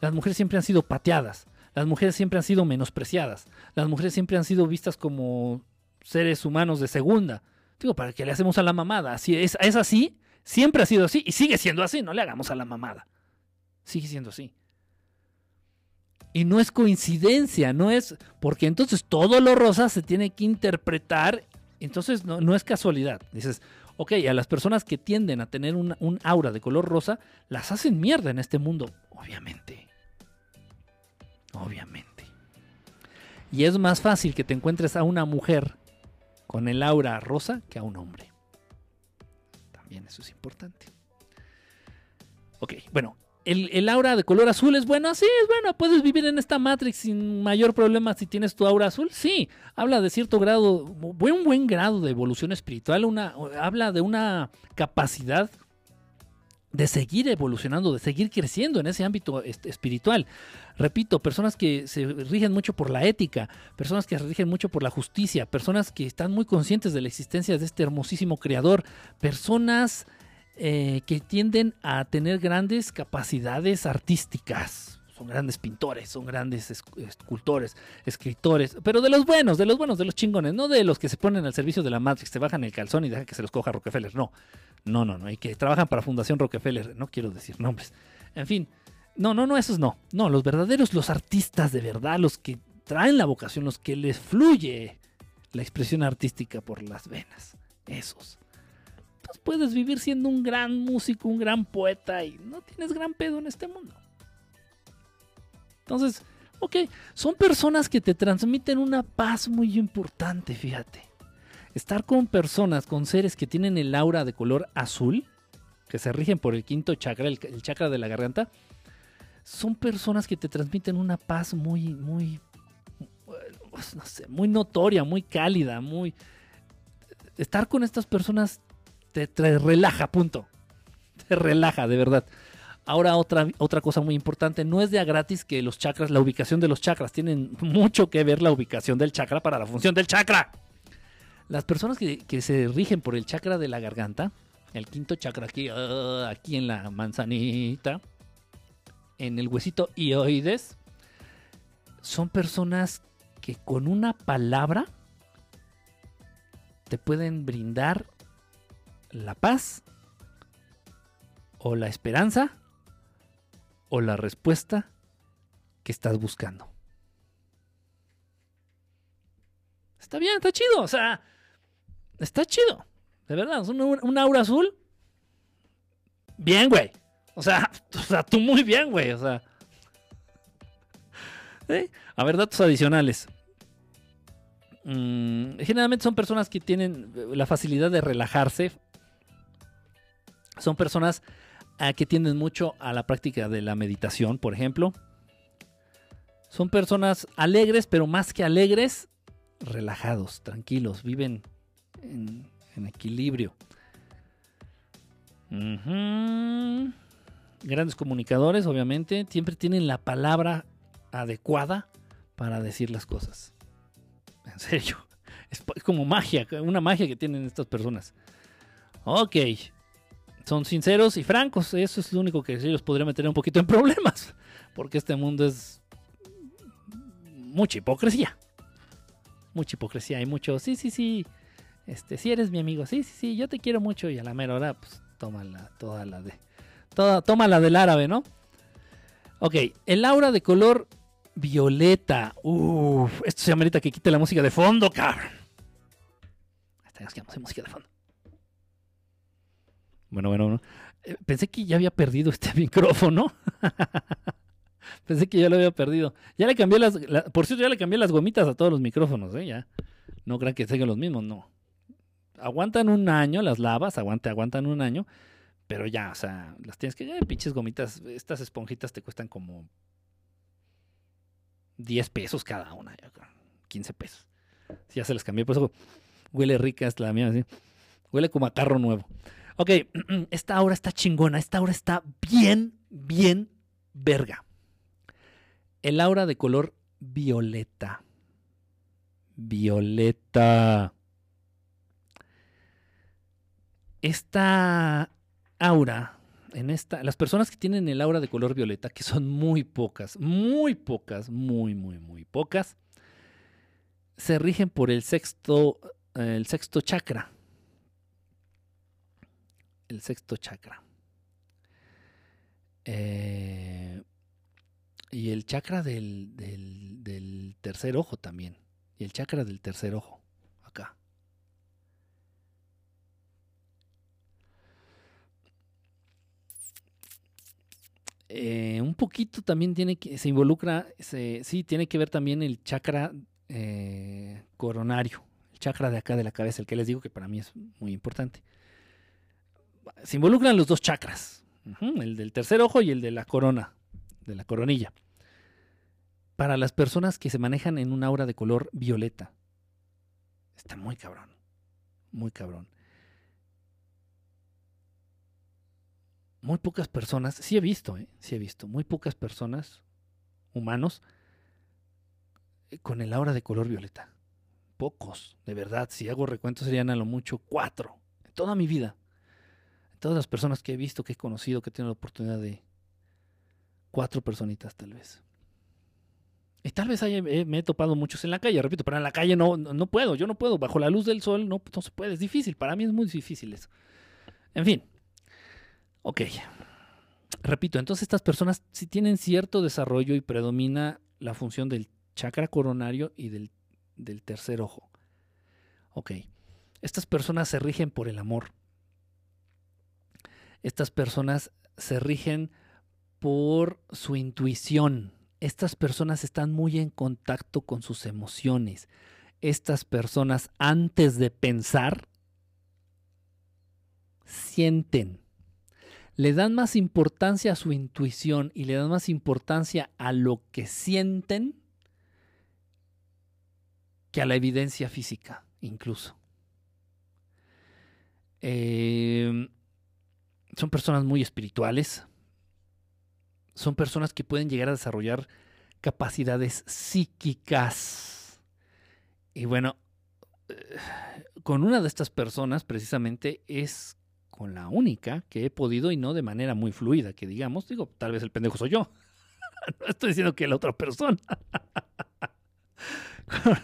Las mujeres siempre han sido pateadas. Las mujeres siempre han sido menospreciadas. Las mujeres siempre han sido vistas como seres humanos de segunda. Digo, ¿para qué le hacemos a la mamada? Si es, es así, siempre ha sido así y sigue siendo así. No le hagamos a la mamada. Sigue siendo así. Y no es coincidencia, no es. Porque entonces todo lo rosa se tiene que interpretar. Entonces no, es casualidad. Dices, ok, a las personas que tienden a tener un aura de color rosa, las hacen mierda en este mundo. Obviamente. Obviamente. Y es más fácil que te encuentres a una mujer con el aura rosa que a un hombre. También eso es importante. Ok, bueno, el, aura de color azul es bueno, sí, es bueno, puedes vivir en esta Matrix sin mayor problema si tienes tu aura azul, sí, habla de cierto grado, un buen grado de evolución espiritual, una, habla de una capacidad de seguir evolucionando, de seguir creciendo en ese ámbito espiritual. Repito, personas que se rigen mucho por la ética, personas que se rigen mucho por la justicia, personas que están muy conscientes de la existencia de este hermosísimo creador, personas eh, que tienden a tener grandes capacidades artísticas. Son grandes pintores, son grandes escultores, escritores, pero de los buenos, de los buenos, de los chingones, no de los que se ponen al servicio de la Matrix, se bajan el calzón y dejan que se los coja Rockefeller, no, no, no, no, y que trabajan para Fundación Rockefeller, no quiero decir nombres, en fin, no, no, no, esos no, no, los verdaderos, los artistas de verdad, los que traen la vocación, los que les fluye la expresión artística por las venas, esos puedes vivir siendo un gran músico, un gran poeta y no tienes gran pedo en este mundo. Entonces, ok, son personas que te transmiten una paz muy importante, fíjate. Estar con personas, con seres que tienen el aura de color azul, que se rigen por el quinto chakra, el, chakra de la garganta, son personas que te transmiten una paz muy, muy, no sé, muy notoria, muy cálida, muy... Estar con estas personas te, relaja, punto. Te relaja, de verdad. Ahora otra, otra cosa muy importante, no es de a gratis que los chakras, la ubicación de los chakras, tienen mucho que ver la ubicación del chakra para la función del chakra. Las personas que, se rigen por el chakra de la garganta, el quinto chakra aquí, ah, aquí en la manzanita, en el huesito ioides, son personas que con una palabra te pueden brindar la paz o la esperanza o la respuesta que estás buscando. Está bien, está chido, o sea, está chido. De verdad, un, un aura azul. Bien, güey. O sea, tú muy bien, güey. O sea. ¿Eh? A ver, datos adicionales. Mm, generalmente son personas que tienen la facilidad de relajarse Son personas que tienden mucho a la práctica de la meditación, por ejemplo. Son personas alegres, pero más que alegres, relajados, tranquilos, viven en, equilibrio. Grandes comunicadores, obviamente, siempre tienen la palabra adecuada para decir las cosas. En serio, es como magia, una magia que tienen estas personas. Ok, son sinceros y francos, eso es lo único que sí los podría meter un poquito en problemas, porque este mundo es mucha hipocresía. Mucha hipocresía, hay mucho, sí, sí, sí, este, si eres mi amigo, sí, sí, sí, yo te quiero mucho y a la mera hora, pues, tómala, toda la de, toda, toma la del árabe, ¿no? Ok, el aura de color violeta, uff, esto se amerita que quite la música de fondo, cabrón. Hasta nos música de fondo. Bueno, bueno, bueno. Eh, Pensé que ya había perdido este micrófono. Pensé que ya lo había perdido. Ya le cambié las. la- por cierto, ya le cambié las gomitas a todos los micrófonos, ¿eh? Ya. No crean que sean los mismos, no. Aguantan un año las lavas, aguante, aguantan un año. Pero ya, o sea, las tienes que. pinches gomitas. Estas esponjitas te cuestan como 10 pesos cada una. yo creo, 15 pesos. Si ya se las cambié, por eso huele rica esta la mía. Huele como a carro nuevo. Ok, esta aura está chingona. Esta aura está bien, bien verga. El aura de color violeta. Violeta. Esta aura, en esta, las personas que tienen el aura de color violeta, que son muy pocas, muy pocas, muy, muy, muy pocas, se rigen por el sexto, el sexto chakra. El sexto chakra. Eh, y el chakra del, del, tercer ojo también. Y el chakra del tercer ojo. Acá. Eh, un poquito también tiene que, se involucra, se- sí, tiene que ver también el chakra eh, coronario, el chakra de acá de la cabeza, el que les digo que para mí es muy importante. Se involucran los dos chakras, el del tercer ojo y el de la corona, de la coronilla. Para las personas que se manejan en un aura de color violeta, está muy cabrón, muy cabrón. muy pocas personas, sí he visto, ¿eh? sí he visto, muy pocas personas, humanos, eh, con el aura de color violeta. Pocos, de verdad. Si hago recuento serían a lo mucho cuatro. En toda mi vida. Todas las personas que he visto, que he conocido, que he tenido la oportunidad de... Cuatro personitas tal vez. Y tal vez haya- eh, me he topado muchos en la calle, repito, pero en la calle no, no, no puedo, yo no puedo. Bajo la luz del sol no, no se puede, es difícil. Para mí es muy difícil eso. En fin. Ok. Repito, entonces estas personas sí tienen cierto desarrollo y predomina la función del chakra coronario y del, del tercer ojo. Ok. Estas personas se rigen por el amor. Estas personas se rigen por su intuición. Estas personas están muy en contacto con sus emociones. Estas personas antes de pensar, sienten le dan más importancia a su intuición y le dan más importancia a lo que sienten que a la evidencia física, incluso. Eh, son personas muy espirituales. Son personas que pueden llegar a desarrollar capacidades psíquicas. Y bueno, eh, con una de estas personas precisamente es con la única que he podido y no de manera muy fluida, que digamos, digo, tal vez el pendejo soy yo. no estoy diciendo que la otra persona. con,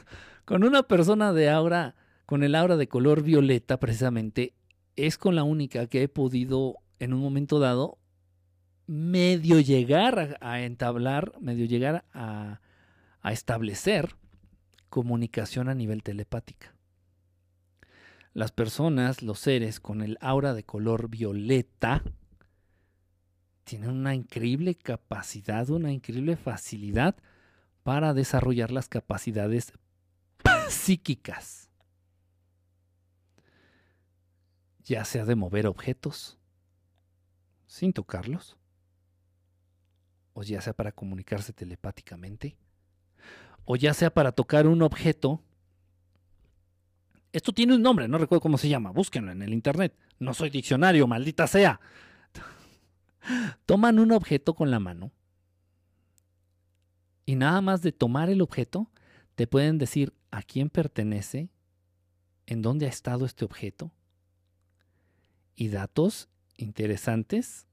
con una persona de aura, con el aura de color violeta, precisamente, es con la única que he podido en un momento dado medio llegar a, entablar, medio llegar a, a establecer comunicación a nivel telepática. Las personas, los seres con el aura de color violeta, tienen una increíble capacidad, una increíble facilidad para desarrollar las capacidades psíquicas, ya sea de mover objetos, sin tocarlos, o ya sea para comunicarse telepáticamente, o ya sea para tocar un objeto. Esto tiene un nombre, no recuerdo cómo se llama, búsquenlo en el internet. No soy diccionario, maldita sea. Toman un objeto con la mano y nada más de tomar el objeto, te pueden decir a quién pertenece, en dónde ha estado este objeto y datos interesantes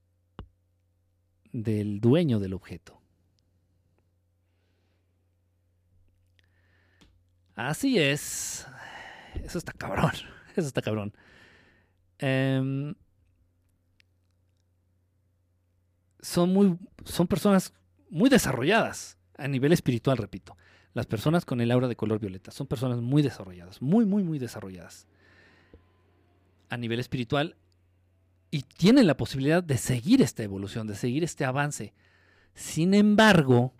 del dueño del objeto. Así es. Eso está cabrón. Eso está cabrón. Em, son muy. Son personas muy desarrolladas a nivel espiritual, repito. Las personas con el aura de color violeta son personas muy desarrolladas, muy, muy, muy desarrolladas. A nivel espiritual y tienen la posibilidad de seguir esta evolución, de seguir este avance. Sin embargo,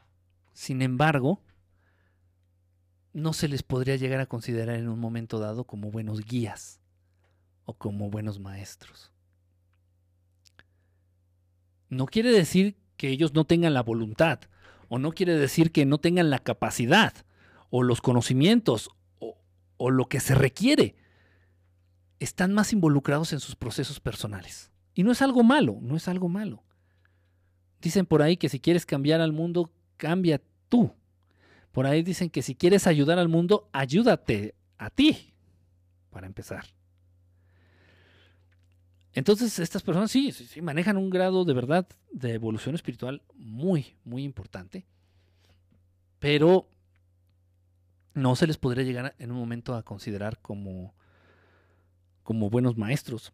sin embargo, no se les podría llegar a considerar en un momento dado como buenos guías o como buenos maestros. No quiere decir que ellos no tengan la voluntad, o no quiere decir que no tengan la capacidad, o los conocimientos, o, o lo que se requiere están más involucrados en sus procesos personales. Y no es algo malo, no es algo malo. Dicen por ahí que si quieres cambiar al mundo, cambia tú. Por ahí dicen que si quieres ayudar al mundo, ayúdate a ti, para empezar. Entonces, estas personas sí, sí, manejan un grado de verdad de evolución espiritual muy, muy importante, pero no se les podría llegar en un momento a considerar como como buenos maestros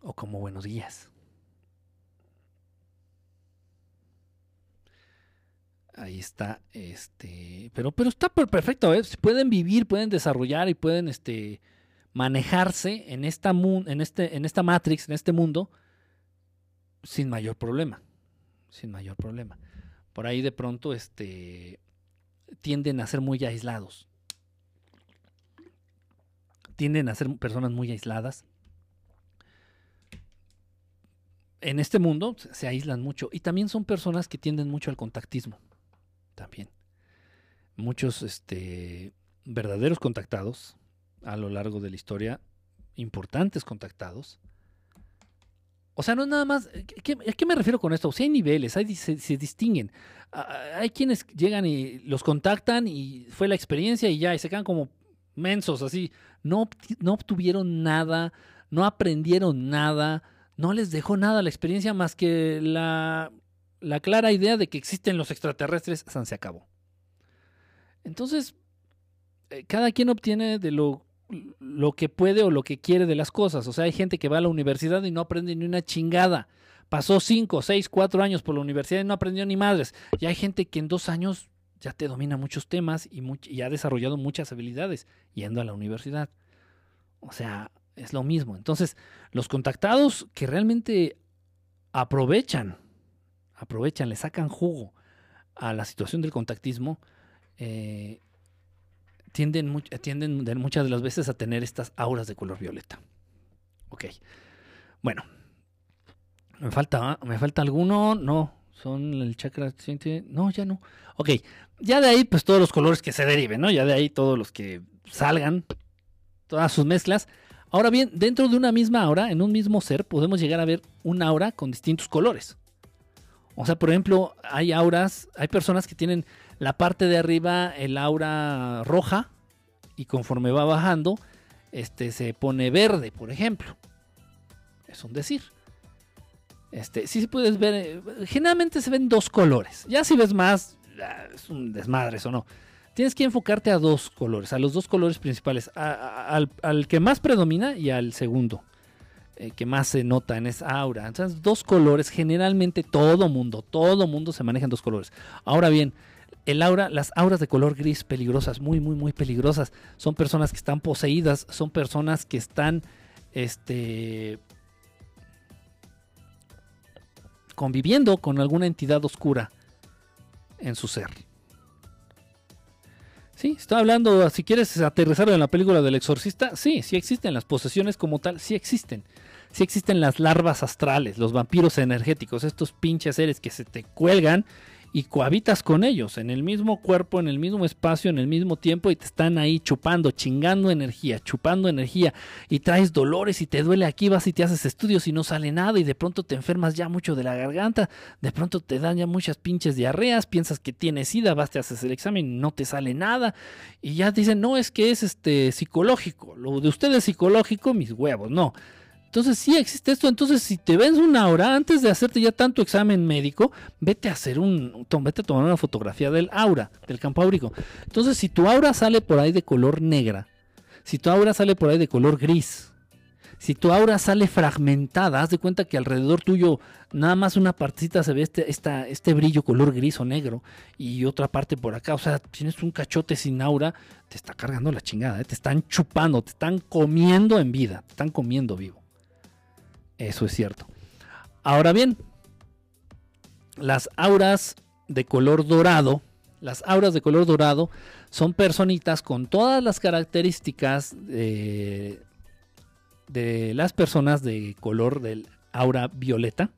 o como buenos guías. Ahí está, este, pero, pero está perfecto, ¿eh? pueden vivir, pueden desarrollar y pueden, este, manejarse en esta, en, este, en esta matrix, en este mundo, sin mayor problema, sin mayor problema. Por ahí de pronto, este, tienden a ser muy aislados, tienden a ser personas muy aisladas. En este mundo se aíslan mucho y también son personas que tienden mucho al contactismo. También. Muchos este, verdaderos contactados a lo largo de la historia, importantes contactados. O sea, no nada más. ¿A qué me refiero con esto? O sea, hay niveles, hay, se, se, distinguen. Hay quienes llegan y los contactan y fue la experiencia y ya, y se quedan como mensos, así no, no obtuvieron nada, no aprendieron nada, no les dejó nada la experiencia más que la, la clara idea de que existen los extraterrestres, se acabó. Entonces, eh, cada quien obtiene de lo, lo que puede o lo que quiere de las cosas. O sea, hay gente que va a la universidad y no aprende ni una chingada. Pasó cinco, seis, cuatro años por la universidad y no aprendió ni madres. Y hay gente que en dos años ya te domina muchos temas y, ha desarrollado muchas habilidades yendo a la universidad. O sea, es lo mismo. Entonces, los contactados que realmente aprovechan, aprovechan, le sacan jugo a la situación del contactismo, eh, tienden, tienden muchas de las veces a tener estas auras de color violeta. Ok. Bueno. ¿Me falta, ¿me falta alguno? No. Son el chakra. No, ya no. Ok. Ya de ahí, pues todos los colores que se deriven, ¿no? Ya de ahí todos los que salgan, todas sus mezclas. Ahora bien, dentro de una misma aura, en un mismo ser, podemos llegar a ver un aura con distintos colores. O sea, por ejemplo, hay auras, hay personas que tienen la parte de arriba el aura roja y conforme va bajando, este se pone verde, por ejemplo. Es un decir. Este, sí, sí puedes ver, eh, generalmente se ven dos colores. Ya si ves más, es un desmadre eso no. Tienes que enfocarte a dos colores, a los dos colores principales, al, que más predomina y al segundo, eh, que más se nota en esa aura. Entonces, dos colores, generalmente todo mundo, todo mundo se maneja en dos colores. Ahora bien, el aura, las auras de color gris peligrosas, muy, muy, muy peligrosas, son personas que están poseídas, son personas que están, este, conviviendo con alguna entidad oscura en su ser. Sí, está hablando, si quieres aterrizar en la película del exorcista, sí, sí existen las posesiones como tal, sí existen. sí existen las larvas astrales, los vampiros energéticos, estos pinches seres que se te cuelgan y cohabitas con ellos en el mismo cuerpo, en el mismo espacio, en el mismo tiempo y te están ahí chupando, chingando energía, chupando energía y traes dolores y te duele aquí, vas y te haces estudios y no sale nada y de pronto te enfermas ya mucho de la garganta, de pronto te dan ya muchas pinches diarreas, piensas que tienes sida, vas, te haces el examen no te sale nada y ya dicen, no, es que es este psicológico, lo de usted es psicológico, mis huevos, no. Entonces sí existe esto. Entonces si te ves una hora antes de hacerte ya tanto examen médico, vete a hacer un, vete a tomar una fotografía del aura, del campo áurico. Entonces si tu aura sale por ahí de color negra, si tu aura sale por ahí de color gris, si tu aura sale fragmentada, haz de cuenta que alrededor tuyo nada más una partecita se ve este, este brillo color gris o negro y otra parte por acá. O sea, tienes un cachote sin aura, te está cargando la chingada, ¿eh? te están chupando, te están comiendo en vida, te están comiendo vivo. Eso es cierto. Ahora bien, las auras de color dorado, las auras de color dorado son personitas con todas las características de, las personas de color del aura violeta.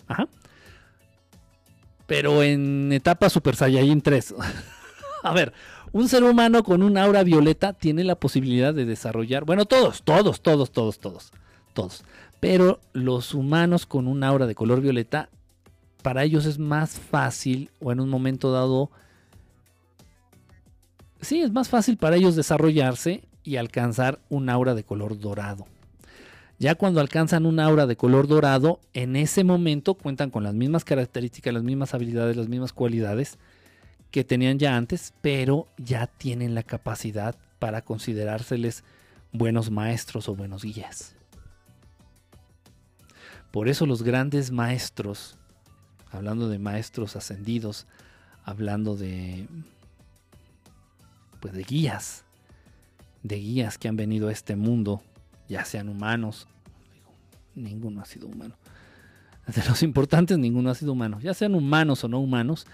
Pero en etapa Super Saiyajin 3. A ver, un ser humano con un aura violeta tiene la posibilidad de desarrollar, bueno, todos, todos, todos, todos, todos, todos. Pero los humanos con un aura de color violeta, para ellos es más fácil o en un momento dado... Sí, es más fácil para ellos desarrollarse y alcanzar un aura de color dorado. Ya cuando alcanzan un aura de color dorado, en ese momento cuentan con las mismas características, las mismas habilidades, las mismas cualidades que tenían ya antes, pero ya tienen la capacidad para considerárseles buenos maestros o buenos guías. Por eso los grandes maestros, hablando de maestros ascendidos, hablando de pues de guías, de guías que han venido a este mundo, ya sean humanos, ninguno ha sido humano. De los importantes ninguno ha sido humano, ya sean humanos o no humanos,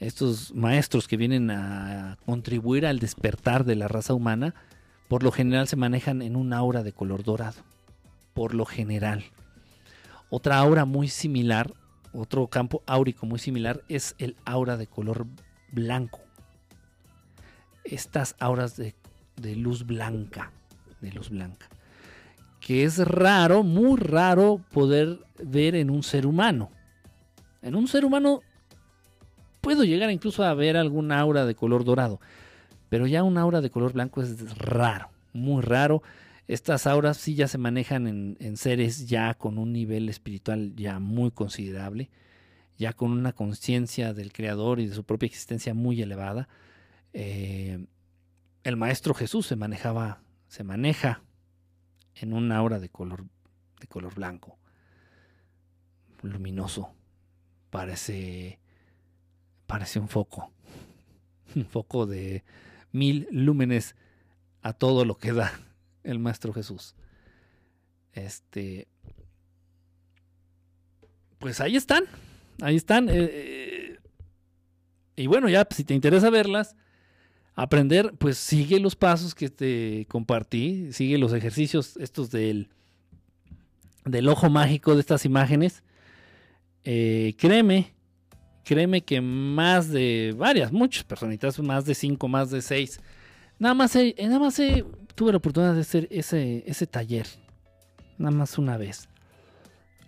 estos maestros que vienen a contribuir al despertar de la raza humana, por lo general se manejan en un aura de color dorado, por lo general. Otra aura muy similar, otro campo áurico muy similar es el aura de color blanco. Estas auras de, luz blanca, de luz blanca, que es raro, muy raro poder ver en un ser humano. En un ser humano puedo llegar incluso a ver algún aura de color dorado, pero ya un aura de color blanco es raro, muy raro. Estas auras sí ya se manejan en, seres ya con un nivel espiritual ya muy considerable, ya con una conciencia del Creador y de su propia existencia muy elevada. Eh, el Maestro Jesús se manejaba, se maneja en una aura de color, de color blanco, luminoso. Parece, parece un foco, un foco de mil lúmenes a todo lo que da el Maestro Jesús. Este. Pues ahí están. Ahí están. Eh, eh, y bueno, ya si te interesa verlas, aprender, pues sigue los pasos que te compartí. Sigue los ejercicios estos del, del ojo mágico de estas imágenes. Eh, créeme, créeme que más de varias, muchas personitas, más de cinco, más de seis. Nada más, nada más tuve la oportunidad de hacer ese, ese taller, nada más una vez.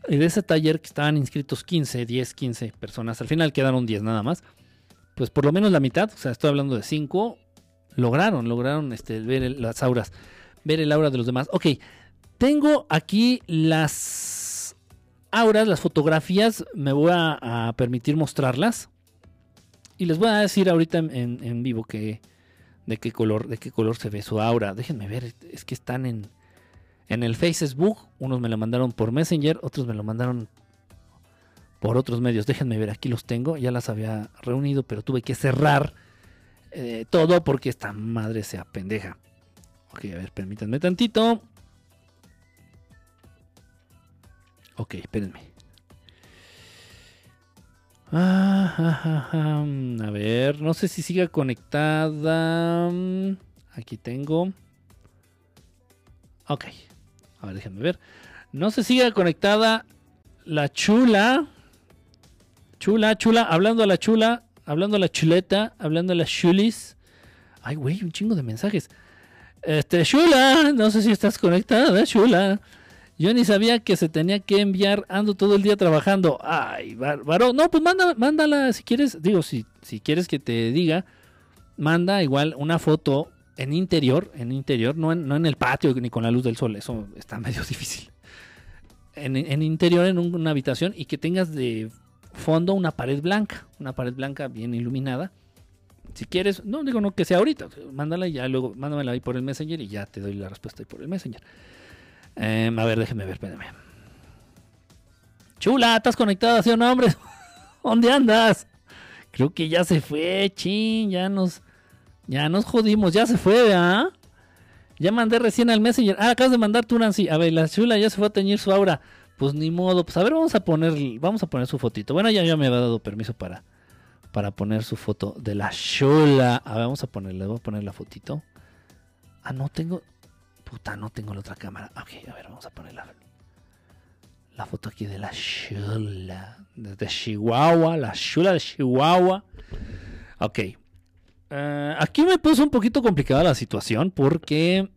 Y de ese taller que estaban inscritos 15, 10, 15 personas, al final quedaron 10 nada más, pues por lo menos la mitad, o sea, estoy hablando de 5, lograron, lograron este, ver las auras, ver el aura de los demás. Ok, tengo aquí las auras, las fotografías, me voy a, permitir mostrarlas. Y les voy a decir ahorita en vivo que de qué color, de qué color se ve su aura. Déjenme ver, es que están en, en el Facebook. Unos me lo mandaron por Messenger, otros me lo mandaron por otros medios. Déjenme ver, aquí los tengo. Ya las había reunido, pero tuve que cerrar eh, todo porque esta madre sea pendeja. Ok, a ver, permítanme tantito. Ok, espérenme. Ah, a ver, no sé si siga conectada. Aquí tengo. Ok. A ver, déjenme ver. No se siga conectada la chula. Chula, chula, hablando a la chula, hablando a la chuleta, hablando a las chulis. Ay, güey, un chingo de mensajes. Este, chula, no sé si estás conectada, chula. Yo ni sabía que se tenía que enviar, ando todo el día trabajando. Ay, varón, no, pues manda, mándala si quieres, digo, si, si quieres que te diga, manda igual una foto en interior, en interior, no en, no en el patio ni con la luz del sol, eso está medio difícil. En, interior, en una habitación y que tengas de fondo una pared blanca, una pared blanca bien iluminada. Si quieres, no digo no que sea ahorita, mándala y ya luego, mándamela ahí por el Messenger y ya te doy la respuesta ahí por el Messenger. Em, a ver, déjeme ver, espérame. Chula, ¿estás conectada, sí o no, hombre? ¿Dónde andas? Creo que ya se fue, chin, ya nos, ya nos jodimos, ya se fue, ¿ah? Ya mandé recién al Messenger. Ah, acabas de mandar tú, Nancy. A ver, la chula ya se fue a teñir su aura. Pues ni modo. Pues a ver, vamos a poner, vamos a poner su fotito. Bueno, ya, ya me había dado permiso para, para poner su foto de la chula. A ver, vamos a ponerle, voy a poner la fotito. Ah, no tengo. Puta, no tengo la otra cámara. Ok, a ver, vamos a poner la, foto aquí de la chula. De Chihuahua, la chula de Chihuahua. Ok. Uh, aquí me puso un poquito complicada la situación porque...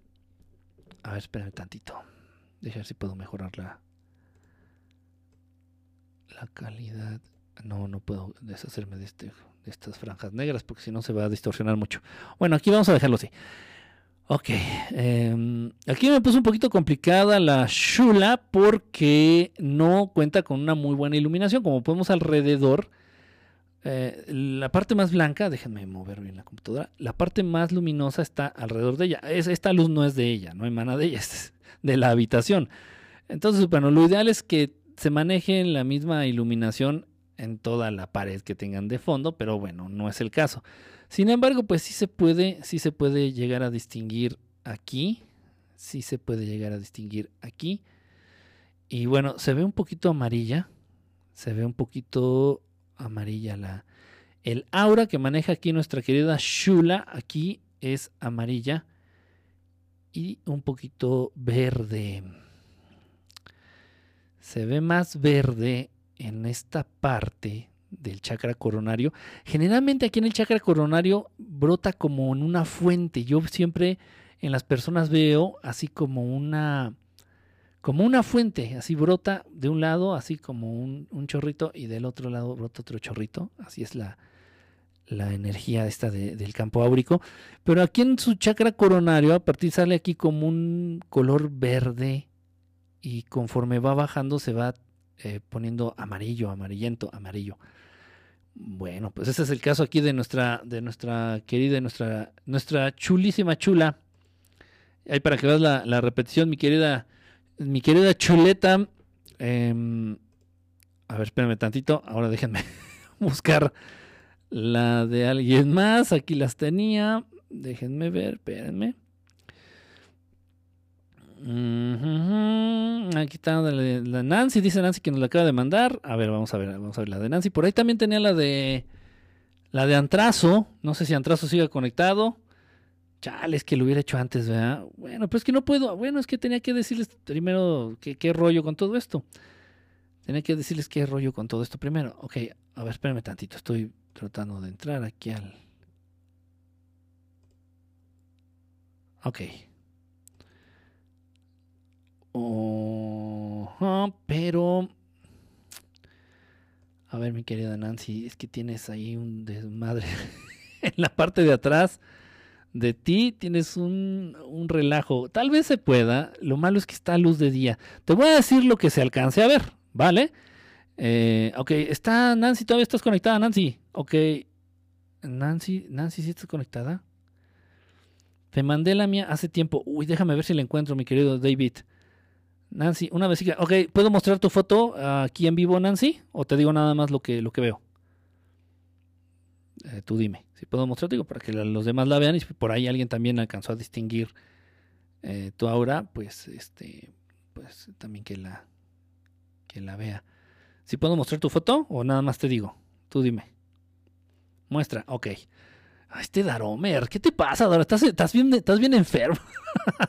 A ver, espérame tantito. Deja ver si puedo mejorar la, la calidad. No, no puedo deshacerme de, este, de estas franjas negras porque si no se va a distorsionar mucho. Bueno, aquí vamos a dejarlo así. Ok, eh, aquí me puso un poquito complicada la Shula porque no cuenta con una muy buena iluminación. Como podemos alrededor, eh, la parte más blanca, déjenme mover bien la computadora, la parte más luminosa está alrededor de ella. Es, esta luz no es de ella, no emana de ella, es de la habitación. Entonces, bueno, lo ideal es que se maneje la misma iluminación en toda la pared que tengan de fondo, pero bueno, no es el caso. Sin embargo, pues sí se puede, sí se puede llegar a distinguir aquí, sí se puede llegar a distinguir aquí. Y bueno, se ve un poquito amarilla, se ve un poquito amarilla la el aura que maneja aquí nuestra querida Shula, aquí es amarilla y un poquito verde se ve más verde en esta parte del chakra coronario. Generalmente aquí en el chakra coronario brota como en una fuente. Yo siempre en las personas veo así como una como una fuente, así brota de un lado, así como un, chorrito, y del otro lado brota otro chorrito. Así es la, la energía esta del campo áurico. Pero aquí en su chakra coronario, a partir sale aquí como un color verde, y conforme va bajando se va eh, poniendo amarillo, amarillento, amarillo. Bueno, pues ese es el caso aquí de nuestra, de nuestra querida, nuestra, nuestra chulísima chula. Ahí para que veas la, repetición, mi querida, mi querida chuleta. Em, a ver, espérenme tantito. Ahora déjenme buscar la de alguien más. Aquí las tenía. Déjenme ver, espérenme. Aquí está la, Nancy, dice Nancy que nos la acaba de mandar. A ver, vamos a ver, vamos a ver la de Nancy. Por ahí también tenía la de la de Antrazo. No sé si Antrazo sigue conectado. Chale, es que lo hubiera hecho antes, ¿verdad? Bueno, pues es que no puedo. Bueno, es que tenía que decirles primero qué, qué rollo con todo esto. Tenía que decirles qué rollo con todo esto primero. Ok, a ver, espérame tantito. Estoy tratando de entrar aquí al. Ok pero... A ver, mi querida Nancy, es que tienes ahí un desmadre en la parte de atrás de ti tienes un, un, relajo. Tal vez se pueda. Lo malo es que está a luz de día. Te voy a decir lo que se alcance a ver, ¿vale? Eh, ok, está Nancy, todavía estás conectada, Nancy. Ok, Nancy, Nancy, ¿sí estás conectada? Te mandé la mía hace tiempo. Uy, déjame ver si la encuentro, mi querido David. Nancy, una vez Ok, ¿puedo mostrar tu foto aquí en vivo, Nancy? ¿O te digo nada más lo que, lo que veo? Eh, tú dime. Si puedo mostrar, digo, para que los demás la vean y si por ahí alguien también alcanzó a distinguir eh, tu aura, pues este, pues también que la, que la vea. ¿Si puedo mostrar tu foto o nada más te digo? Tú dime. Muestra, ok. este Daromer, ¿qué te pasa, Estás, estás, bien, estás bien enfermo.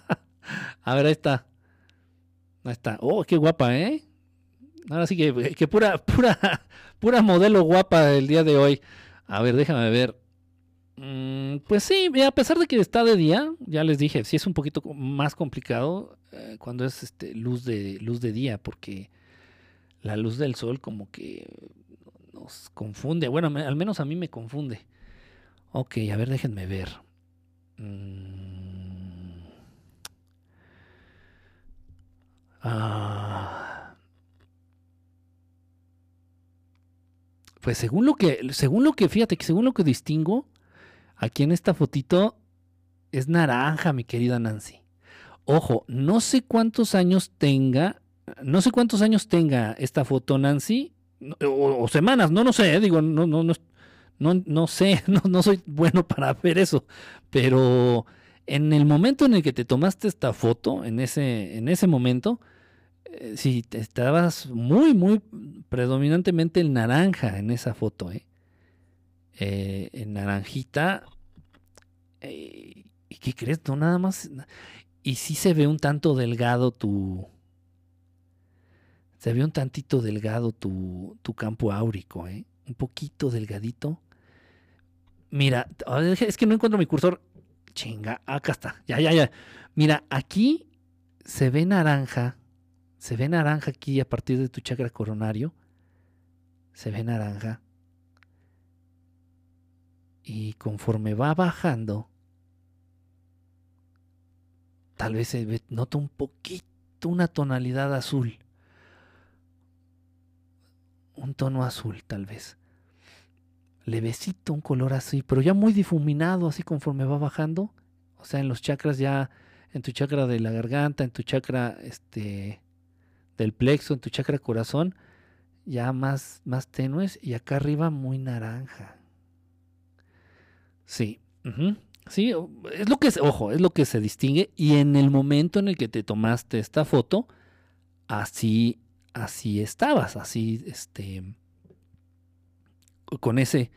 a ver, ahí está. Ahí está. Oh, qué guapa, ¿eh? Ahora sí que, que pura, pura, pura modelo guapa el día de hoy. A ver, déjame ver. Mm, pues sí, a pesar de que está de día, ya les dije, sí es un poquito más complicado eh, cuando es este, luz, de, luz de día, porque la luz del sol como que nos confunde. Bueno, al menos a mí me confunde. Ok, a ver, déjenme ver. Mm. Ah. Pues según lo que, según lo que, fíjate que según lo que distingo, aquí en esta fotito es naranja, mi querida Nancy. Ojo, no sé cuántos años tenga, no sé cuántos años tenga esta foto Nancy, o, semanas, no, no sé, digo, no, no, no, no, no sé, no, no soy bueno para ver eso, pero en el momento en el que te tomaste esta foto, en ese, en ese momento, eh, si estabas muy, muy predominantemente el naranja en esa foto, ¿eh? eh en naranjita. Eh, ¿Y qué crees? No, nada más. Y sí se ve un tanto delgado tu. Se ve un tantito delgado tu, tu campo áurico, ¿eh? Un poquito delgadito. Mira, es que no encuentro mi cursor. Chinga, acá está. Ya, ya, ya. Mira, aquí se ve naranja. Se ve naranja aquí a partir de tu chakra coronario. Se ve naranja. Y conforme va bajando, tal vez se nota un poquito una tonalidad azul. Un tono azul, tal vez levecito, un color así, pero ya muy difuminado, así conforme va bajando. O sea, en los chakras ya, en tu chakra de la garganta, en tu chakra este, del plexo, en tu chakra corazón, ya más, más tenues y acá arriba muy naranja. Sí, sí, es lo que, ojo, es lo que se distingue y en el momento en el que te tomaste esta foto, así, así estabas, así, este, con ese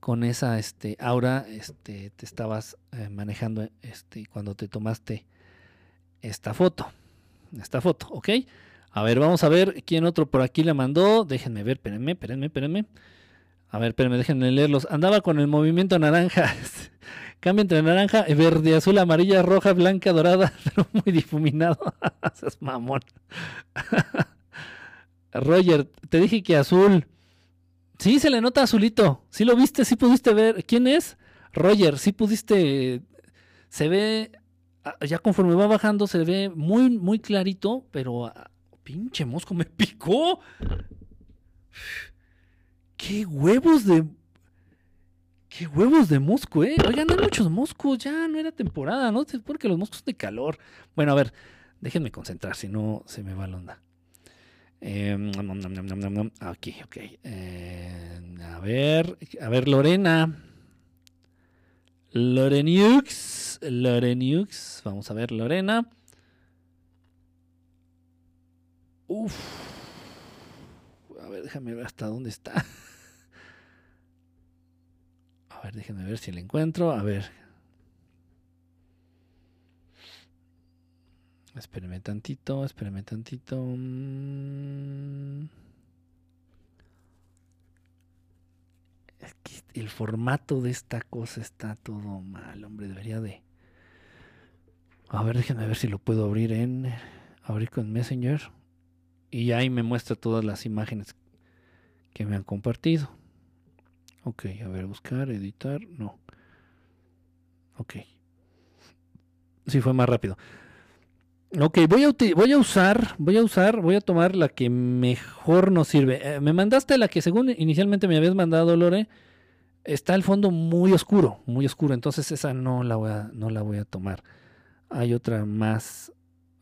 con esa este aura este te estabas eh, manejando este cuando te tomaste esta foto esta foto ok a ver vamos a ver quién otro por aquí le mandó déjenme ver espérenme espérenme espérenme a ver espérenme déjenme leerlos andaba con el movimiento naranja cambia entre naranja verde azul amarilla roja blanca dorada muy difuminado es mamón Roger te dije que azul Sí, se le nota azulito. Sí lo viste, sí pudiste ver. ¿Quién es? Roger, sí pudiste. Se ve. Ya conforme va bajando, se ve muy, muy clarito, pero. Ah, pinche mosco, me picó. ¡Qué huevos de. ¡Qué huevos de mosco, eh! Oigan, hay muchos moscos, ya no era temporada, ¿no? Porque los moscos de calor. Bueno, a ver, déjenme concentrar, si no se me va la onda. Eh, aquí, ok. A ver, a ver, Lorena. Loreniux. Loreniux. Vamos a ver, Lorena. Uf. A ver, déjame ver hasta dónde está. A ver, déjenme ver si la encuentro. A ver, Espéreme tantito, espéreme tantito. El formato de esta cosa está todo mal, hombre. Debería de. A ver, déjenme ver si lo puedo abrir en. Abrir con Messenger. Y ahí me muestra todas las imágenes que me han compartido. Ok, a ver, buscar, editar. No. Ok. Sí, fue más rápido. Ok, voy a, usar, voy a usar, voy a tomar la que mejor nos sirve. Eh, me mandaste la que según inicialmente me habías mandado, Lore. Está el fondo muy oscuro, muy oscuro. Entonces esa no la voy a, no la voy a tomar. Hay otra más,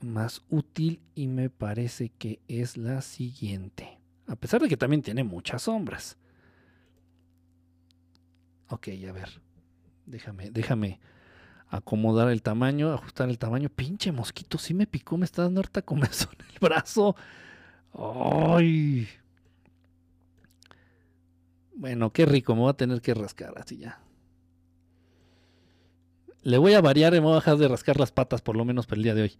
más útil y me parece que es la siguiente. A pesar de que también tiene muchas sombras. Ok, a ver. Déjame, déjame acomodar el tamaño, ajustar el tamaño. Pinche mosquito, sí me picó, me está dando harta comezón en el brazo. Ay. Bueno, qué rico, me voy a tener que rascar así ya. Le voy a variar y me voy a dejar de rascar las patas por lo menos para el día de hoy.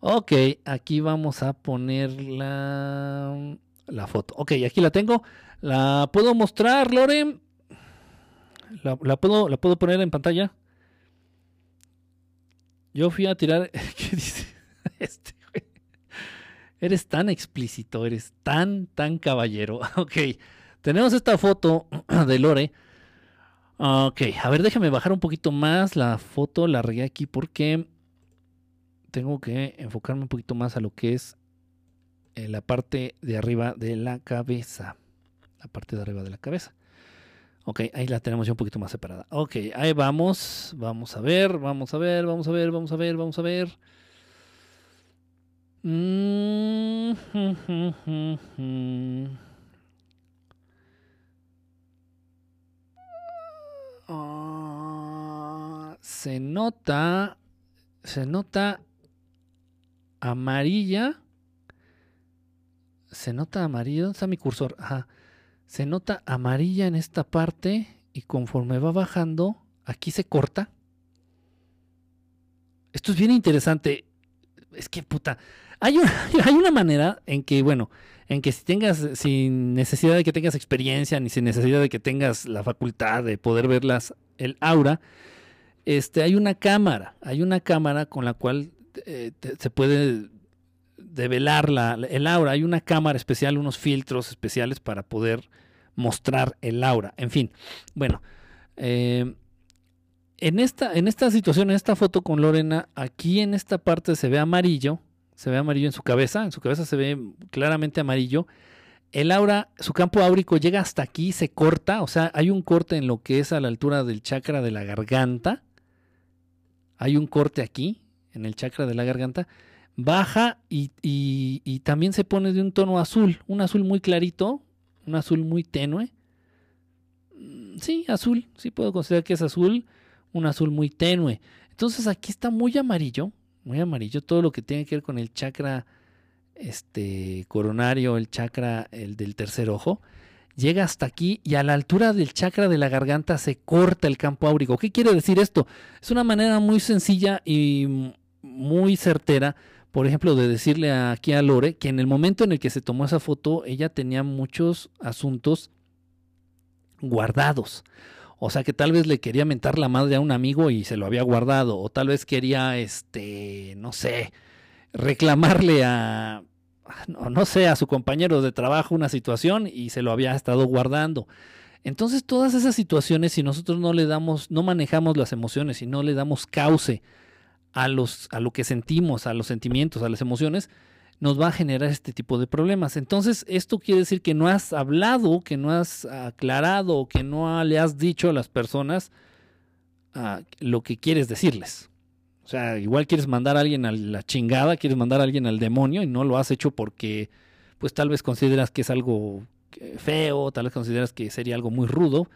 Ok, aquí vamos a poner la, la foto. Ok, aquí la tengo. ¿La puedo mostrar, Lore? ¿La, la puedo, ¿La puedo poner en pantalla? Yo fui a tirar. ¿Qué dice? Este, güey. Eres tan explícito, eres tan, tan caballero. Ok, tenemos esta foto de Lore. Ok, a ver, déjame bajar un poquito más la foto. La regué aquí porque tengo que enfocarme un poquito más a lo que es eh, la parte de arriba de la cabeza. La parte de arriba de la cabeza. Ok, ahí la tenemos ya un poquito más separada. Ok, ahí vamos. Vamos a ver, vamos a ver, vamos a ver, vamos a ver, vamos a ver. Mm, se nota, se nota amarilla. Se nota amarillo. ¿Dónde está mi cursor? Ajá. Se nota amarilla en esta parte y conforme va bajando, aquí se corta. Esto es bien interesante. Es que puta. Hay una, hay una manera en que, bueno, en que si tengas, sin necesidad de que tengas experiencia, ni sin necesidad de que tengas la facultad de poder ver el aura, este, hay una cámara, hay una cámara con la cual eh, se puede develar la, el aura. Hay una cámara especial, unos filtros especiales para poder mostrar el aura. En fin, bueno. Eh, en, esta, en esta situación, en esta foto con Lorena, aquí en esta parte se ve amarillo. Se ve amarillo en su cabeza. En su cabeza se ve claramente amarillo. El aura, su campo áurico llega hasta aquí, se corta. O sea, hay un corte en lo que es a la altura del chakra de la garganta. Hay un corte aquí en el chakra de la garganta, baja y, también se pone de un tono azul, un azul muy clarito, un azul muy tenue. Mm, sí, azul, sí puedo considerar que es azul, un azul muy tenue. Entonces aquí está muy amarillo, muy amarillo, todo lo que tiene que ver con el chakra este coronario, el chakra el del tercer ojo, llega hasta aquí y a la altura del chakra de la garganta se corta el campo áurico. ¿Qué quiere decir esto? Es una manera muy sencilla y muy certera, por ejemplo, de decirle aquí a Lore que en el momento en el que se tomó esa foto, ella tenía muchos asuntos guardados. O sea que tal vez le quería mentar la madre a un amigo y se lo había guardado. O tal vez quería, este, no sé, reclamarle a, no, sé, a su compañero de trabajo una situación y se lo había estado guardando. Entonces todas esas situaciones, si nosotros no le damos, no manejamos las emociones y no le damos cauce a, los, a lo que sentimos, a los sentimientos, a las emociones, nos va a generar este tipo de problemas. Entonces, esto quiere decir que no has hablado, que no has aclarado, que no le has dicho a las personas ah, lo que quieres decirles. O sea, igual quieres mandar a alguien a la chingada, quieres mandar a alguien al demonio y no lo has hecho porque, pues tal vez consideras que es algo eh, feo, tal vez consideras que sería algo muy rudo.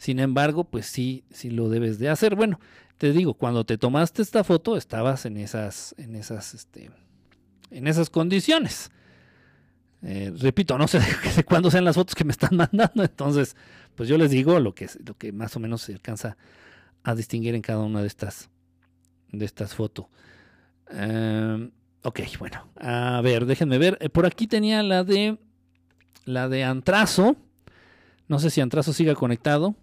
Sin embargo, pues sí, sí lo debes de hacer. Bueno, te digo, cuando te tomaste esta foto estabas en esas, en esas, este, en esas condiciones. Eh, repito, no sé cuándo sean las fotos que me están mandando, entonces, pues yo les digo lo que, lo que más o menos se alcanza a distinguir en cada una de estas, de estas fotos. Em, ok, bueno, a ver, déjenme ver. Eh, por aquí tenía la de la de Antrazo. No sé si Antrazo siga conectado.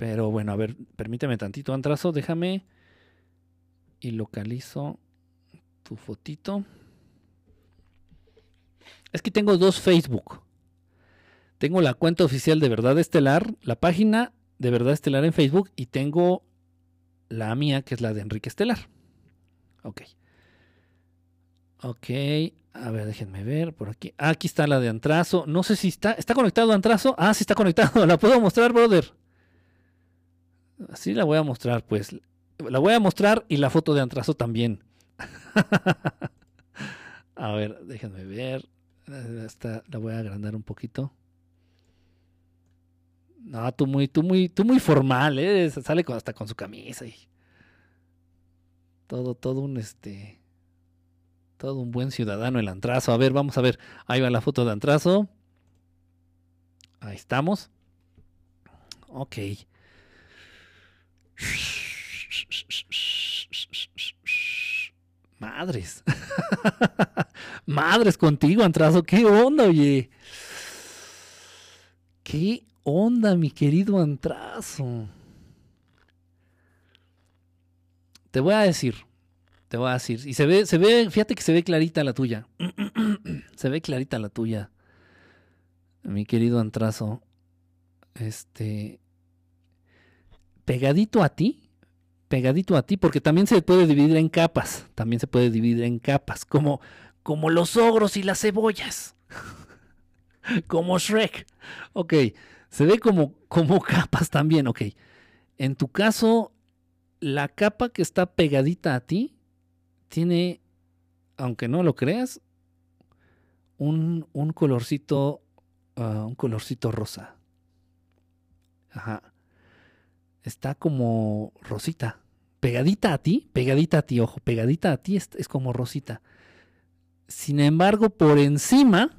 Pero bueno, a ver, permíteme tantito, Antrazo, déjame y localizo tu fotito. Es que tengo dos Facebook. Tengo la cuenta oficial de Verdad Estelar, la página de Verdad Estelar en Facebook y tengo la mía, que es la de Enrique Estelar. Ok. Ok. A ver, déjenme ver por aquí. Ah, aquí está la de Antrazo. No sé si está. ¿Está conectado Antrazo? Ah, sí está conectado. ¿La puedo mostrar, brother? Así la voy a mostrar, pues. La voy a mostrar y la foto de Antrazo también. a ver, déjenme ver. Esta la voy a agrandar un poquito. No, tú muy, tú muy, tú muy formal, ¿eh? Sale hasta con su camisa y todo, todo un este, todo un buen ciudadano el antrazo. A ver, vamos a ver. Ahí va la foto de antrazo. Ahí estamos. Ok. Madres. Madres contigo, Antrazo. ¿Qué onda, oye? ¿Qué onda, mi querido Antrazo? Te voy a decir. Te voy a decir. Y se ve, se ve, fíjate que se ve clarita la tuya. se ve clarita la tuya. Mi querido Antrazo. Este. Pegadito a ti pegadito a ti, porque también se puede dividir en capas, también se puede dividir en capas, como, como los ogros y las cebollas, como Shrek. Ok, se ve como, como capas también, ok. En tu caso, la capa que está pegadita a ti tiene, aunque no lo creas, un, un colorcito, ah, un colorcito rosa. Ajá está como rosita. Pegadita a ti, pegadita a ti, ojo, pegadita a ti es, como rosita. Sin embargo, por encima,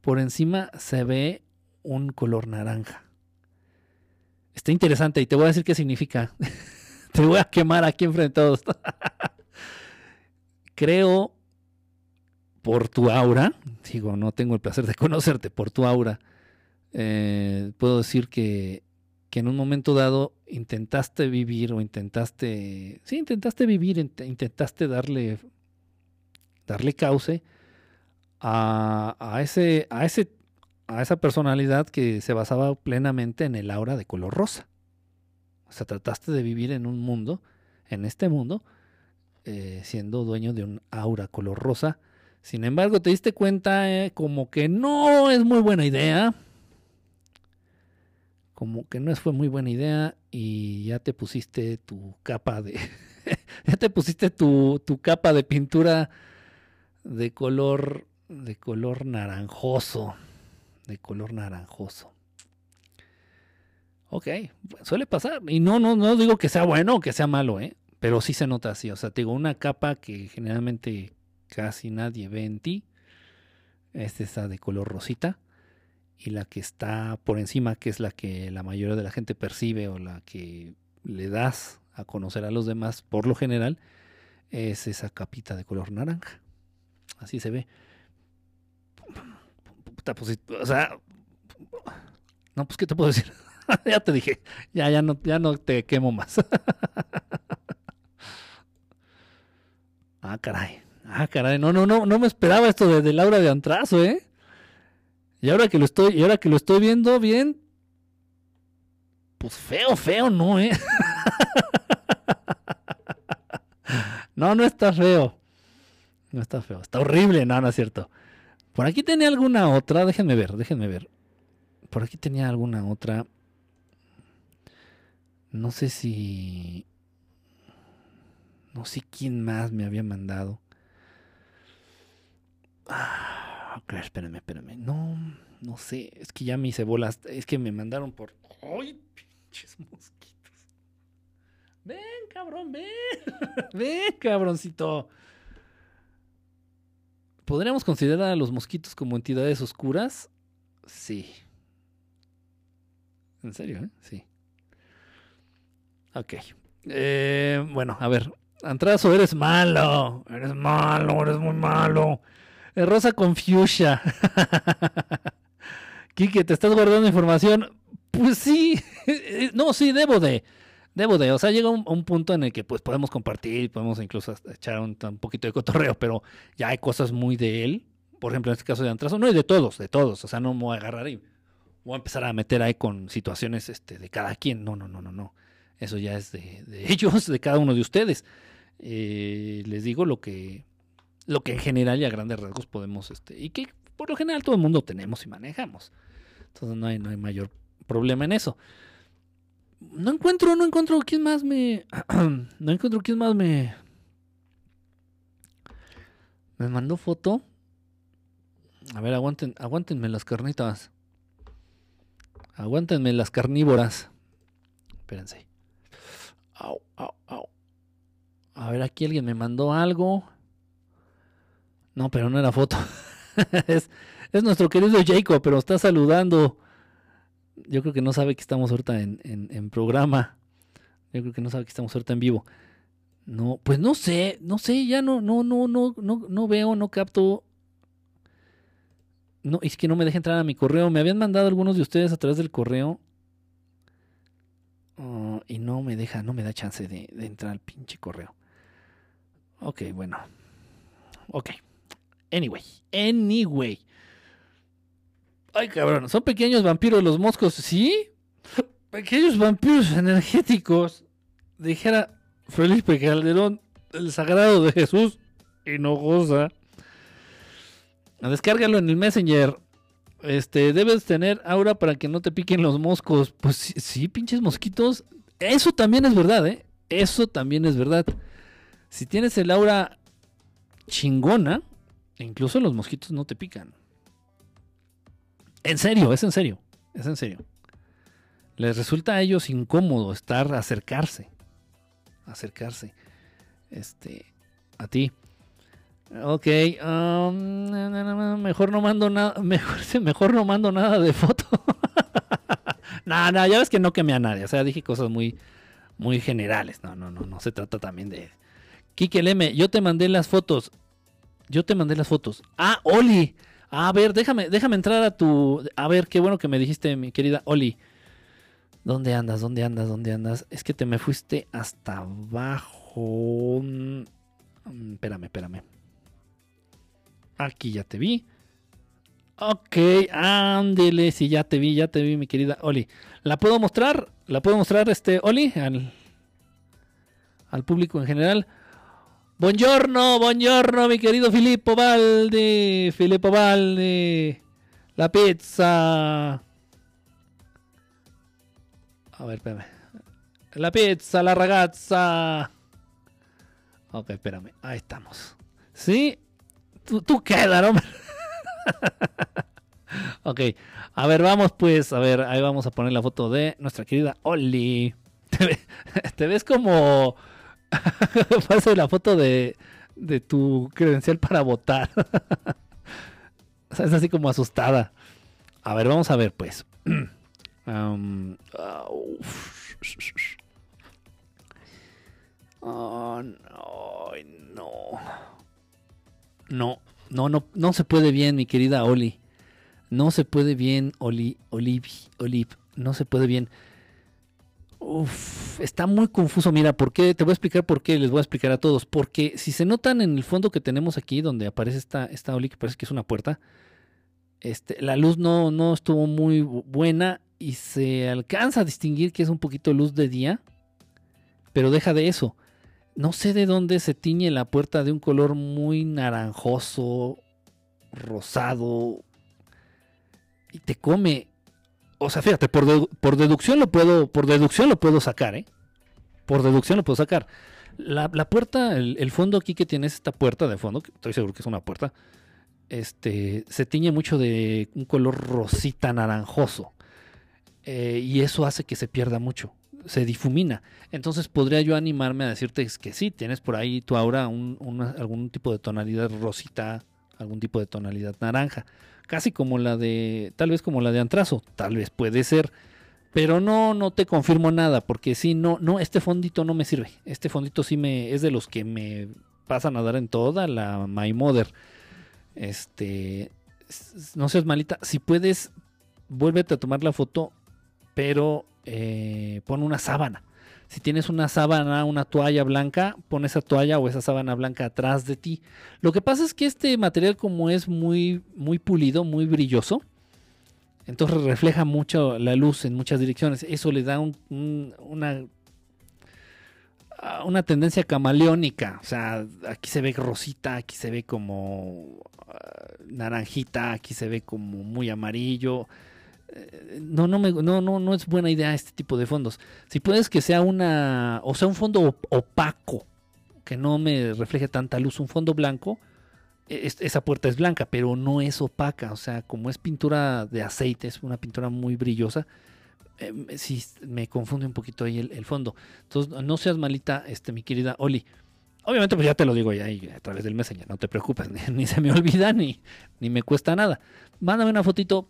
por encima se ve un color naranja. Está interesante y te voy a decir qué significa. te voy a quemar aquí enfrente de todos. Creo, por tu aura, digo, no tengo el placer de conocerte, por tu aura, eh, puedo decir que que en un momento dado intentaste vivir o intentaste, sí, intentaste vivir, intentaste darle, darle cauce a, ese, a, ese, a esa personalidad que se basaba plenamente en el aura de color rosa. O sea, trataste de vivir en un mundo, en este mundo, eh, siendo dueño de un aura color rosa. Sin embargo, te diste cuenta eh, como que no es muy buena idea como que no fue muy buena idea y ya te pusiste tu capa de ya te pusiste tu, tu, capa de pintura de color de color naranjoso de color naranjoso. Ok suele pasar. Y no no no digo que sea bueno o que sea malo eh pero sí se nota así. O sea tengo una capa que generalmente casi nadie ve en ti es esa de color rosita y la que está por encima, que es la que la mayoría de la gente percibe o la que le das a conocer a los demás por lo general, es esa capita de color naranja. Así se ve. Pues, o sea, no, pues, ¿qué te puedo decir? ya te dije, ya, ya, no, ya no te quemo más. ah, caray. Ah, caray. No, no, no, no me esperaba esto de, de Laura de Antrazo, ¿eh? Y ahora que lo estoy, y ahora que lo estoy viendo bien, pues feo, feo, no, eh. no, no está feo. No está feo, está horrible, no, no es cierto. Por aquí tenía alguna otra, déjenme ver, déjenme ver. Por aquí tenía alguna otra. No sé si. No sé quién más me había mandado. Ah. Ok, espérame, espérame. No, no sé. Es que ya me hice bolas. Es que me mandaron por. ¡Ay, pinches mosquitos! Ven, cabrón, ven. ven, cabroncito. ¿Podríamos considerar a los mosquitos como entidades oscuras? Sí. ¿En serio? Eh? Sí. Ok. Eh, bueno, a ver. Antrazo, eres malo. Eres malo, eres muy malo. Rosa con fuchsia. Quique, ¿te estás guardando información? Pues sí. no, sí, debo de. Debo de. O sea, llega un, punto en el que pues podemos compartir, podemos incluso echar un, poquito de cotorreo, pero ya hay cosas muy de él. Por ejemplo, en este caso de Antrazo, no, y de todos, de todos. O sea, no me voy a agarrar y voy a empezar a meter ahí con situaciones este, de cada quien. No, no, no, no, no. Eso ya es de, ellos, de cada uno de ustedes. Eh, les digo lo que lo que en general y a grandes rasgos podemos, este, y que por lo general todo el mundo tenemos y manejamos. Entonces no hay, no hay mayor problema en eso. No encuentro, no encuentro quién más me. no encuentro quién más me. Me mandó foto. A ver, aguanten, aguántenme las carnitas. Aguántenme las carnívoras. Espérense. Au, au, au. A ver, aquí alguien me mandó algo. No, pero no era foto. es, nuestro querido Jacob, pero está saludando. Yo creo que no sabe que estamos ahorita en, programa. Yo creo que no sabe que estamos ahorita en vivo. No, pues no sé, no sé, ya no, no, no, no, no, no veo, no capto. No, es que no me deja entrar a mi correo. Me habían mandado algunos de ustedes a través del correo. Ah, y no me deja, no me da chance de, de entrar al pinche correo. Ok, bueno. Ok. Anyway, anyway. Ay, cabrón, son pequeños vampiros los moscos, ¿sí? Pequeños vampiros energéticos. Dijera Felipe Calderón, el sagrado de Jesús Hinojosa. Descárgalo en el Messenger. Este, debes tener aura para que no te piquen los moscos. Pues sí, sí, pinches mosquitos. Eso también es verdad, ¿eh? Eso también es verdad. Si tienes el aura chingona, incluso los mosquitos no te pican. En serio, es en serio. Es en serio. Les resulta a ellos incómodo estar, acercarse. Acercarse. Este. A ti. Ok. um, mejor no mando nada. Mejor, mejor no mando nada de foto. no, no, ya ves que no quemé a nadie. O sea, dije cosas muy, muy generales. No, no, no. No se trata también de. Kike Leme, yo te mandé las fotos. Yo te mandé las fotos. Ah, Oli. A ver, déjame, déjame entrar a tu. A ver, qué bueno que me dijiste, mi querida Oli. ¿Dónde andas? ¿Dónde andas? ¿Dónde andas? Es que te me fuiste hasta abajo. Mm, espérame, espérame. Aquí ya te vi. Ok, ándele, sí, ya te vi, ya te vi, mi querida Oli. ¿La puedo mostrar? ¿La puedo mostrar, este, Oli? Al, al público en general. Buongiorno, buongiorno, mi querido Filippo Valde. Filippo Valde. La pizza. A ver, espérame. La pizza, la ragazza. Ok, espérame. Ahí estamos. ¿Sí? Tú, tú queda, hombre. ok. A ver, vamos pues. A ver, ahí vamos a poner la foto de nuestra querida Oli. Te, ves como Paso la foto de, de tu credencial para votar. es así como asustada. A ver, vamos a ver, pues. um, no, no. No, no, no, no se puede bien, mi querida Oli. No se puede bien, Oli, Oliv, Oliv. No se puede bien. Está muy confuso. Mira, ¿por qué? Te voy a explicar por qué. Les voy a explicar a todos. Porque si se notan en el fondo que tenemos aquí, donde aparece esta, esta Oli, que parece que es una puerta, este, la luz no, no estuvo muy buena y se alcanza a distinguir que es un poquito luz de día, pero deja de eso. No sé de dónde se tiñe la puerta de un color muy naranjoso, rosado, y te come o sea, fíjate, por, deducción lo puedo, por deducción lo puedo sacar, ¿eh? Por deducción lo puedo sacar. La, puerta, el, fondo aquí que tienes, esta puerta de fondo, estoy seguro que es una puerta, este, se tiñe mucho de un color rosita naranjoso. Eh, y eso hace que se pierda mucho, se difumina. Entonces podría yo animarme a decirte que sí, tienes por ahí tu aura algún tipo de tonalidad rosita, algún tipo de tonalidad naranja casi como la de, tal vez como la de Antrazo, tal vez puede ser, pero no, no te confirmo nada, porque si no, no, este fondito no me sirve, este fondito sí me, es de los que me pasan a dar en toda la My Mother, este, no seas malita, si puedes, vuélvete a tomar la foto, pero eh, pon una sábana, si tienes una sábana, una toalla blanca, pon esa toalla o esa sábana blanca atrás de ti. Lo que pasa es que este material como es muy, muy pulido, muy brilloso, entonces refleja mucho la luz en muchas direcciones. Eso le da una, una tendencia camaleónica. O sea, aquí se ve rosita, aquí se ve como ah, naranjita, aquí se ve como muy amarillo no, no, me, no, no, no es buena idea este tipo de fondos. Si puedes que sea una, o sea, un fondo opaco, que no me refleje tanta luz, un fondo blanco, e, esa puerta es blanca, pero no es opaca, o sea, como es pintura de aceite, es una pintura muy brillosa, eh, si me confunde un poquito ahí el, fondo. Entonces, no seas malita, este, mi querida Oli. Obviamente, pues ya te lo digo ya a través del Messenger, no te preocupes, ni, se me olvida, ni, ni me cuesta nada. Mándame una fotito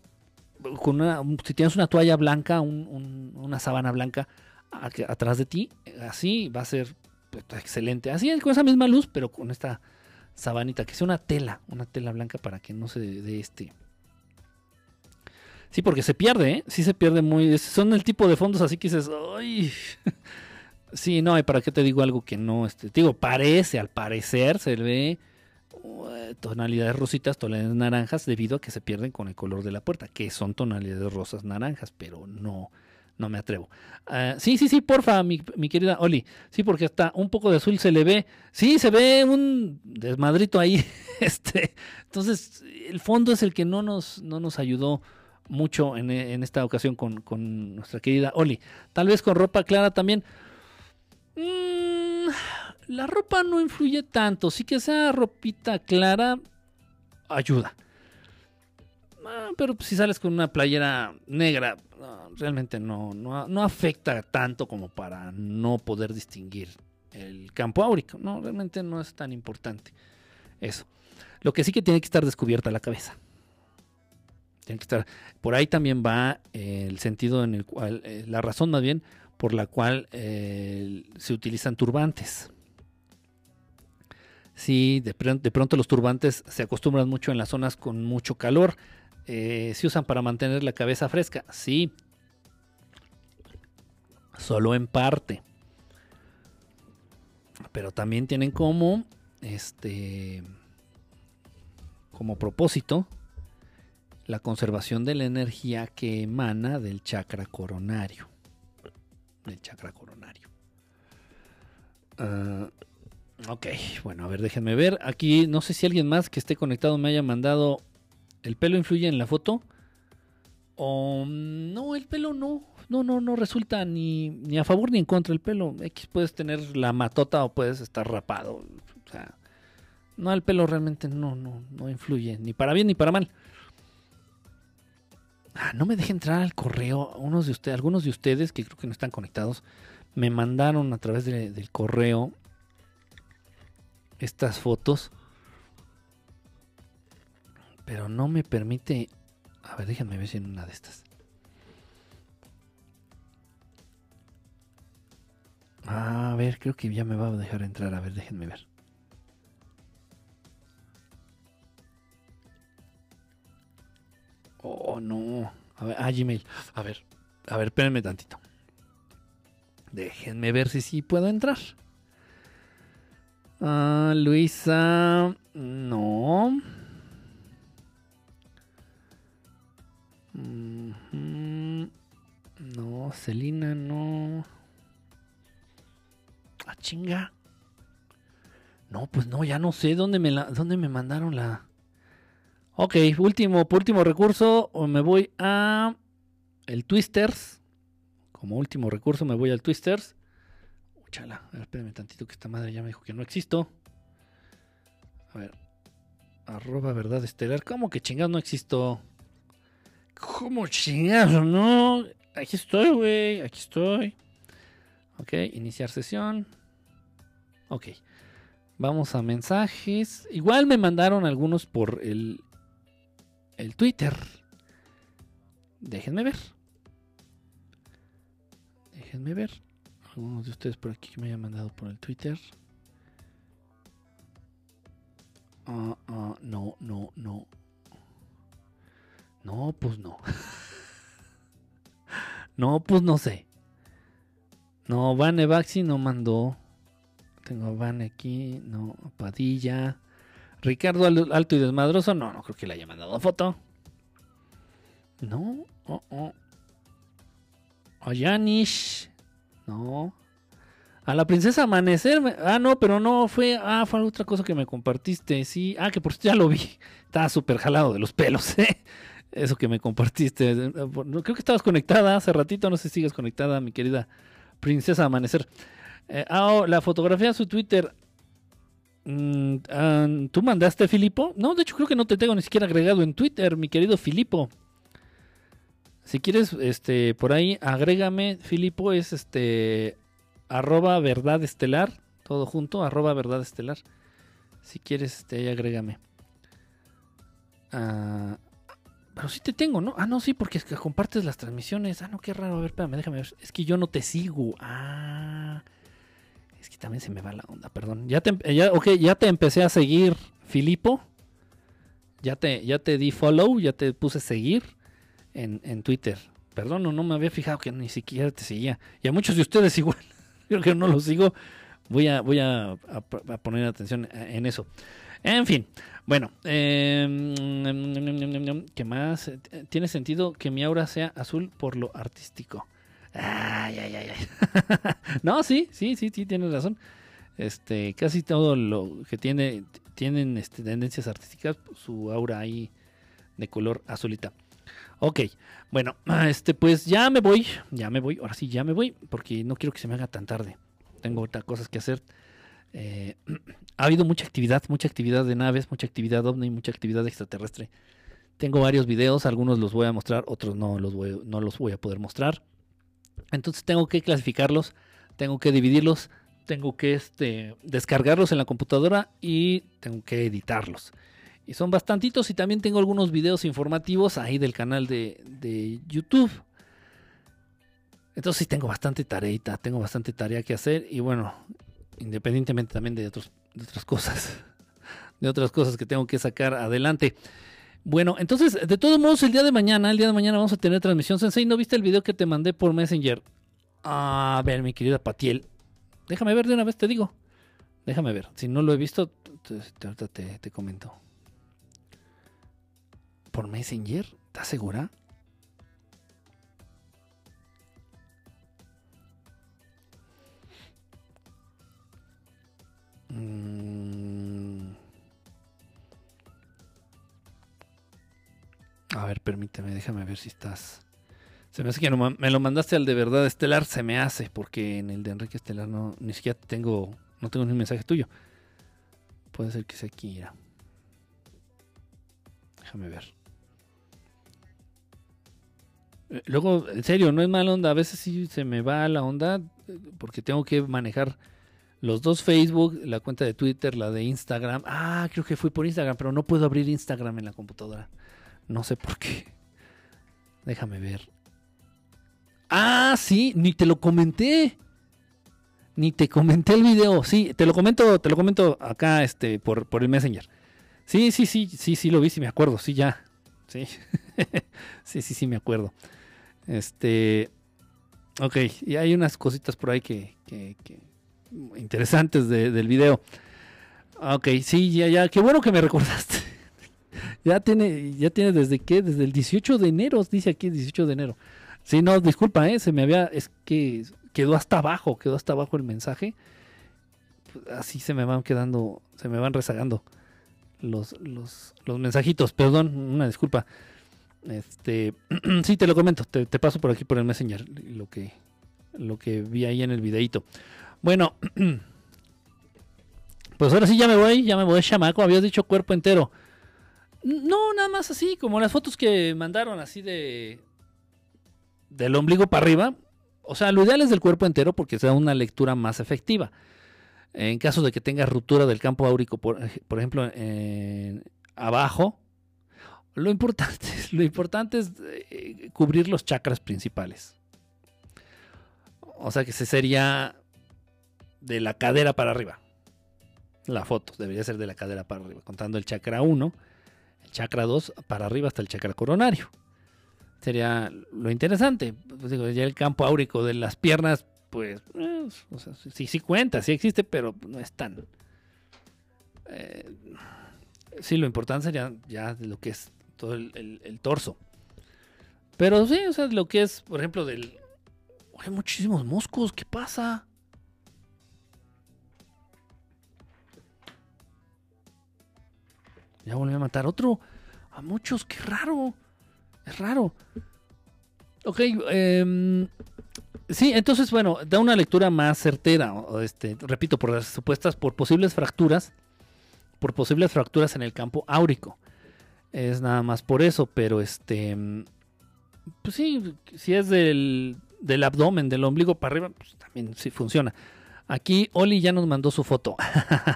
si tienes una toalla blanca, una sábana blanca atrás de ti, así va a ser pues, excelente. Así con esa misma luz, pero con esta sabanita, que sea una tela, una tela blanca para que no se dé este. Sí, porque se pierde, ¿eh? Sí se pierde muy. Son el tipo de fondos así que dices, ¡ay! Sí, no, ¿para qué te digo algo que no? Este, digo, parece, al parecer se ve tonalidades rositas, tonalidades naranjas, debido a que se pierden con el color de la puerta, que son tonalidades rosas naranjas, pero no, no me atrevo. Ah, sí, sí, sí, porfa, mi, mi, querida Oli. Sí, porque hasta un poco de azul se le ve. Sí, se ve un desmadrito ahí. este, entonces, el fondo es el que no nos, no nos ayudó mucho en, en esta ocasión con, con, nuestra querida Oli. Tal vez con ropa clara también. Mmm la ropa no influye tanto. Sí que sea ropita clara, ayuda. Ah, pero si sales con una playera negra, realmente no, no, afecta tanto como para no poder distinguir el campo áurico. No, realmente no es tan importante eso. Lo que sí que tiene que estar descubierta la cabeza. Tiene que estar. Por ahí también va el sentido en el cual, eh, la razón más bien por la cual eh, se utilizan turbantes. Sí, de, pronto los turbantes se acostumbran mucho en las zonas con mucho calor. Eh, se usan para mantener la cabeza fresca. Sí. Solo en parte. Pero también tienen como este como propósito la conservación de la energía que emana del chakra coronario. Del chakra coronario. Uh, Ok, bueno, a ver, déjenme ver. Aquí no sé si alguien más que esté conectado me haya mandado. ¿El pelo influye en la foto? O no, el pelo no. No, no, no resulta ni, ni a favor ni en contra el pelo. X puedes tener la matota o puedes estar rapado. O sea, no, el pelo realmente no, no, no influye, ni para bien ni para mal. Ah, no me deje entrar al correo. De algunos de ustedes que creo que no están conectados, me mandaron a través del correo estas fotos. Pero no me permite... A ver, déjenme ver si en una de estas. A ver, creo que ya me va a dejar entrar. A ver, déjenme ver. Oh, no. A ver, ah, Gmail. A ver, a ver, espérenme tantito. Déjenme ver si sí puedo entrar. Ah, Luisa, no. No, Celina, no. Ah, chinga. No, pues no, ya no sé dónde me, dónde me mandaron la. Ok, último, por último recurso, me voy a el Twisters. Como último recurso me voy al Twisters. Chala, a ver, espérame tantito que esta madre ya me dijo que no existo. A ver. Arroba verdad estelar. ¿Cómo que chingado no existo? ¿Cómo chingado? No. Aquí estoy, güey. Aquí estoy. Ok, iniciar sesión. Ok. Vamos a mensajes. Igual me mandaron algunos por el, el Twitter. Déjenme ver. Déjenme ver algunos de ustedes por aquí que me hayan mandado por el Twitter. Ah, ah, no, no, no. No, pues no. no, pues no sé. No, Vane Baxi no mandó. Tengo a Vane aquí. No, Padilla. Ricardo Alto y Desmadroso. No, no creo que le haya mandado foto. No. Oh, oh. Oyanish. No. A la princesa Amanecer. Ah, no, pero no, fue. Ah, fue otra cosa que me compartiste. Sí. Ah, que por ya lo vi. Estaba súper jalado de los pelos, ¿eh? Eso que me compartiste. Creo que estabas conectada hace ratito. No sé si sigues conectada, mi querida princesa Amanecer. Eh, ah, oh, la fotografía de su Twitter. Mm, ah, ¿Tú mandaste, Filipo? No, de hecho creo que no te tengo ni siquiera agregado en Twitter, mi querido Filipo. Si quieres, este, por ahí, agrégame, Filipo, es este, arroba verdad estelar, todo junto, arroba verdad estelar. Si quieres, este, ahí agrégame. Ah, pero sí te tengo, ¿no? Ah, no, sí, porque es que compartes las transmisiones. Ah, no, qué raro. A ver, espérame, déjame ver. Es que yo no te sigo. Ah. Es que también se me va la onda, perdón. Ya te, ya, ya te empecé a seguir, Filipo. Ya te, ya te di follow, ya te puse seguir en, en Twitter. Perdón, no, me había fijado que ni siquiera te seguía. Y a muchos de ustedes igual. Creo que no los sigo. Voy a, voy a, poner atención en eso. En fin, bueno, eh, ¿qué más? Tiene sentido que mi aura sea azul por lo artístico. Ay, ay, ay, ay. no, sí, sí, sí, sí, tienes razón. Este, casi todo lo que tiene, tienen este, tendencias artísticas, su aura ahí de color azulita. Ok, bueno, este, pues ya me voy, ya me voy, ahora sí, ya me voy, porque no quiero que se me haga tan tarde. Tengo otras cosas que hacer. Eh, ha habido mucha actividad, mucha actividad de naves, mucha actividad ovni, mucha actividad extraterrestre. Tengo varios videos, algunos los voy a mostrar, otros no los voy, no los voy a poder mostrar. Entonces tengo que clasificarlos, tengo que dividirlos, tengo que este, descargarlos en la computadora y tengo que editarlos. Y son bastantitos y también tengo algunos videos informativos ahí del canal de, de YouTube. Entonces sí tengo bastante tarea, tengo bastante tarea que hacer y bueno, independientemente también de, otros, de otras cosas, de otras cosas que tengo que sacar adelante. Bueno, entonces, de todos modos, el día de mañana, el día de mañana vamos a tener transmisión. Sensei, ¿no viste el video que te mandé por Messenger? A ver, mi querida Patiel. Déjame ver de una vez, te digo. Déjame ver. Si no lo he visto, ahorita te, te comento por Messenger? ¿Estás segura? Mm. A ver, permíteme, déjame ver si estás. Se me hace que me lo mandaste al de verdad estelar, se me hace, porque en el de Enrique Estelar no, ni siquiera tengo, no tengo ni un mensaje tuyo. Puede ser que sea aquí, Déjame ver. Luego, en serio, no es mala onda. A veces sí se me va la onda eh, porque tengo que manejar los dos Facebook, la cuenta de Twitter, la de Instagram. Ah, creo que fui por Instagram, pero no puedo abrir Instagram en la computadora. No sé por qué. Déjame ver. Ah, sí, ni te lo comenté. Ni te comenté el video. Sí, te lo comento, te lo comento acá este por, por el Messenger. Sí, sí, sí, sí, sí lo vi, sí me acuerdo, sí ya. Sí, sí, sí me acuerdo. Este. Ok, y hay unas cositas por ahí que, interesantes del video. Ok, sí, ya, ya, qué bueno que me recordaste. ya tiene, ya tiene desde qué, desde el 18 de enero, dice aquí 18 de enero. Sí, no, disculpa, eh, se me había, es que quedó hasta abajo, quedó hasta abajo el mensaje. Así se me van quedando, se me van rezagando los, los, los mensajitos, perdón, una disculpa. Este, sí, te lo comento, te, paso por aquí por el Messenger lo que, lo que vi ahí en el videito. Bueno, pues ahora sí ya me voy, ya me voy, chamaco. Habías dicho cuerpo entero. No, nada más así, como las fotos que mandaron así de del ombligo para arriba. O sea, lo ideal es del cuerpo entero porque sea una lectura más efectiva. En caso de que tenga ruptura del campo áurico, por, por ejemplo, abajo, lo importante, lo importante es eh, cubrir los chakras principales. O sea que se sería de la cadera para arriba. La foto debería ser de la cadera para arriba, contando el chakra 1, el chakra 2 para arriba hasta el chakra coronario. Sería lo interesante. Pues ya el campo áurico de las piernas, pues, eh, sí, sí cuenta, sí existe, pero no es tan. Eh, sí, lo importante sería ya lo que es todo el, torso. Pero sí, o sea, lo que es, por ejemplo, del... Hay muchísimos moscos, ¿qué pasa? Ya volví a matar otro. A muchos, qué raro. Es raro. Ok, eh, sí, entonces, bueno, da una lectura más certera. Este, repito, por las supuestas, por posibles fracturas, por posibles fracturas en el campo áurico. Es nada más por eso, pero este. Pues sí, si es del, del abdomen, del ombligo para arriba, pues también sí funciona. Aquí Oli ya nos mandó su foto.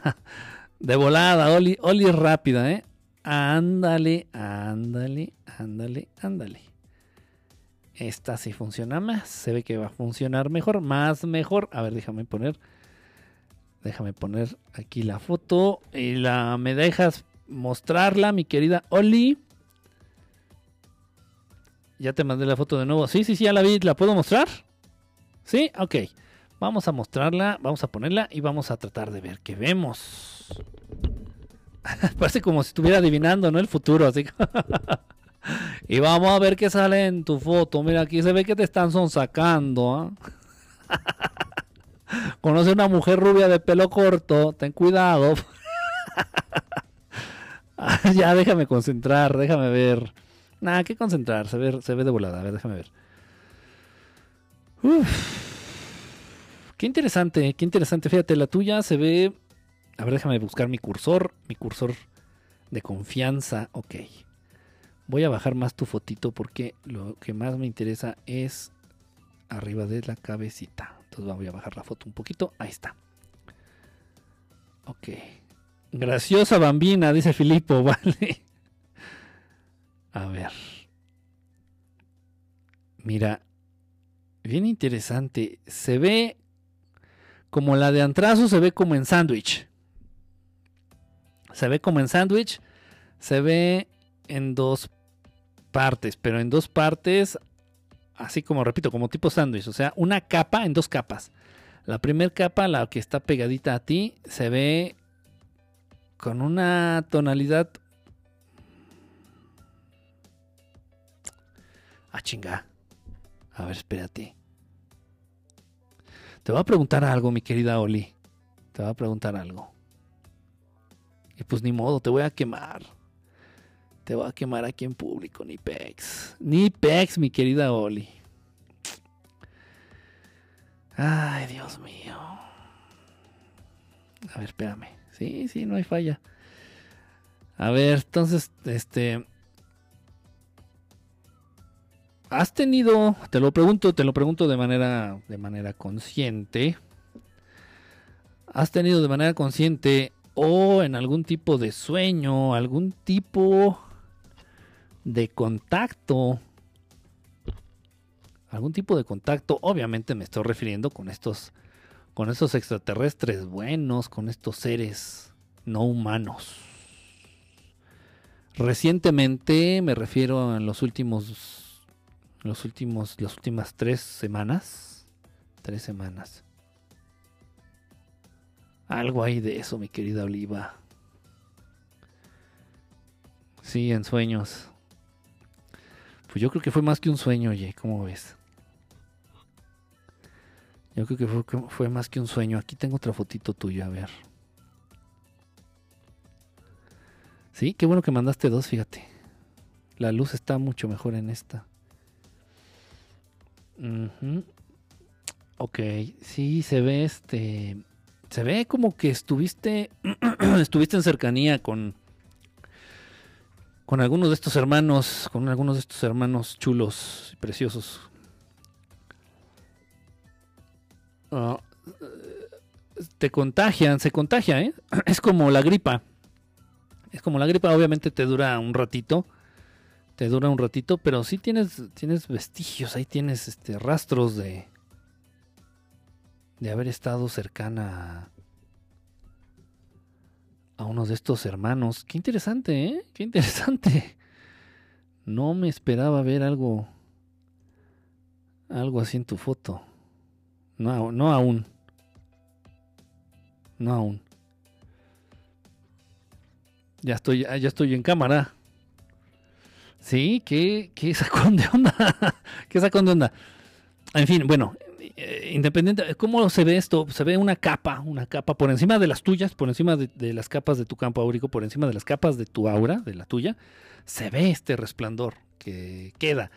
de volada, Oli, Oli es rápida, ¿eh? Ándale, ándale, ándale, ándale. Esta sí funciona más. Se ve que va a funcionar mejor, más mejor. A ver, déjame poner Déjame poner aquí la foto y la me dejas mostrarla, mi querida Oli. Ya te mandé la foto de nuevo. Sí, sí, sí, ya la vi. ¿La puedo mostrar? Sí, ok. Vamos a mostrarla, vamos a ponerla y vamos a tratar de ver qué vemos. Parece como si estuviera adivinando, ¿no? El futuro, así. y vamos a ver qué sale en tu foto. Mira, aquí se ve que te están sonsacando. ¿ah? Conoce una mujer rubia de pelo corto, ten cuidado. ya, déjame concentrar, déjame ver. Nada, que concentrar, se ve, se ve de volada. A ver, déjame ver. Qué interesante, qué interesante. Fíjate, la tuya se ve. A ver, déjame buscar mi cursor. Mi cursor de confianza. Ok. Voy a bajar más tu fotito porque lo que más me interesa es arriba de la cabecita. Entonces voy a bajar la foto un poquito. Ahí está. Ok. Graciosa bambina, dice Filipo, vale. A ver. Mira, bien interesante. Se ve como la de Antrazo, se ve como en sándwich. Se ve como en sándwich. Se ve en dos partes, pero en dos partes, así como repito, como tipo sándwich. O sea, una capa en dos capas. La primera capa, la que está pegadita a ti, se ve con una tonalidad Ah, chinga. A ver, espérate. Te voy a preguntar algo, mi querida Oli. Te voy a preguntar algo. Y pues ni modo, te voy a quemar. Te voy a quemar aquí en público, ni pex. Ni pex, mi querida Oli. Ay, Dios mío. A ver, espérame. Sí, sí, no hay falla. A ver, entonces, este. ¿Has tenido, te lo pregunto, te lo pregunto de manera, de manera consciente, has tenido de manera consciente o en algún tipo de sueño, algún tipo de contacto, algún tipo de contacto, obviamente me estoy refiriendo con estos, con estos extraterrestres buenos, con estos seres no humanos. Recientemente, me refiero en los últimos los últimos, las últimas tres semanas. Tres semanas. Algo hay de eso, mi querida Oliva. Sí, en sueños. Pues yo creo que fue más que un sueño, oye, ¿cómo ves? Yo creo que fue, más que un sueño. Aquí tengo otra fotito tuya, a ver. Sí, qué bueno que mandaste dos, fíjate. La luz está mucho mejor en esta. Ok, sí, se ve este. Se ve como que estuviste. estuviste en cercanía con. Con algunos de estos hermanos. Con algunos de estos hermanos chulos y preciosos. Ah, te contagian, se contagia, ¿eh? Es como la gripa. Es como la gripa, obviamente te dura un ratito te dura un ratito, pero sí tienes, tienes vestigios, ahí tienes este, rastros de, de haber estado cercana a, uno de estos hermanos. Qué interesante, ¿eh? Qué interesante. No me esperaba ver algo, algo así en tu foto. No, no aún. No aún. Ya estoy, ya estoy en cámara. Sí, qué, qué sacón de onda. qué sacón de onda. En fin, bueno, eh, independiente, ¿cómo se ve esto? Se ve una capa, una capa por encima de las tuyas, por encima de, las capas de tu campo áurico, por encima de las capas de tu aura, de la tuya, se ve este resplandor que queda.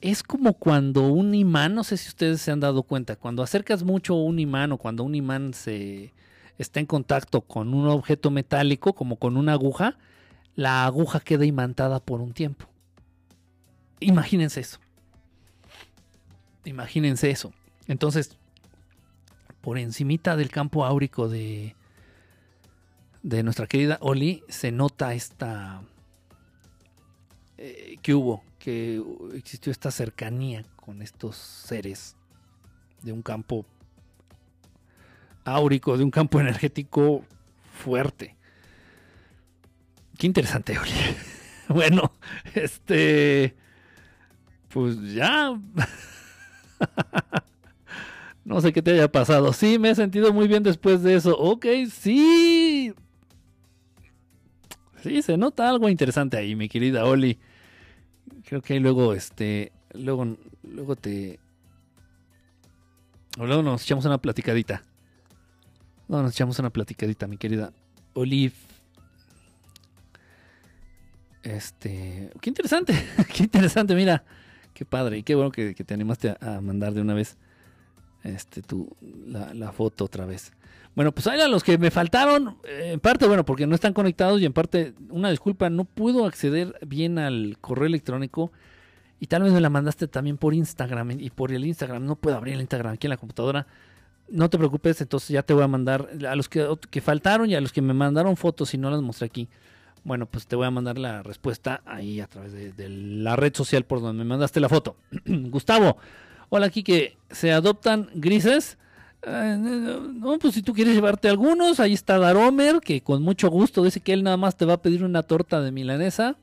Es como cuando un imán, no sé si ustedes se han dado cuenta, cuando acercas mucho un imán o cuando un imán se está en contacto con un objeto metálico, como con una aguja, la aguja queda imantada por un tiempo. Imagínense eso. Imagínense eso. Entonces, por encimita del campo áurico de, de nuestra querida Oli, se nota esta... Eh, que hubo, que existió esta cercanía con estos seres de un campo áurico, de un campo energético fuerte. Qué interesante, Oli. bueno, este. Pues ya. no sé qué te haya pasado. Sí, me he sentido muy bien después de eso. Ok, sí. Sí, se nota algo interesante ahí, mi querida Oli. Creo que ahí luego, este. Luego, luego te. O luego nos echamos una platicadita. Luego nos echamos una platicadita, mi querida Olive. Este. Qué interesante. qué interesante, mira. Qué padre. Y qué bueno que, te animaste a, mandar de una vez este, tu, la, foto otra vez. Bueno, pues ahí a los que me faltaron, eh, en parte, bueno, porque no están conectados y en parte, una disculpa, no puedo acceder bien al correo electrónico y tal vez me la mandaste también por Instagram y por el Instagram, no puedo abrir el Instagram aquí en la computadora. No te preocupes, entonces ya te voy a mandar a los que, que faltaron y a los que me mandaron fotos y no las mostré aquí. Bueno, pues te voy a mandar la respuesta ahí a través de, la red social por donde me mandaste la foto. Gustavo, hola que se adoptan grises. No, pues si tú quieres llevarte algunos, ahí está Daromer, que con mucho gusto dice que él nada más te va a pedir una torta de milanesa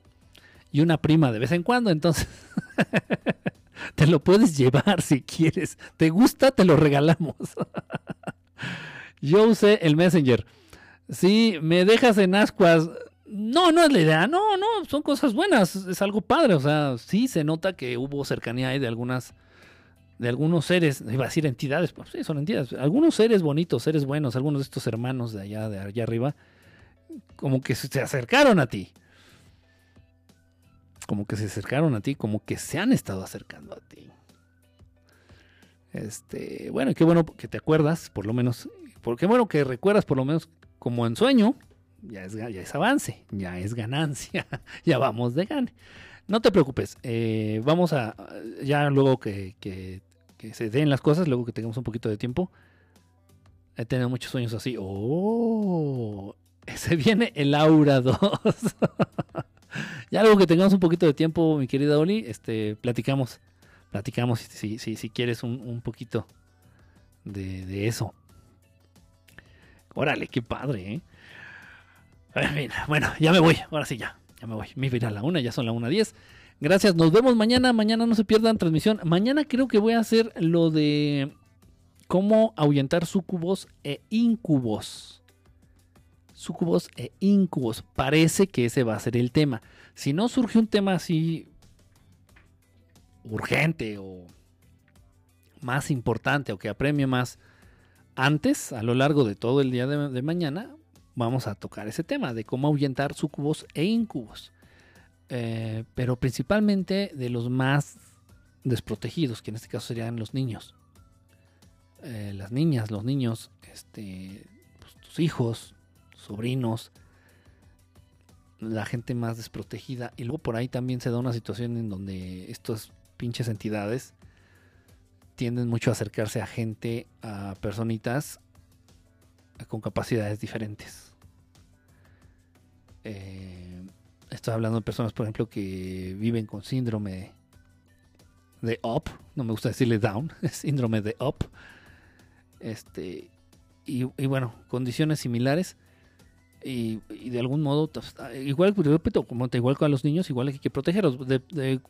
y una prima de vez en cuando, entonces te lo puedes llevar si quieres. ¿Te gusta? Te lo regalamos. Yo usé el Messenger. Si me dejas en ascuas, no, no es la idea, no, no, son cosas buenas, es algo padre, o sea, sí se nota que hubo cercanía ahí de algunas, de algunos seres, iba a decir entidades, pues sí, son entidades, algunos seres bonitos, seres buenos, algunos de estos hermanos de allá, de allá arriba, como que se acercaron a ti, como que se acercaron a ti, como que se han estado acercando a ti. Este, bueno, qué bueno que te acuerdas, por lo menos, porque bueno que recuerdas por lo menos como en sueño, ya es, ya es avance, ya es ganancia, ya vamos de gane. No te preocupes, eh, vamos a, ya luego que, que, se den las cosas, luego que tengamos un poquito de tiempo, he tenido muchos sueños así. Oh, se viene el Aura 2. ya luego que tengamos un poquito de tiempo, mi querida Oli, este, platicamos, platicamos si, si, si quieres un, un poquito de, de eso. Órale, qué padre, ¿eh? Bueno, ya me voy. Ahora sí, ya. Ya me voy. Me iba a la una, ya son la una diez. Gracias, nos vemos mañana. Mañana no se pierdan transmisión. Mañana creo que voy a hacer lo de cómo ahuyentar sucubos e incubos. Sucubos e incubos. Parece que ese va a ser el tema. Si no surge un tema así urgente o más importante o que apremie más antes, a lo largo de todo el día de mañana, vamos a tocar ese tema de cómo ahuyentar sucubos e incubos. Eh, pero principalmente de los más desprotegidos, que en este caso serían los niños. Eh, las niñas, los niños, este, pues, tus hijos, sobrinos, la gente más desprotegida. Y luego por ahí también se da una situación en donde estas pinches entidades tienden mucho a acercarse a gente, a personitas con capacidades diferentes. Eh, estoy hablando de personas, por ejemplo, que viven con síndrome de up, no me gusta decirle down, síndrome de up. Este, y, bueno, condiciones similares. Y, de algún modo, pues, igual, repito, como igual con los niños, igual hay que protegerlos. De,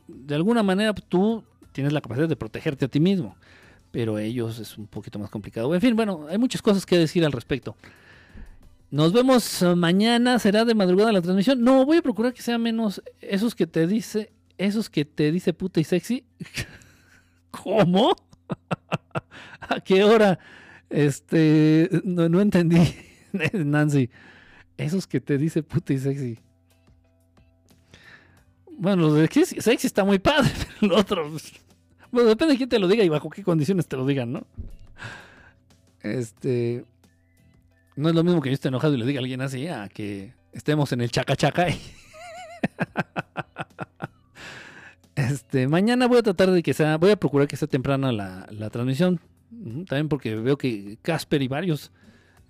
de, alguna manera, tú tienes la capacidad de protegerte a ti mismo, pero ellos es un poquito más complicado. En fin, bueno, hay muchas cosas que decir al respecto. Nos vemos mañana, será de madrugada la transmisión. No, voy a procurar que sea menos esos que te dice, esos que te dice puta y sexy. ¿Cómo? ¿A qué hora? Este, no, entendí, Nancy. Esos que te dice puta y sexy. Bueno, lo de sexy está muy padre, pero lo otro. Bueno, depende de quién te lo diga y bajo qué condiciones te lo digan, ¿no? Este. No es lo mismo que yo esté enojado y le diga a alguien así, a que estemos en el chaca chaca. este, mañana voy a tratar de que sea, voy a procurar que sea temprana la, transmisión. También porque veo que Casper y varios,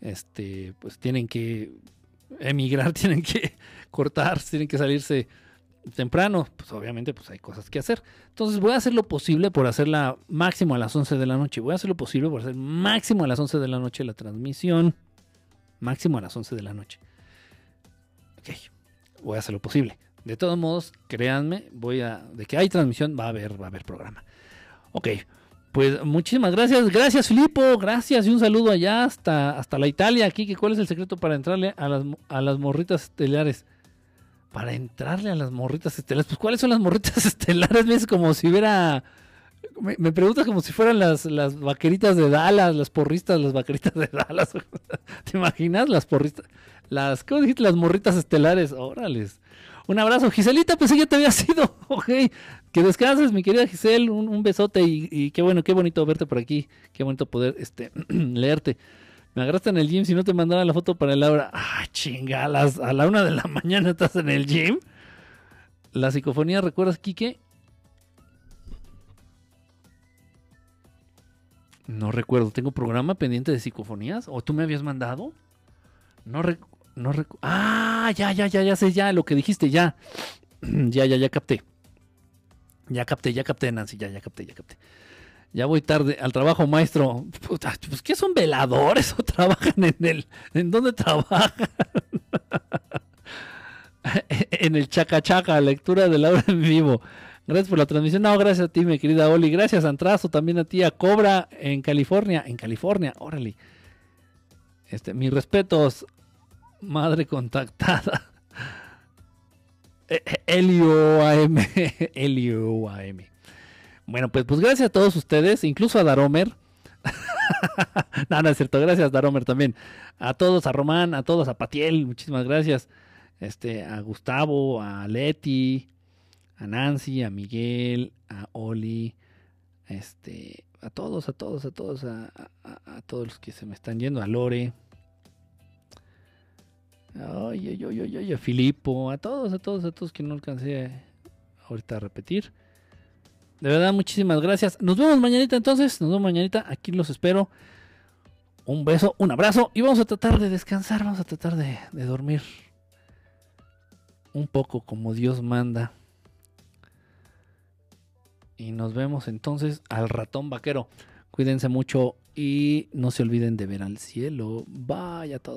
este, pues tienen que emigrar, tienen que cortar, tienen que salirse temprano, pues obviamente pues hay cosas que hacer. Entonces voy a hacer lo posible por hacerla máximo a las 11 de la noche. Voy a hacer lo posible por hacer máximo a las 11 de la noche la transmisión. Máximo a las 11 de la noche. Ok, voy a hacer lo posible. De todos modos, créanme, voy a... De que hay transmisión, va a haber, va a haber programa. Ok, pues muchísimas gracias. Gracias, Filipo. Gracias y un saludo allá hasta, hasta la Italia. Aquí, ¿cuál es el secreto para entrarle a las, a las morritas estelares? Para entrarle a las morritas estelares. Pues, ¿cuáles son las morritas estelares? Es como si hubiera. Me, me, preguntas como si fueran las, las vaqueritas de Dallas, las porristas, las vaqueritas de Dallas. ¿Te imaginas? Las porristas. Las, ¿cómo dijiste? Las morritas estelares. Órales. Un abrazo, Giselita, pues ya te había sido. Ok, que descanses, mi querida Giselle. Un, un besote y, y, qué bueno, qué bonito verte por aquí. Qué bonito poder este, leerte. Me agarraste en el gym si no te mandaba la foto para el Laura. Ah, chingalas. A la una de la mañana estás en el gym. La psicofonía, ¿recuerdas, Quique? No recuerdo. ¿Tengo programa pendiente de psicofonías? ¿O tú me habías mandado? No recuerdo. No ah, ya, ya, ya, ya sé, ya, lo que dijiste, ya. ya, ya, ya capté. Ya capté, ya capté, Nancy, ya, ya capté, ya capté. Ya voy tarde al trabajo, maestro. Puta, pues, ¿qué son veladores o trabajan en el... ¿En dónde trabajan? en el chaca chaca, lectura de Laura en vivo. Gracias por la transmisión. No, gracias a ti, mi querida Oli. Gracias, Antrazo, también a ti, a Cobra en California. En California, órale. Este, mis respetos madre contactada. Helio AM. Helio AM. Bueno, pues, pues gracias a todos ustedes, incluso a Daromer. no, no es cierto, gracias Daromer también. A todos, a Román, a todos, a Patiel, muchísimas gracias. Este, a Gustavo, a Leti, a Nancy, a Miguel, a Oli, este, a todos, a todos, a todos, a, todos los que se me están yendo, a Lore. Ay, ay, ay, ay, a Filipo, a todos, a todos, a todos que no alcancé ahorita a repetir. De verdad, muchísimas gracias. Nos vemos mañanita entonces, nos vemos mañanita, aquí los espero. Un beso, un abrazo y vamos a tratar de descansar, vamos a tratar de dormir un poco como Dios manda. Y nos vemos entonces al ratón vaquero. Cuídense mucho y no se olviden de ver al cielo. Vaya todo.